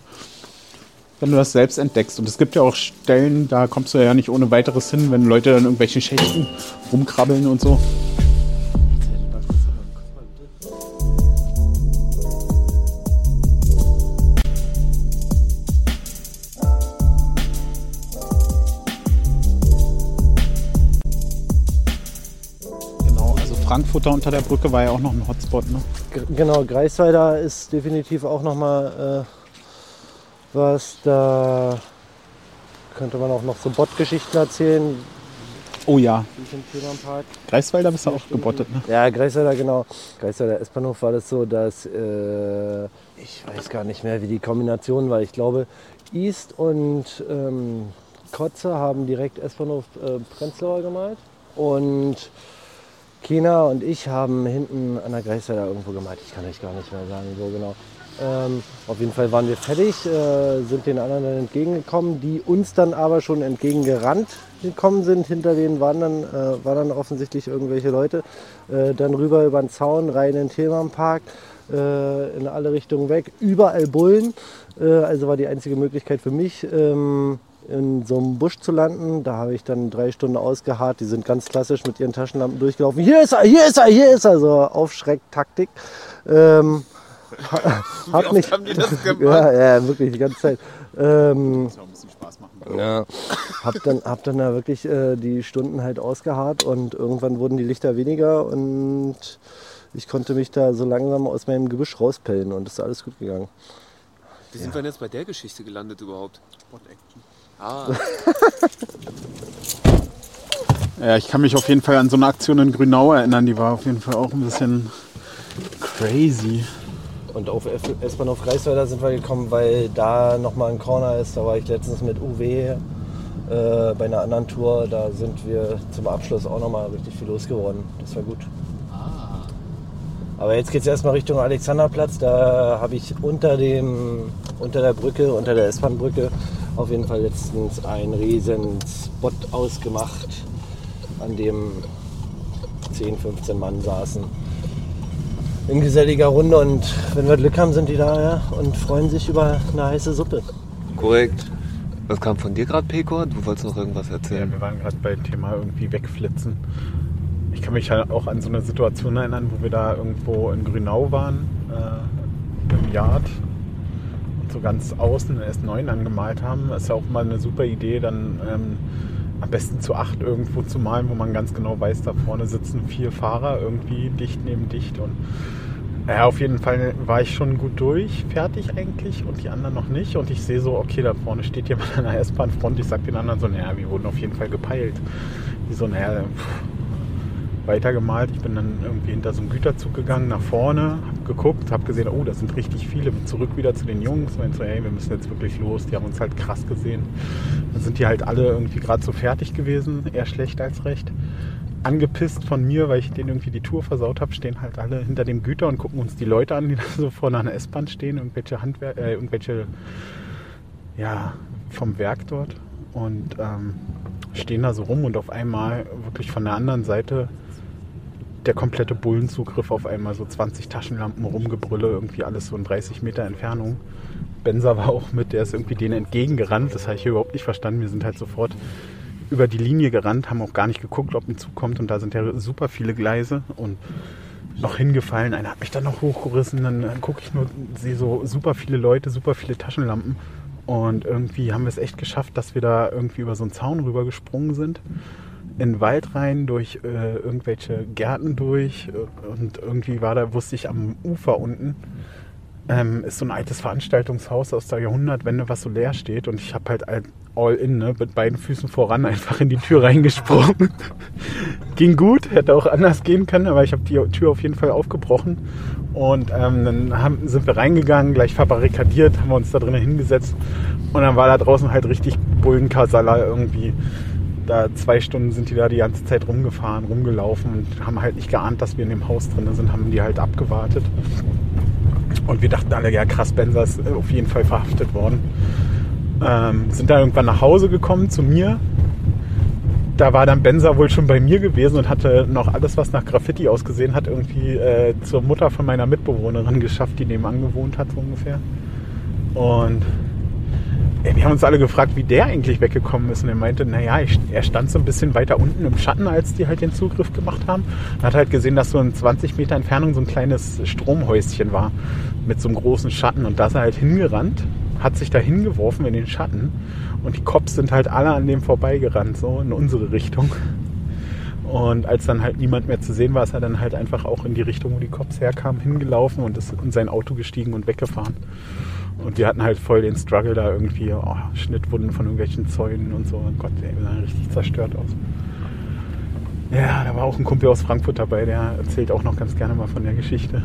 wenn du das selbst entdeckst. Und es gibt ja auch Stellen, da kommst du ja nicht ohne weiteres hin, wenn Leute dann in irgendwelchen Schächten rumkrabbeln und so. Genau, also Frankfurter unter der Brücke war ja auch noch ein Hotspot, ne? Genau, Greifswalder ist definitiv auch nochmal äh, was. Da könnte man auch noch so Bot-Geschichten erzählen. Oh ja. Greifswalder bist du auch gebottet, ne? Ja, Greifswalder, genau. Greifswalder S-Bahnhof war das so, dass äh, ich weiß gar nicht mehr, wie die Kombination war. Ich glaube, East und ähm, Kotze haben direkt S-Bahnhof äh, Prenzlauer gemalt. Und Kena und ich haben hinten an der Greifswalder irgendwo gemalt. Ich kann euch gar nicht mehr sagen, wo genau. Ähm, auf jeden Fall waren wir fertig, äh, sind den anderen dann entgegengekommen, die uns dann aber schon entgegengerannt gekommen sind. Hinter denen waren dann, äh, waren dann offensichtlich irgendwelche Leute. Äh, dann rüber über den Zaun, rein in den Themenpark, äh, in alle Richtungen weg. Überall Bullen. Äh, also war die einzige Möglichkeit für mich, ähm, in so einem Busch zu landen. Da habe ich dann drei Stunden ausgeharrt. Die sind ganz klassisch mit ihren Taschenlampen durchgelaufen. Hier ist er, hier ist er, hier ist er. So Aufschrecktaktik. Ähm, ha- hab oft mich, haben die das gemacht? ja, ja, wirklich die ganze Zeit. Ähm, Muss ja auch ein bisschen Spaß machen. ja, hab dann, hab dann da wirklich äh, die Stunden halt ausgeharrt und irgendwann wurden die Lichter weniger und ich konnte mich da so langsam aus meinem Gebüsch rauspellen und es ist alles gut gegangen. Wie sind wir denn jetzt bei der Geschichte gelandet überhaupt? Spot-Action. Ah, Ja, ich kann mich auf jeden Fall an so eine Aktion in Grünau erinnern. Die war auf jeden Fall auch ein bisschen crazy. Und auf S-Bahnhof Greifswalder sind wir gekommen, weil da nochmal ein Corner ist. Da war ich letztens mit UW äh, bei einer anderen Tour. Da sind wir zum Abschluss auch nochmal richtig viel losgeworden. Das war gut. Aber jetzt geht es erstmal Richtung Alexanderplatz. Da habe ich unter, dem, unter der Brücke, unter der S-Bahn-Brücke, auf jeden Fall letztens einen riesen Spot ausgemacht, an dem 10, 15 Mann saßen. In geselliger Runde und wenn wir Glück haben, sind die da ja, und freuen sich über eine heiße Suppe. korrekt. Was kam von dir gerade, Pekor? Du wolltest noch irgendwas Ja, erzählen. wir waren gerade beim Thema irgendwie wegflitzen. Ich kann mich halt auch an so eine Situation erinnern, wo wir da irgendwo in Grünau waren, äh, im Yard und so ganz außen erst neun angemalt haben. Das ist ja auch mal eine super Idee, dann ähm, am besten zu acht irgendwo zu malen, wo man ganz genau weiß, da vorne sitzen vier Fahrer irgendwie dicht neben dicht und ja, auf jeden Fall war ich schon gut durch, fertig eigentlich und die anderen noch nicht. Und ich sehe so, okay, da vorne steht jemand an der S-Bahn-Front. Ich sag den anderen so, naja, wir wurden auf jeden Fall gepeilt. Die so, naja, pff, weitergemalt. Ich bin dann irgendwie hinter so einem Güterzug gegangen, nach vorne, hab geguckt, hab gesehen, oh, das sind richtig viele. Zurück wieder zu den Jungs. Meinte so, hey, wir müssen jetzt wirklich los. Die haben uns halt krass gesehen. Dann sind die halt alle irgendwie gerade so fertig gewesen, eher schlecht als recht angepisst von mir, weil ich denen irgendwie die Tour versaut habe, stehen halt alle hinter dem Güter und gucken uns die Leute an, die da so vorne an der S-Bahn stehen, irgendwelche Handwer äh, irgendwelche, ja, vom Werk dort und ähm, stehen da so rum und auf einmal wirklich von der anderen Seite der komplette Bullenzugriff auf einmal so 20 Taschenlampen rumgebrülle, irgendwie alles so in 30 Meter Entfernung. Benzer war auch mit, der ist irgendwie denen entgegengerannt, das habe ich hier überhaupt nicht verstanden. Wir sind halt sofort über die Linie gerannt, haben auch gar nicht geguckt, ob ein Zug kommt und da sind ja super viele Gleise und noch hingefallen. Einer hat mich dann noch hochgerissen, dann, dann gucke ich nur, sehe so super viele Leute, super viele Taschenlampen und irgendwie haben wir es echt geschafft, dass wir da irgendwie über so einen Zaun rüber gesprungen sind in den Wald rein, durch äh, irgendwelche Gärten durch äh, und irgendwie war da, wusste ich, am Ufer unten ähm, ist so ein altes Veranstaltungshaus aus der Jahrhundertwende, was so leer steht und ich habe halt all, in, ne, mit beiden Füßen voran einfach in die Tür reingesprungen. Ging gut, hätte auch anders gehen können, aber ich habe die Tür auf jeden Fall aufgebrochen und ähm, dann haben, sind wir reingegangen, gleich verbarrikadiert, haben wir uns da drinnen hingesetzt und dann war da draußen halt richtig Bullenkasala irgendwie da zwei Stunden sind die da die ganze Zeit rumgefahren, rumgelaufen und haben halt nicht geahnt, dass wir in dem Haus drin sind, haben die halt abgewartet. Und wir dachten alle, ja krass, Benzer ist auf jeden Fall verhaftet worden. Ähm, sind da irgendwann nach Hause gekommen zu mir. Da war dann Benza wohl schon bei mir gewesen und hatte noch alles, was nach Graffiti ausgesehen hat, irgendwie äh, zur Mutter von meiner Mitbewohnerin geschafft, die nebenan gewohnt hat, so ungefähr. Und wir haben uns alle gefragt, wie der eigentlich weggekommen ist. Und er meinte, naja, ich, er stand so ein bisschen weiter unten im Schatten, als die halt den Zugriff gemacht haben. Und hat halt gesehen, dass so in 20 Meter Entfernung so ein kleines Stromhäuschen war mit so einem großen Schatten. Und da ist er halt hingerannt, hat sich da hingeworfen in den Schatten. Und die Cops sind halt alle an dem vorbeigerannt, so in unsere Richtung. Und als dann halt niemand mehr zu sehen war, ist er dann halt einfach auch in die Richtung, wo die Cops herkamen, hingelaufen und ist in sein Auto gestiegen und weggefahren. Und wir hatten halt voll den Struggle da irgendwie, oh, Schnittwunden von irgendwelchen Zäunen und so. Und Gott, ey, wir sahen richtig zerstört aus. Ja, da war auch ein Kumpel aus Frankfurt dabei, der erzählt auch noch ganz gerne mal von der Geschichte.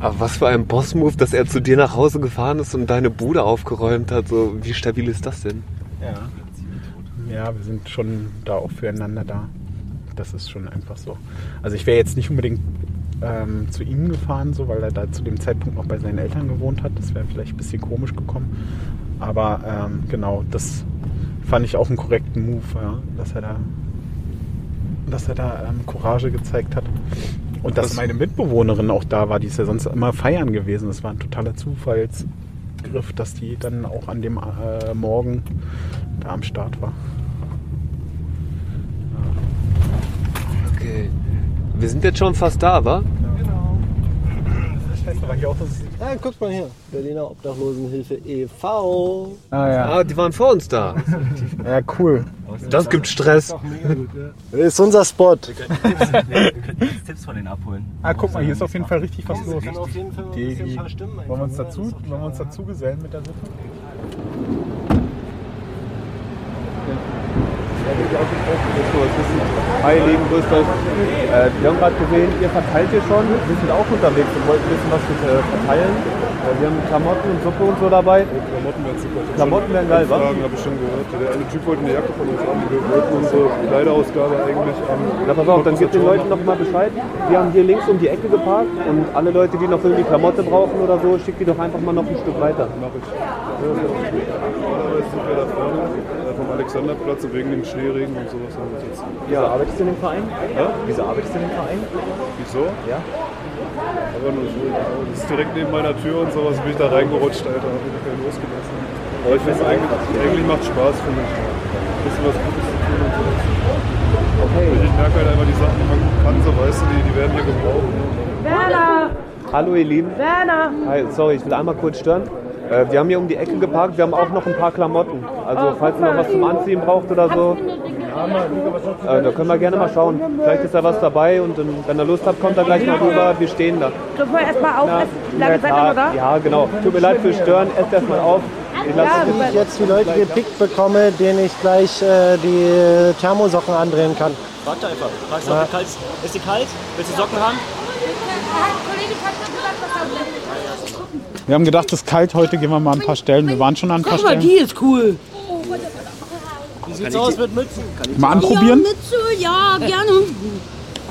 Aber was für ein Boss-Move, dass er zu dir nach Hause gefahren ist und deine Bude aufgeräumt hat. So, wie stabil ist das denn? Ja. Ja, wir sind schon da auch füreinander da. Das ist schon einfach so. Also ich wäre jetzt nicht unbedingt ähm, zu ihm gefahren, so, weil er da zu dem Zeitpunkt noch bei seinen Eltern gewohnt hat. Das wäre vielleicht ein bisschen komisch gekommen. Aber ähm, genau, das fand ich auch einen korrekten Move, ja, dass er da, dass er da ähm, Courage gezeigt hat. Und dass Was- meine Mitbewohnerin auch da war, die ist ja sonst immer feiern gewesen. Das war ein totaler Zufallsgriff, dass die dann auch an dem äh, Morgen da am Start war. Okay. Wir sind jetzt schon fast da, wa? Das heißt aber hier auch, dass es Ah, guck mal hier. Berliner Obdachlosenhilfe e.V. Ah ja. Ah, die waren vor uns da. Ja, cool. Das gibt Stress. Das ist unser Spot. Wir könnten jetzt Tipps von denen abholen. Ah, guck mal, hier ist auf jeden Fall richtig was los. Die, die, wollen wir uns dazu, wollen wir uns dazu gesellen mit der Sippe? Hi, lieben, grüßt euch. Äh, wir haben gerade gesehen, ihr verteilt hier schon. Wir sind auch unterwegs und wollten bisschen was äh, verteilen. Äh, wir haben Klamotten und Suppe und so dabei. Klamotten wären super. Klamotten wären geil, wa? Fragen habe ich schon gehört. Der eine Typ wollte eine Jacke von uns haben. Wir wollten unsere Kleiderausgabe eigentlich am. Na pass auf, dann gebt den Leuten noch mal Bescheid. Wir haben hier links um die Ecke geparkt und alle Leute, die noch irgendwie Klamotte brauchen oder so, schickt die doch einfach mal noch ein Stück weiter. Mach ich. Normalerweise sind wir da vorne Alexanderplatz und wegen dem Schneeregen und sowas haben wir uns jetzt. Ja, arbeitest du in dem Verein? Ja? Wieso arbeitest du in dem Verein? Wieso? Ja. Aber nur so. Das ist direkt neben meiner Tür und sowas bin ich da reingerutscht, Alter. Hab mich keinen losgelassen. Aber ich finde eigentlich, eigentlich macht Spaß für mich. Ein bisschen was Gutes zu tun und sowas. Okay. Ich merke halt einfach die Sachen, die man kann, so weißt du, die, die werden hier gebraucht. Ne? Werner! Hallo ihr Lieben. Werner! Hi, sorry, ich will einmal kurz stören. Äh, wir haben hier um die Ecke geparkt, wir haben auch noch ein paar Klamotten. Also falls ihr noch was zum Anziehen braucht oder so, äh, da können wir gerne mal schauen. Vielleicht ist da was dabei und dann, wenn ihr Lust habt, kommt da gleich mal rüber. Wir stehen da. Dürfen wir erstmal aufessen? Lange ja, noch da? ja, genau. Tut mir leid fürs Stören, esst erstmal auf. Ich lasse Ja, Wenn ich jetzt die Leute gepickt bekomme, denen ich gleich äh, die Thermosocken andrehen kann. Warte einfach. Fragst Ja. du, ist. Ist die kalt? Willst du Socken haben? Wir haben gedacht, es ist kalt heute, gehen wir mal an ein paar Stellen. Wir waren schon an ein paar Guck mal, Stellen. die ist cool. Wie sieht's aus mit Mützen? Kann ich Mal anprobieren? Ja, Mütze, ja, gerne.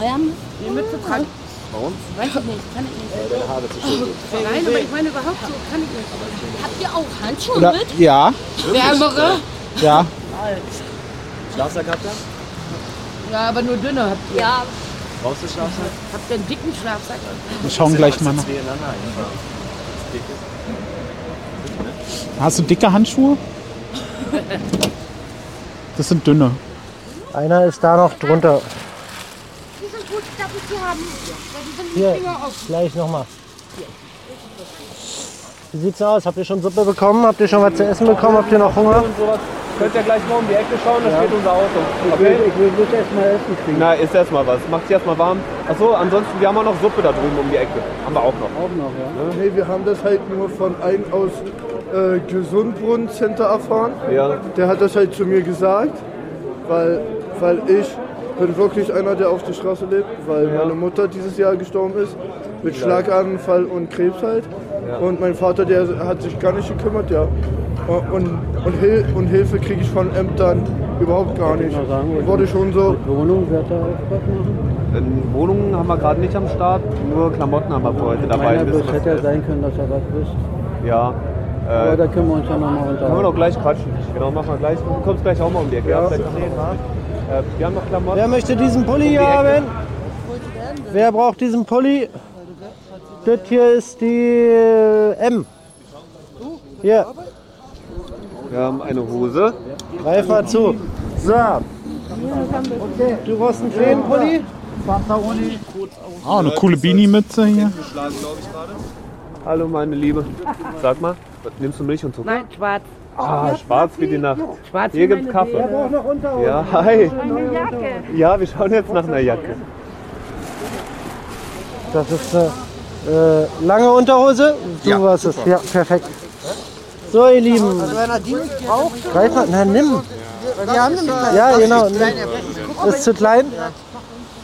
Ja, Die Mütze tragen. Warum? Weiß ich nicht, kann ich nicht. Deine Haare zu schön. Nein, aber ich meine überhaupt so, kann ich nicht. Habt ihr auch Handschuhe Oder, mit? ja, Wärmere? ja. Schlafsack habt ihr? Ja, aber nur dünne habt ihr. Ja. Brauchst du Schlafsack? Habt ihr einen dicken Schlafsack? Wir schauen gleich mal nach. Zwei ineinander einfach. Hast du dicke Handschuhe? Das sind dünne. Einer ist da noch drunter. Die sind gut, darf ich die haben? Weil die sind Hier, Finger auf. gleich nochmal. Wie sieht's aus? Habt ihr schon Suppe bekommen? Habt ihr schon was zu essen bekommen? Habt ihr noch Hunger? Könnt ihr gleich mal um die Ecke schauen, da Ja. steht unser Auto. Ich Okay? will, ich will nicht erstmal essen kriegen. Na, isst erstmal was. Macht sich erstmal warm. Achso, ansonsten, wir haben auch noch Suppe da drüben um die Ecke. Haben wir auch noch. Auch noch, ja. Nee, wir haben das halt nur von einem aus äh, Gesundbrunnen-Center erfahren. Ja. Der hat das halt zu mir gesagt, weil, weil ich bin wirklich einer, der auf der Straße lebt, weil meine Mutter dieses Jahr gestorben ist mit Schlaganfall und Krebs halt. Ja. Und mein Vater, der hat sich gar nicht gekümmert, ja. Und, und, Hil und Hilfe kriege ich von Ämtern überhaupt gar nicht. Wurde schon so. Wohnung wird da machen? In Wohnungen haben wir gerade nicht am Start, nur Klamotten haben wir für heute dabei. Meiner was hätte ja sein können, dass er was wisst. Ja. Aber da können wir uns ja nochmal Können wir unterhalten. doch gleich quatschen. Genau, machen wir gleich. Du kommst gleich auch mal um die Ecke. Ja. Ja. Noch äh, wir haben noch Klamotten. Wer möchte diesen Pulli Um hier haben? Wer braucht diesen Pulli? Das hier ist die äh, M. Hier, Wir haben eine Hose. greif mal zu. So. Du brauchst einen kleinen Pulli? Ah, eine coole Beanie-Mütze hier. Hallo meine Liebe. Sag mal, nimmst du Milch und Zucker? Nein, schwarz. Ah, schwarz wie die Nacht. Schwarz Hier wie gibt's Kaffee. Seele. braucht noch Unterhose. Ja, hi. Eine Jacke. Ja, wir schauen jetzt nach einer Jacke. Das ist eine äh, lange Unterhose. Du Ja, warst es. Ja, perfekt. So, ihr Lieben. Also wenn er die nicht braucht, Greif mal. Na, nimm. die haben nämlich. Ja, genau. Guck, Ist zu klein.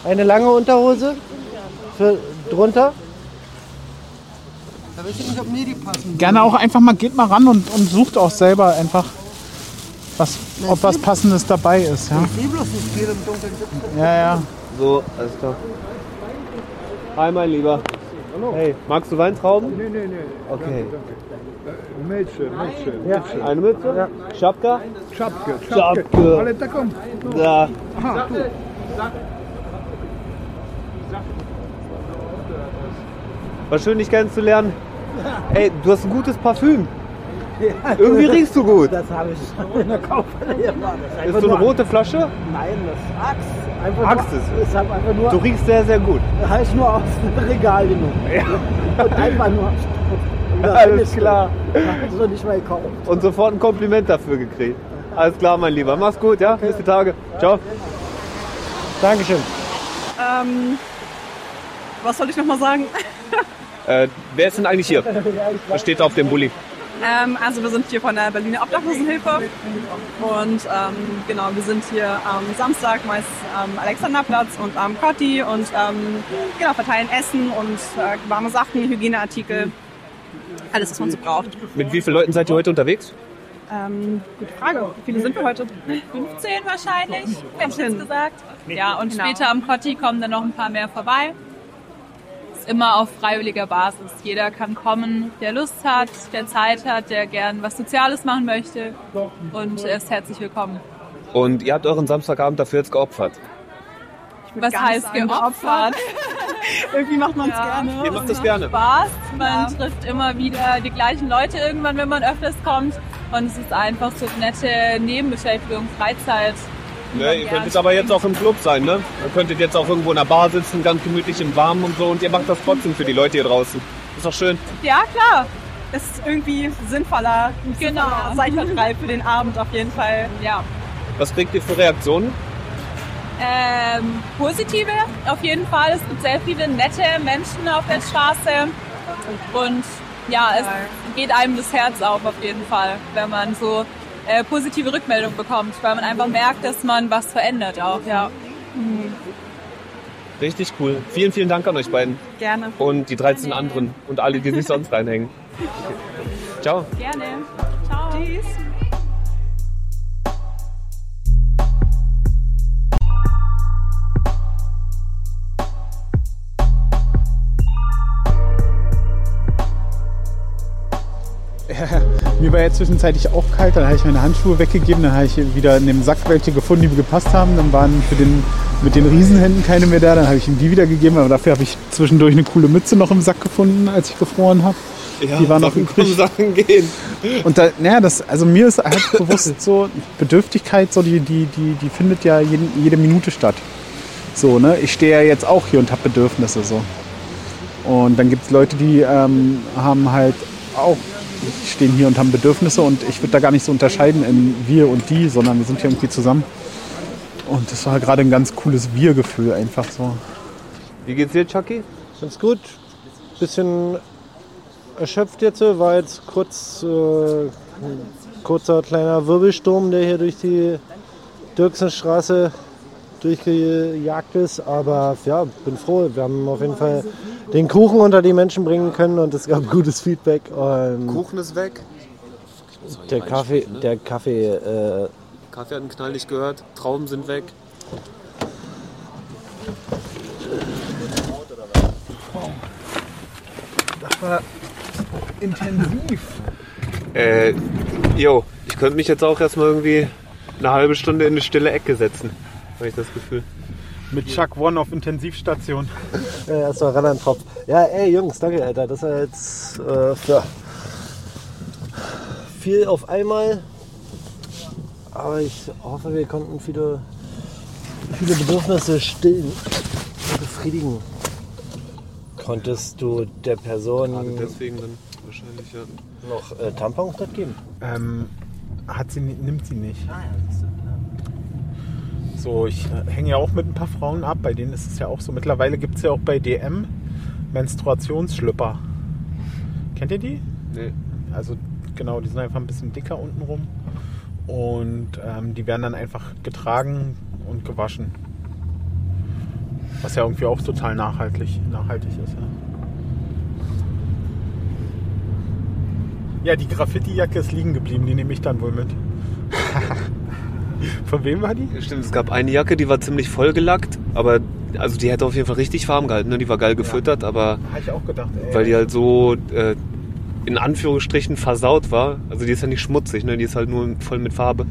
Eine lange Unterhose für drunter. Da weiß ich nicht, ob mir die passen. Gerne auch einfach mal, geht mal ran und, und sucht auch selber einfach, was, ob was Passendes dabei ist. Ja, ja. ja. So, alles klar. Hi mein Lieber. Hey, magst du Weintrauben? Nee, nee, nee. Okay. Mädchen, Mädchen. Ja. Eine Mütze? Ja. Schapka? Schapke, Schapke. Ale, da kommt. Da. Aha, du. War schön, dich kennenzulernen. Ey, du hast ein gutes Parfüm. Irgendwie riechst du gut. Das habe ich in der Kaufhalle gemacht. Ist so eine rote Flasche? Nein, das ist Axt. Einfach Axt nur, ist es. ist halt einfach nur, Du riechst sehr, sehr gut. habe ich nur aus dem Regal genommen. Und einfach nur. Alles klar. Du nicht mal gekauft. Und sofort ein Kompliment dafür gekriegt. Alles klar, mein Lieber. Mach's gut, ja? Bis die Tage. Ciao. Dankeschön. Ähm, was soll ich noch mal sagen? Äh, wer ist denn eigentlich hier? Was steht da auf dem Bulli? Ähm, also wir sind hier von der Berliner Obdachlosenhilfe und ähm, genau, wir sind hier am Samstag meist am Alexanderplatz und am Kotti und ähm, genau, verteilen Essen und äh, warme Sachen, Hygieneartikel, alles, was man so braucht. Mit wie vielen Leuten seid ihr heute unterwegs? Ähm, gute Frage. Wie viele sind wir heute? 15 wahrscheinlich, ich jetzt gesagt. Ja, und Genau. später am Kotti kommen dann noch ein paar mehr vorbei. Immer auf freiwilliger Basis. Jeder kann kommen, der Lust hat, der Zeit hat, der gern was Soziales machen möchte und er ist herzlich willkommen. Und ihr habt euren Samstagabend dafür jetzt geopfert. Was heißt sagen, geopfert? Irgendwie macht man es Ja. gerne. Ihr macht das macht gerne. Spaß. Man trifft immer wieder die gleichen Leute irgendwann, wenn man öfters kommt. Und es ist einfach so eine nette Nebenbeschäftigung, Freizeit. Ne, ihr könnt jetzt aber jetzt auch im Club sein, ne? Ihr könntet jetzt auch irgendwo in der Bar sitzen, ganz gemütlich im Warmen und so. Und ihr macht das trotzdem für die Leute hier draußen. Ist doch schön. Ja, klar. Ist irgendwie sinnvoller, Genau. sinnvoller Zeitvertreib für den Abend auf jeden Fall. Ja. Was kriegt ihr für Reaktionen? Ähm, positive auf jeden Fall. Es gibt sehr viele nette Menschen auf der Straße. Und ja, es geht einem das Herz auf auf jeden Fall, wenn man so äh, positive Rückmeldungen bekommt, weil man einfach merkt, dass man was verändert auch. Ja. Richtig cool. Vielen, vielen Dank an euch beiden. Gerne. Und die 13 anderen und alle, die sich sonst reinhängen. Ciao. Gerne. Ciao. Tschüss. Mir war ja zwischenzeitlich auch kalt, dann habe ich meine Handschuhe weggegeben, dann habe ich wieder in dem Sack welche gefunden, die mir gepasst haben. Dann waren für den mit den Riesenhänden keine mehr da, dann habe ich ihm die wieder gegeben, aber dafür habe ich zwischendurch eine coole Mütze noch im Sack gefunden, als ich gefroren habe. Ja, die war noch übrig. Sachen gehen. Und da, naja, das, also mir ist halt bewusst so, Bedürftigkeit, so die, die, die, die findet ja jeden, jede Minute statt. So, ne? Ich stehe ja jetzt auch hier und habe Bedürfnisse so. Und dann gibt es Leute, die ähm, haben halt auch, stehen hier und haben Bedürfnisse und ich würde da gar nicht so unterscheiden in wir und die, sondern wir sind hier irgendwie zusammen. Und das war gerade ein ganz cooles Wir-Gefühl einfach so. Wie geht's dir, Chucky? Ganz gut. Bisschen erschöpft jetzt, war jetzt kurz äh, ein kurzer kleiner Wirbelsturm, der hier durch die Dirksenstraße durchgejagt ist. Aber ja, bin froh. Wir haben auf jeden Fall den Kuchen unter die Menschen bringen können und es gab gutes Feedback. Und Kuchen ist weg. der Kaffee, der Kaffee, äh, Kaffee hat einen Knall nicht gehört. Trauben sind weg. Das war intensiv. Äh, yo, ich könnte mich jetzt auch erstmal irgendwie eine halbe Stunde in eine stille Ecke setzen. Habe ich das Gefühl. Mit Chuck One auf Intensivstation. Ja, erstmal ran an den Tropf. Ja, ey, Jungs, danke, Alter. Das war jetzt äh, ja, viel auf einmal. Aber ich hoffe, wir konnten viele, viele Bedürfnisse stillen und befriedigen. Konntest du der Person Gerade deswegen dann wahrscheinlich, ja. noch äh, Tampons mitgeben? Ähm, hat sie, ni- nimmt sie nicht. So, ich äh, hänge ja auch mit ein paar Frauen ab, bei denen ist es ja auch so. Mittlerweile gibt es ja auch bei DM Menstruationsschlüpper. Kennt ihr die? Nee. Also genau, die sind einfach ein bisschen dicker unten rum. Und ähm, die werden dann einfach getragen und gewaschen. Was ja irgendwie auch total nachhaltig, nachhaltig ist. Ja, ja die Graffiti-Jacke ist liegen geblieben, die nehme ich dann wohl mit. Von wem war die? Stimmt, es gab eine Jacke, die war ziemlich vollgelackt, aber also die hätte auf jeden Fall richtig warm gehalten. Ne? Die war geil gefüttert, aber Habe ich auch gedacht, ey. weil die halt so äh, in Anführungsstrichen versaut war. Also die ist ja nicht schmutzig, ne? die ist halt nur voll mit Farbe.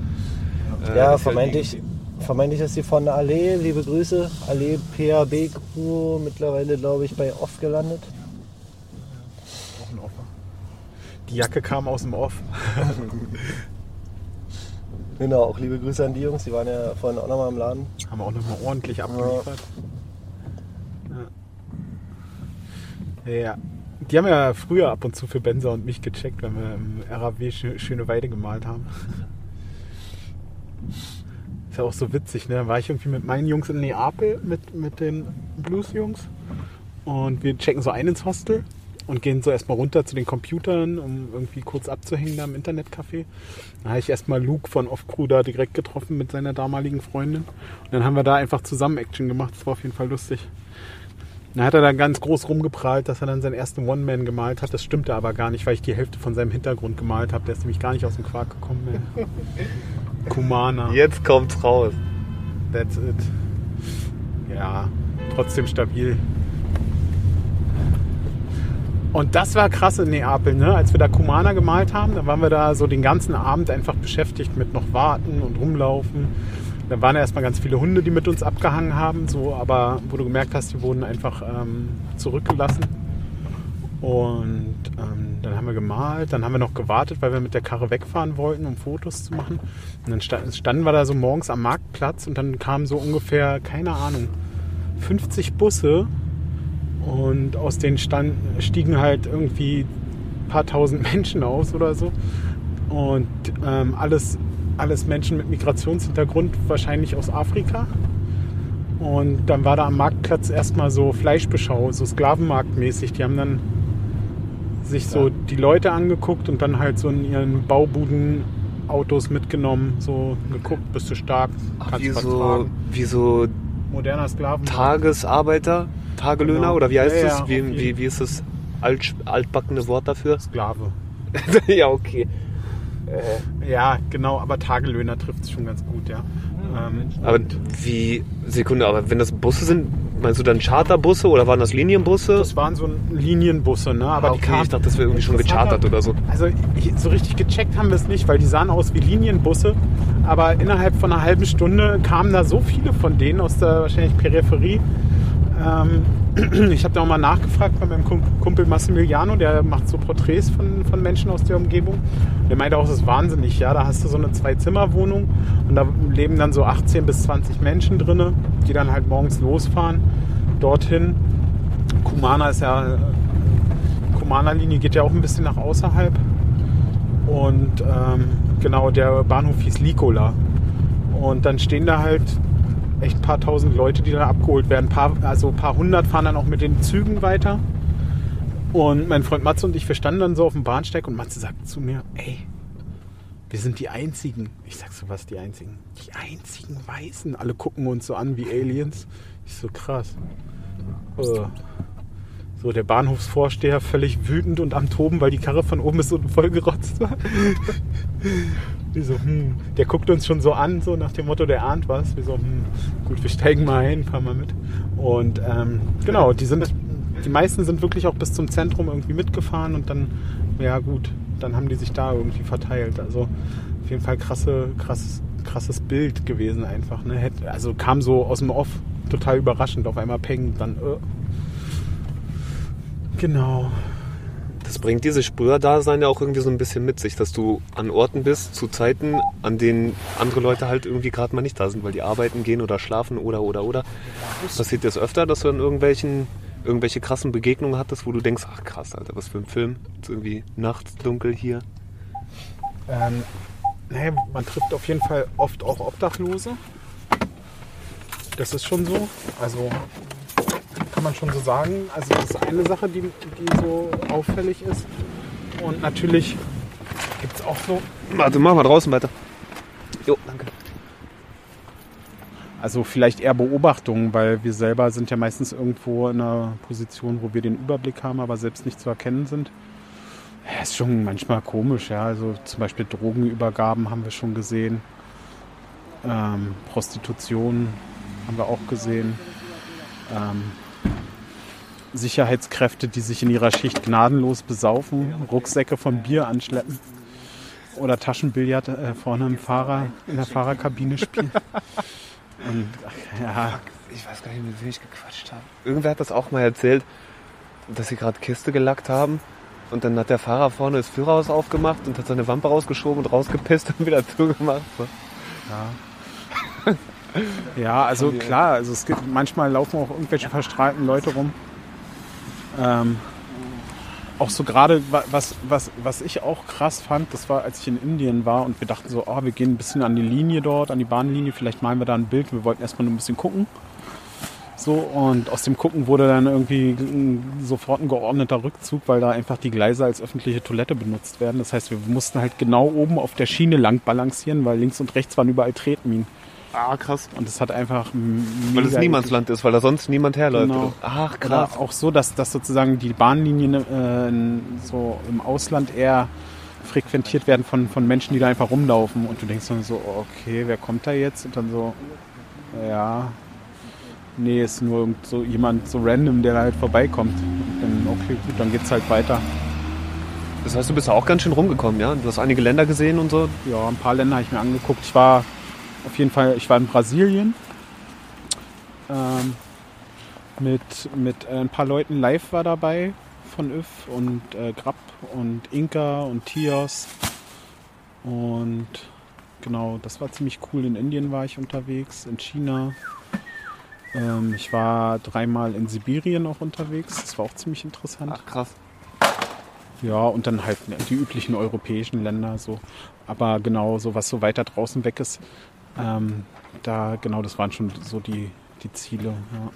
Äh, Ja, ist halt vermeintlich, vermeintlich ist sie von der Allee. Liebe Grüße. Allee PAB Crew, mittlerweile glaube ich bei Off gelandet. Auch ein Offer. Die Jacke kam aus dem Off. Genau, auch liebe Grüße an die Jungs, die waren ja vorhin auch nochmal im Laden. Haben wir auch nochmal ordentlich abgeliefert. Ja. ja. Die haben ja früher ab und zu für Benzer und mich gecheckt, wenn wir im RAW Schö- Schöne Weide gemalt haben. Ist ja auch so witzig, ne? Da war ich irgendwie mit meinen Jungs in Neapel mit, mit den Blues-Jungs und wir checken so ein ins Hostel und gehen so erstmal runter zu den Computern, um irgendwie kurz abzuhängen da im Internetcafé. Dann habe ich erstmal Luke von Off-Crew da direkt getroffen mit seiner damaligen Freundin. Und dann haben wir da einfach zusammen Action gemacht. Das war auf jeden Fall lustig. Dann hat er dann ganz groß rumgeprahlt, dass er dann seinen ersten One-Man gemalt hat. Das stimmte aber gar nicht, weil ich die Hälfte von seinem Hintergrund gemalt habe. Der ist nämlich gar nicht aus dem Quark gekommen. Ey. Kumana. Jetzt kommt's raus. That's it. Ja, trotzdem stabil. Und das war krass in Neapel, ne? Als wir da Kumana gemalt haben, da waren wir da so den ganzen Abend einfach beschäftigt mit noch warten und rumlaufen. Da waren erstmal ganz viele Hunde, die mit uns abgehangen haben, so, aber wo du gemerkt hast, die wurden einfach ähm, zurückgelassen. Und ähm, dann haben wir gemalt, dann haben wir noch gewartet, weil wir mit der Karre wegfahren wollten, um Fotos zu machen. Und dann sta- standen wir da so morgens am Marktplatz und dann kamen so ungefähr, keine Ahnung, 50 Busse und aus denen stand, stiegen halt irgendwie ein paar tausend Menschen aus oder so. Und ähm, alles, alles Menschen mit Migrationshintergrund, wahrscheinlich aus Afrika. Und dann war da am Marktplatz erstmal so Fleischbeschau, so Sklavenmarktmäßig. Die haben dann sich so die Leute angeguckt und dann halt so in ihren Baubuden Autos mitgenommen, so geguckt, bist du stark, kannst Wie was so, tragen. wie so Moderner Sklavenmarkt. Tagesarbeiter, Tagelöhner Genau. oder wie heißt Ja, das? ja, wie, jeden wie, wie ist das alt, altbackene Wort dafür? Sklave. ja, okay. Ja, genau, aber Tagelöhner trifft es schon ganz gut, ja. Ähm, Aber wie, Sekunde, aber wenn das Busse sind, meinst du dann Charterbusse oder waren das Linienbusse? Das waren so Linienbusse, ne? Aber Ah, die okay, kamen. ich dachte, das wäre irgendwie schon gechartert oder so. Also ich, so richtig gecheckt haben wir es nicht, weil die sahen aus wie Linienbusse. Aber innerhalb von einer halben Stunde kamen da so viele von denen aus der wahrscheinlich Peripherie. Ähm, ich habe da auch mal nachgefragt bei meinem Kum- Kumpel Massimiliano, der macht so Porträts von, von Menschen aus der Umgebung. Der meinte auch, das ist wahnsinnig, ja. Da hast du so eine Zwei-Zimmer-Wohnung und da leben dann so 18 bis 20 Menschen drinne, die dann halt morgens losfahren dorthin. Kumana ist ja Kumana-Linie geht ja auch ein bisschen nach außerhalb. Und ähm, genau, der Bahnhof hieß Likola. Und dann stehen da halt echt ein paar tausend Leute, die da abgeholt werden. Paar, also ein paar hundert fahren dann auch mit den Zügen weiter. Und mein Freund Matze und ich, wir standen dann so auf dem Bahnsteig und Matze sagt zu mir, ey, wir sind die Einzigen. Ich sag so, was die Einzigen? Die einzigen Weißen. Alle gucken uns so an wie Aliens. Ich so, krass. Äh, so, der Bahnhofsvorsteher völlig wütend und am Toben, weil die Karre von oben bis unten vollgerotzt war. Wir so, hm. Der guckt uns schon so an, so nach dem Motto, der ahnt was. Wir so, hm, gut, wir steigen mal ein, fahren mal mit. Und ähm, genau, die sind, die meisten sind wirklich auch bis zum Zentrum irgendwie mitgefahren und dann, ja gut, dann haben die sich da irgendwie verteilt. Also auf jeden Fall krasse, krasses, krasses Bild gewesen einfach. Ne? Also kam so aus dem Off total überraschend. Auf einmal peng, dann äh. Genau. Das bringt dieses Sprüher-Dasein ja auch irgendwie so ein bisschen mit sich, dass du an Orten bist, zu Zeiten, an denen andere Leute halt irgendwie gerade mal nicht da sind, weil die arbeiten gehen oder schlafen oder oder oder. Passiert das öfter, dass du an irgendwelchen irgendwelche krassen Begegnungen hattest, wo du denkst, ach krass, Alter, was für ein Film. Ist irgendwie nachts dunkel hier. Ähm, naja, man trifft auf jeden Fall oft auch Obdachlose. Das ist schon so. Also kann man schon so sagen. Also das ist eine Sache, die, die so auffällig ist. Und natürlich gibt es auch so. Warte, mach mal draußen weiter. Jo, danke. Also vielleicht eher Beobachtungen, weil wir selber sind ja meistens irgendwo in einer Position, wo wir den Überblick haben, aber selbst nicht zu erkennen sind. Ja, ist schon manchmal komisch, ja. Also zum Beispiel Drogenübergaben haben wir schon gesehen. Ähm, Prostitution haben wir auch gesehen. Ähm, Sicherheitskräfte, die sich in ihrer Schicht gnadenlos besaufen, Rucksäcke von Bier anschleppen oder Taschenbillard äh, vorne im Fahrer, in der Fahrerkabine spielen. Und ach, ja, Ich weiß gar nicht, mit wem ich gequatscht habe. Irgendwer hat das auch mal erzählt, dass sie gerade Kiste gelackt haben. Und dann hat der Fahrer vorne das Führerhaus aufgemacht und hat seine Wampe rausgeschoben und rausgepisst und wieder zugemacht. Ja. Ja, also klar, also es gibt manchmal laufen auch irgendwelche verstrahlten Leute rum. Ähm, auch so gerade, wa- was, was, was ich auch krass fand, das war, als ich in Indien war und wir dachten so, oh, wir gehen ein bisschen an die Linie dort, an die Bahnlinie, vielleicht malen wir da ein Bild. Wir wollten erstmal nur ein bisschen gucken. So, und aus dem Gucken wurde dann irgendwie sofort ein geordneter Rückzug, weil da einfach die Gleise als öffentliche Toilette benutzt werden. Das heißt, wir mussten halt genau oben auf der Schiene lang balancieren, weil links und rechts waren überall Tretminen. Ah, krass. Und es hat einfach. Weil es Niemandsland ist, weil da sonst niemand herläuft. Genau. Ach, krass. Oder auch so, dass, dass sozusagen die Bahnlinien äh, so im Ausland eher frequentiert werden von, von Menschen, die da einfach rumlaufen. Und du denkst dann so, okay, wer kommt da jetzt? Und dann so, ja, nee, ist nur irgend so jemand so random, der da halt vorbeikommt. Und dann, okay, gut, dann geht's halt weiter. Das heißt, du bist ja auch ganz schön rumgekommen, ja? Du hast einige Länder gesehen und so. Ja, ein paar Länder habe ich mir angeguckt. Ich war auf jeden Fall, ich war in Brasilien ähm, mit, mit ein paar Leuten. Live war dabei von ÖF und äh, Grapp und Inka und Tios. Und genau, das war ziemlich cool. In Indien war ich unterwegs, in China. Ähm, ich war dreimal in Sibirien auch unterwegs. Das war auch ziemlich interessant. Ach, krass. Ja, und dann halt die üblichen europäischen Länder so. Aber genau, so was so weiter draußen weg ist, ähm, da, genau, das waren schon so die, die Ziele, ja.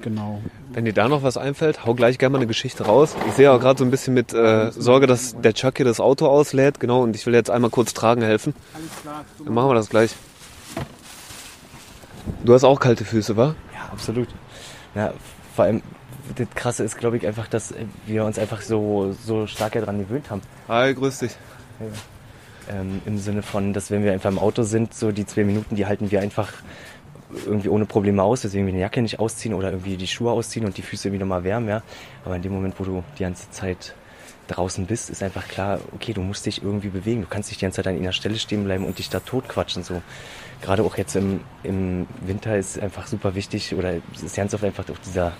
Genau. Wenn dir da noch was einfällt, hau gleich gerne mal eine Geschichte raus. Ich sehe auch gerade so ein bisschen mit äh, Sorge, dass der Chuck hier das Auto auslädt. Genau, und ich will jetzt einmal kurz tragen helfen. Dann machen wir das gleich. Du hast auch kalte Füße, wa? Ja, absolut. Ja, vor allem, das Krasse ist, glaube ich, einfach, dass wir uns einfach so, so stark daran gewöhnt haben. Hi, grüß dich. Ähm, Im Sinne von, dass wenn wir einfach im Auto sind, so die zwei Minuten, die halten wir einfach irgendwie ohne Probleme aus, irgendwie eine Jacke nicht ausziehen oder irgendwie die Schuhe ausziehen und die Füße irgendwie nochmal wärmen, ja. Aber in dem Moment, wo du die ganze Zeit draußen bist, ist einfach klar, okay, du musst dich irgendwie bewegen. Du kannst nicht die ganze Zeit an einer Stelle stehen bleiben und dich da totquatschen, so. Gerade auch jetzt im, im Winter ist einfach super wichtig oder ist ganz oft einfach auch dieser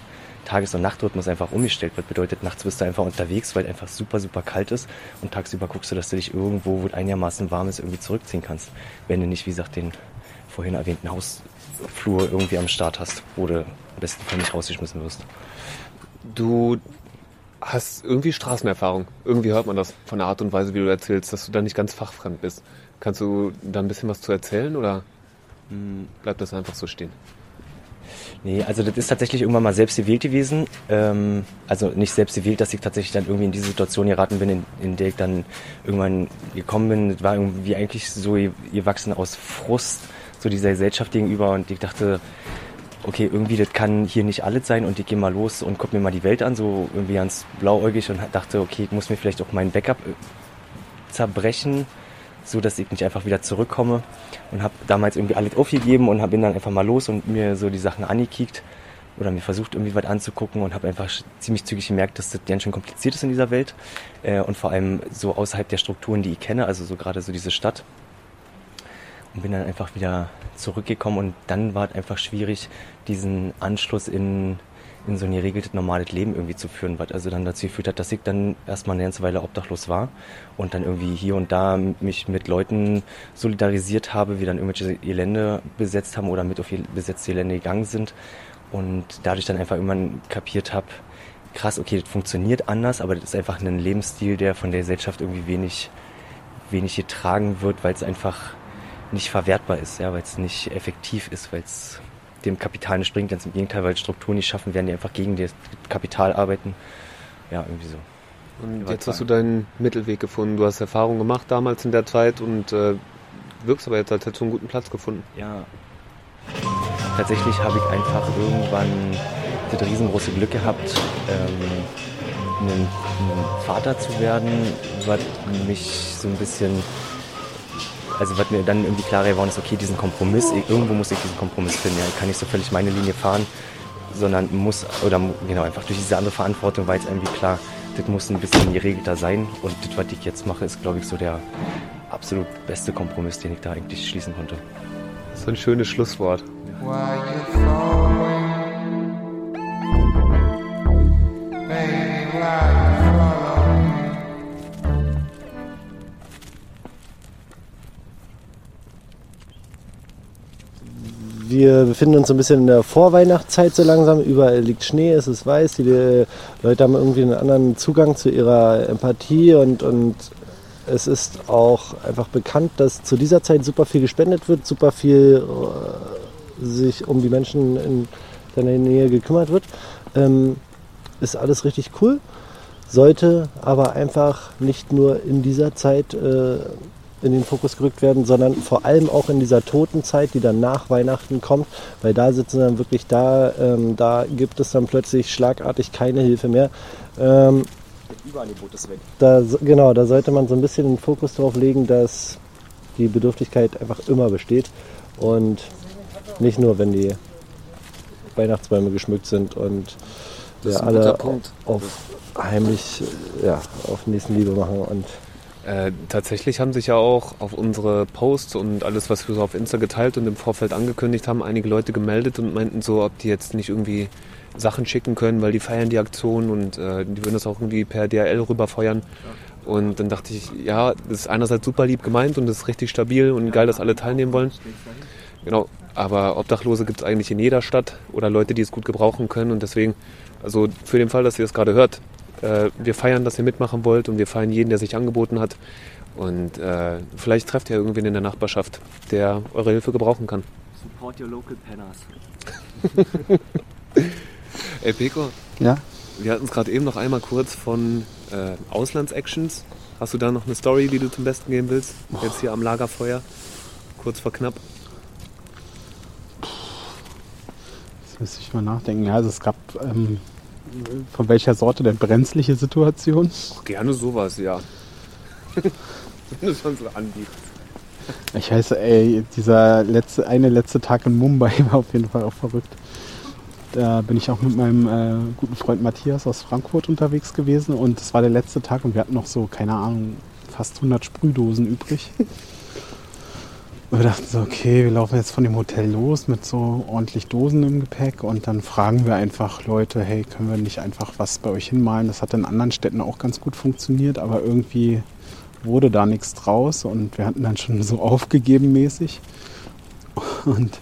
Tages- und Nachtrhythmus einfach umgestellt wird. Bedeutet, nachts bist du einfach unterwegs, weil einfach super, super kalt ist und tagsüber guckst du, dass du dich irgendwo, wo es einigermaßen warm ist, irgendwie zurückziehen kannst. Wenn du nicht, wie gesagt, den vorhin erwähnten Hausflur irgendwie am Start hast, wo du am besten Fall nicht rausgeschmissen wirst. Du hast irgendwie Straßenerfahrung. Irgendwie hört man das von der Art und Weise, wie du erzählst, dass du da nicht ganz fachfremd bist. Kannst du da ein bisschen was zu erzählen oder bleibt das einfach so stehen? Nee, also das ist tatsächlich irgendwann mal selbst gewählt gewesen. Ähm, also nicht selbst gewählt, dass ich tatsächlich dann irgendwie in diese Situation geraten bin, in, in der ich dann irgendwann gekommen bin. Das war irgendwie eigentlich so gewachsen aus Frust, so dieser Gesellschaft gegenüber. Und ich dachte, okay, irgendwie das kann hier nicht alles sein und ich gehe mal los und guck mir mal die Welt an, so irgendwie ganz blauäugig und dachte, okay, ich muss mir vielleicht auch mein Backup äh, zerbrechen, so dass ich nicht einfach wieder zurückkomme und habe damals irgendwie alles aufgegeben und bin dann einfach mal los und mir so die Sachen angekickt oder mir versucht irgendwie was anzugucken und habe einfach ziemlich zügig gemerkt, dass das ganz schön kompliziert ist in dieser Welt äh, und vor allem so außerhalb der Strukturen, die ich kenne, also so gerade so diese Stadt. Und bin dann einfach wieder zurückgekommen und dann war es einfach schwierig, diesen Anschluss in, in so ein geregeltes, normales Leben irgendwie zu führen, was also dann dazu geführt hat, dass ich dann erstmal eine ganze Weile obdachlos war und dann irgendwie hier und da mich mit Leuten solidarisiert habe, wie dann irgendwelche Gelände besetzt haben oder mit auf besetzte Gelände gegangen sind und dadurch dann einfach irgendwann kapiert habe, krass, okay, das funktioniert anders, aber das ist einfach ein Lebensstil, der von der Gesellschaft irgendwie wenig, wenig getragen wird, weil es einfach nicht verwertbar ist, ja, weil es nicht effektiv ist, weil es dem Kapital nicht bringt, ganz im Gegenteil, weil Strukturen nicht schaffen werden, die einfach gegen das Kapital arbeiten. Ja, irgendwie so. Und jetzt hast du deinen Mittelweg gefunden. Du hast Erfahrung gemacht damals in der Zeit und äh, wirkst aber jetzt als hättest du einen guten Platz gefunden. Ja. Tatsächlich habe ich einfach irgendwann das riesengroße Glück gehabt, ähm, ein Vater zu werden, was mich so ein bisschen, also was mir dann irgendwie klarer geworden ist, okay, diesen Kompromiss, irgendwo muss ich diesen Kompromiss finden. Ja, ich kann nicht so völlig meine Linie fahren, sondern muss, oder genau, einfach durch diese andere Verantwortung war jetzt irgendwie klar, das muss ein bisschen geregelter sein und das, was ich jetzt mache, ist, glaube ich, so der absolut beste Kompromiss, den ich da eigentlich schließen konnte. Das ist ein schönes Schlusswort. Why Wir befinden uns so ein bisschen in der Vorweihnachtszeit so langsam. Überall liegt Schnee, es ist weiß. Die äh, Leute haben irgendwie einen anderen Zugang zu ihrer Empathie und, und es ist auch einfach bekannt, dass zu dieser Zeit super viel gespendet wird, super viel äh, sich um die Menschen in deiner Nähe gekümmert wird. Ähm, ist alles richtig cool, sollte aber einfach nicht nur in dieser Zeit äh, in den Fokus gerückt werden, sondern vor allem auch in dieser Totenzeit, die dann nach Weihnachten kommt, weil da sitzen dann wirklich da, ähm, da gibt es dann plötzlich schlagartig keine Hilfe mehr. Ähm, Überangebot ist weg. da, genau, da sollte man so ein bisschen den Fokus darauf legen, dass die Bedürftigkeit einfach immer besteht und nicht nur, wenn die Weihnachtsbäume geschmückt sind und guter alle auf heimlich ja, auf Nächstenliebe machen und Äh, tatsächlich haben sich ja auch auf unsere Posts und alles, was wir so auf Insta geteilt und im Vorfeld angekündigt haben, einige Leute gemeldet und meinten so, ob die jetzt nicht irgendwie Sachen schicken können, weil die feiern die Aktion und äh, die würden das auch irgendwie per DHL rüberfeuern. Und dann dachte ich, ja, das ist einerseits super lieb gemeint und das ist richtig stabil und geil, dass alle teilnehmen wollen. Genau, aber Obdachlose gibt es eigentlich in jeder Stadt oder Leute, die es gut gebrauchen können und deswegen, also für den Fall, dass ihr es gerade hört, äh, wir feiern, dass ihr mitmachen wollt und wir feiern jeden, der sich angeboten hat und äh, vielleicht trefft ihr irgendwen in der Nachbarschaft, der eure Hilfe gebrauchen kann. Support your local penners. Ey Peko, Ja? wir hatten es gerade eben noch einmal kurz von äh, Auslandsactions. Hast du da noch eine Story, die du zum Besten geben willst? Jetzt hier am Lagerfeuer, kurz vor knapp. Jetzt müsste ich mal nachdenken. Ja, also es gab ähm, von welcher Sorte denn brenzliche Situation? Gerne sowas, ja. Wenn du schon so anbietest. Ich weiß, ey, dieser letzte, eine letzte Tag in Mumbai war auf jeden Fall auch verrückt. Da bin ich auch mit meinem äh, guten Freund Matthias aus Frankfurt unterwegs gewesen und es war der letzte Tag und wir hatten noch so, keine Ahnung, fast 100 Sprühdosen übrig. Wir dachten so, okay, wir laufen jetzt von dem Hotel los mit so ordentlich Dosen im Gepäck und dann fragen wir einfach Leute, hey, können wir nicht einfach was bei euch hinmalen? Das hat in anderen Städten auch ganz gut funktioniert, aber irgendwie wurde da nichts draus und wir hatten dann schon so aufgegeben mäßig und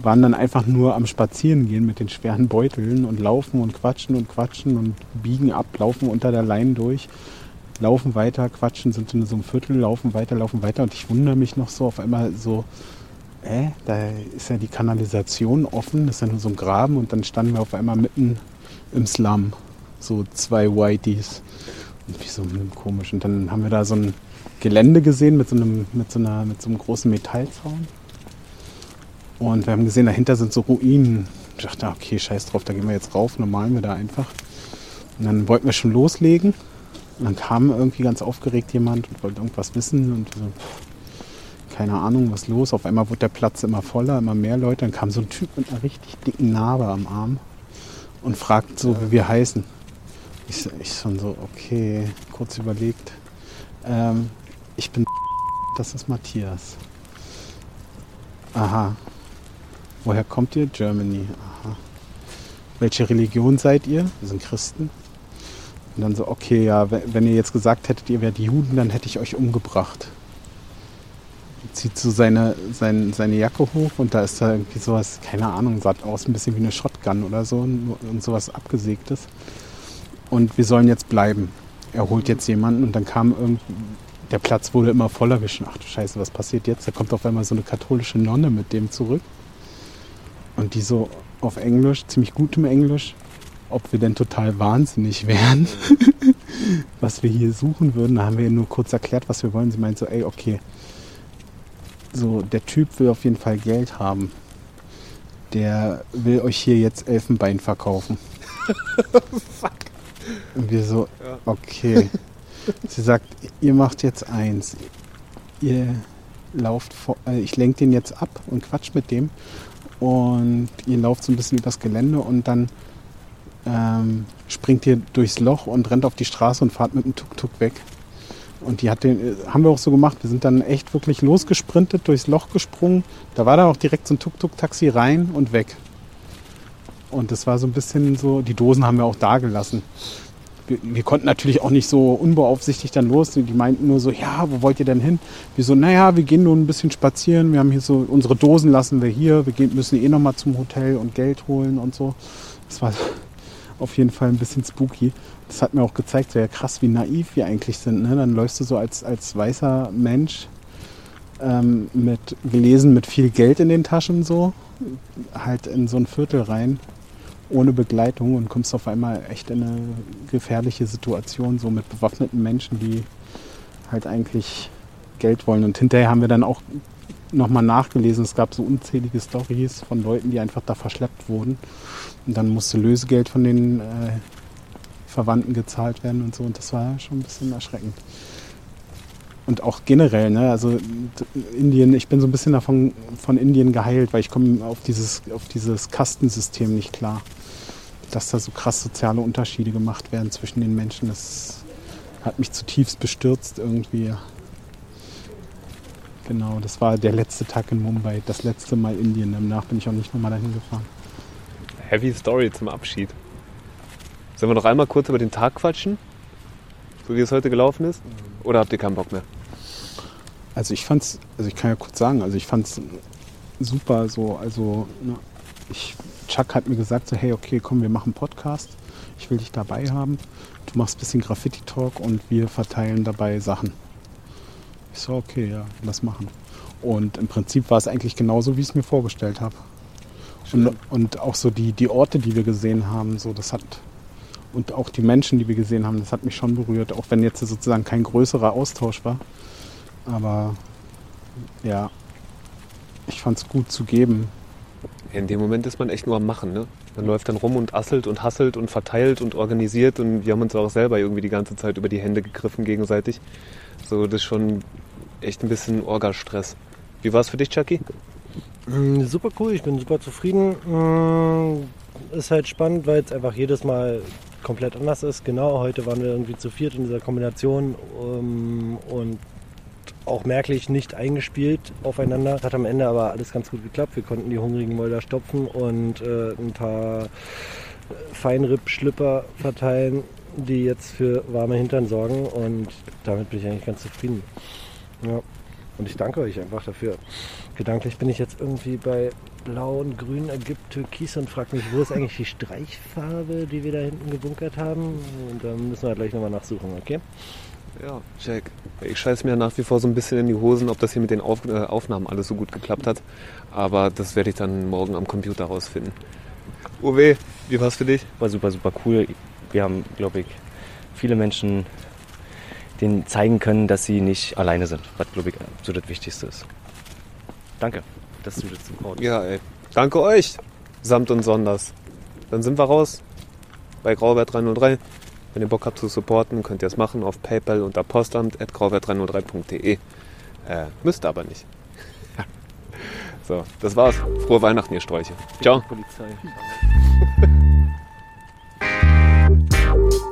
waren dann einfach nur am Spazierengehen mit den schweren Beuteln und laufen und quatschen und quatschen und biegen ab, laufen unter der Leine durch, laufen weiter, quatschen, sind in so einem Viertel, laufen weiter, laufen weiter und ich wundere mich noch so auf einmal so, äh, da ist ja die Kanalisation offen, das ist ja nur so ein Graben und dann standen wir auf einmal mitten im Slum, so zwei Whiteys. Und wie so komisch. Und dann haben wir da so ein Gelände gesehen mit so einem, mit so einer, mit so einem großen Metallzaun. Und wir haben gesehen, dahinter sind so Ruinen. Ich dachte, okay, scheiß drauf, da gehen wir jetzt rauf, normal wir da einfach. Und dann wollten wir schon loslegen. Und dann kam irgendwie ganz aufgeregt jemand und wollte irgendwas wissen. Und so, keine Ahnung, was los. Auf einmal wurde der Platz immer voller, immer mehr Leute. Dann kam so ein Typ mit einer richtig dicken Narbe am Arm. und fragt so, wie wir heißen. Ich, ich schon so, okay, kurz überlegt. Ähm, ich bin das ist Matthias. Aha. Woher kommt ihr? Germany. Aha. Welche Religion seid ihr? Wir sind Christen. Und dann so, okay, ja, wenn, ihr jetzt gesagt hättet, ihr wärt Juden, dann hätte ich euch umgebracht. Zieht so seine, sein, seine Jacke hoch und da ist da irgendwie sowas, keine Ahnung, sah aus ein bisschen wie eine Shotgun oder so und, und sowas abgesägtes. Und wir sollen jetzt bleiben. Er holt jetzt jemanden und dann kam irgendwie, der Platz wurde immer voller. Wir ach du Scheiße, was passiert jetzt? Da kommt auf einmal so eine katholische Nonne mit dem zurück. Und die so auf Englisch, ziemlich gutem Englisch, ob wir denn total wahnsinnig wären, was wir hier suchen würden. Da haben wir ihr nur kurz erklärt, was wir wollen. Sie meint so, ey, okay, so der Typ will auf jeden Fall Geld haben. Der will euch hier jetzt Elfenbein verkaufen. Und wir so, Ja. okay. Sie sagt, ihr macht jetzt eins. Ihr lauft vor, äh, ich lenke den jetzt ab und quatsch mit dem. Und ihr lauft so ein bisschen übers Gelände und dann ähm, springt ihr durchs Loch und rennt auf die Straße und fahrt mit dem Tuk-Tuk weg. Und die hat den, äh, haben wir auch so gemacht. Wir sind dann echt wirklich losgesprintet, durchs Loch gesprungen. Da war dann auch direkt so ein Tuk-Tuk-Taxi rein und weg. Und das war so ein bisschen so, die Dosen haben wir auch da gelassen. Wir, wir konnten natürlich auch nicht so unbeaufsichtigt dann los. Die meinten nur so, ja, wo wollt ihr denn hin? Wir so, naja, wir gehen nur ein bisschen spazieren. Wir haben hier so, unsere Dosen lassen wir hier. Wir gehen, müssen eh nochmal zum Hotel und Geld holen und so. Das war auf jeden Fall ein bisschen spooky. Das hat mir auch gezeigt, so ja krass, wie naiv wir eigentlich sind. Ne? Dann läufst du so als, als weißer Mensch ähm, mit gelesen mit viel Geld in den Taschen so, halt in so ein Viertel rein, ohne Begleitung und kommst auf einmal echt in eine gefährliche Situation, so mit bewaffneten Menschen, die halt eigentlich Geld wollen. Und hinterher haben wir dann auch nochmal nachgelesen, es gab so unzählige Stories von Leuten, die einfach da verschleppt wurden. Und dann musste Lösegeld von den äh, Verwandten gezahlt werden und so. Und das war schon ein bisschen erschreckend. Und auch generell, ne, also Indien, ich bin so ein bisschen davon von Indien geheilt, weil ich komme auf dieses, auf dieses Kastensystem nicht klar. Dass da so krass soziale Unterschiede gemacht werden zwischen den Menschen, das hat mich zutiefst bestürzt irgendwie. Genau, das war der letzte Tag in Mumbai, das letzte Mal Indien. Danach bin ich auch nicht nochmal dahin gefahren. Heavy Story zum Abschied. Sollen wir noch einmal kurz über den Tag quatschen? So wie es heute gelaufen ist? Oder habt ihr keinen Bock mehr? Also ich fand's, also ich kann ja kurz sagen, also ich fand's super so, also ne, ich, Chuck hat mir gesagt so, hey, okay, komm, wir machen einen Podcast, ich will dich dabei haben, du machst ein bisschen Graffiti-Talk und wir verteilen dabei Sachen. Ich so, okay, ja, lass machen. Und im Prinzip war es eigentlich genauso, wie ich es mir vorgestellt habe. Und, und auch so die, die Orte, die wir gesehen haben, so das hat und auch die Menschen, die wir gesehen haben, das hat mich schon berührt, auch wenn jetzt sozusagen kein größerer Austausch war. Aber ja, ich fand es gut zu geben. In dem Moment ist man echt nur am Machen, ne? Man läuft dann rum und asselt und hasselt und verteilt und organisiert und wir haben uns auch selber irgendwie die ganze Zeit über die Hände gegriffen gegenseitig. So, das ist schon echt ein bisschen Orgastress. Wie war es für dich, Chucky? Mm, Super cool, ich bin super zufrieden. Mm, Ist halt spannend, weil es einfach jedes Mal komplett anders ist. Genau, heute waren wir irgendwie zu viert in dieser Kombination ähm, und auch merklich nicht eingespielt aufeinander. Hat am Ende aber alles ganz gut geklappt. Wir konnten die hungrigen Mäuler stopfen und äh, ein paar Feinripp-Schlipper verteilen, die jetzt für warme Hintern sorgen und damit bin ich eigentlich ganz zufrieden. Ja. Und ich danke euch einfach dafür. Gedanklich bin ich jetzt irgendwie bei Blau und Grün ergibt Türkis und frage mich, wo ist eigentlich die Streichfarbe, die wir da hinten gebunkert haben? Und dann müssen wir gleich nochmal nachsuchen, okay? Ja, Jack. Ich scheiße mir nach wie vor so ein bisschen in die Hosen, ob das hier mit den Auf äh, Aufnahmen alles so gut geklappt hat. Aber das werde ich dann morgen am Computer rausfinden. Uwe, wie war's für dich? War super, super cool. Wir haben, glaube ich, viele Menschen denen zeigen können, dass sie nicht alleine sind, was, glaube ich, so das Wichtigste ist. Danke, dass du das zuhörst. Ja, ey. Danke euch, samt und sonders. Dann sind wir raus bei Grauwert 303. Wenn ihr Bock habt zu supporten, könnt ihr es machen auf PayPal unter postamt.grauwert303.de. Äh, müsst aber nicht. so, das war's. Frohe Weihnachten, ihr Sträuche. Ciao. Polizei.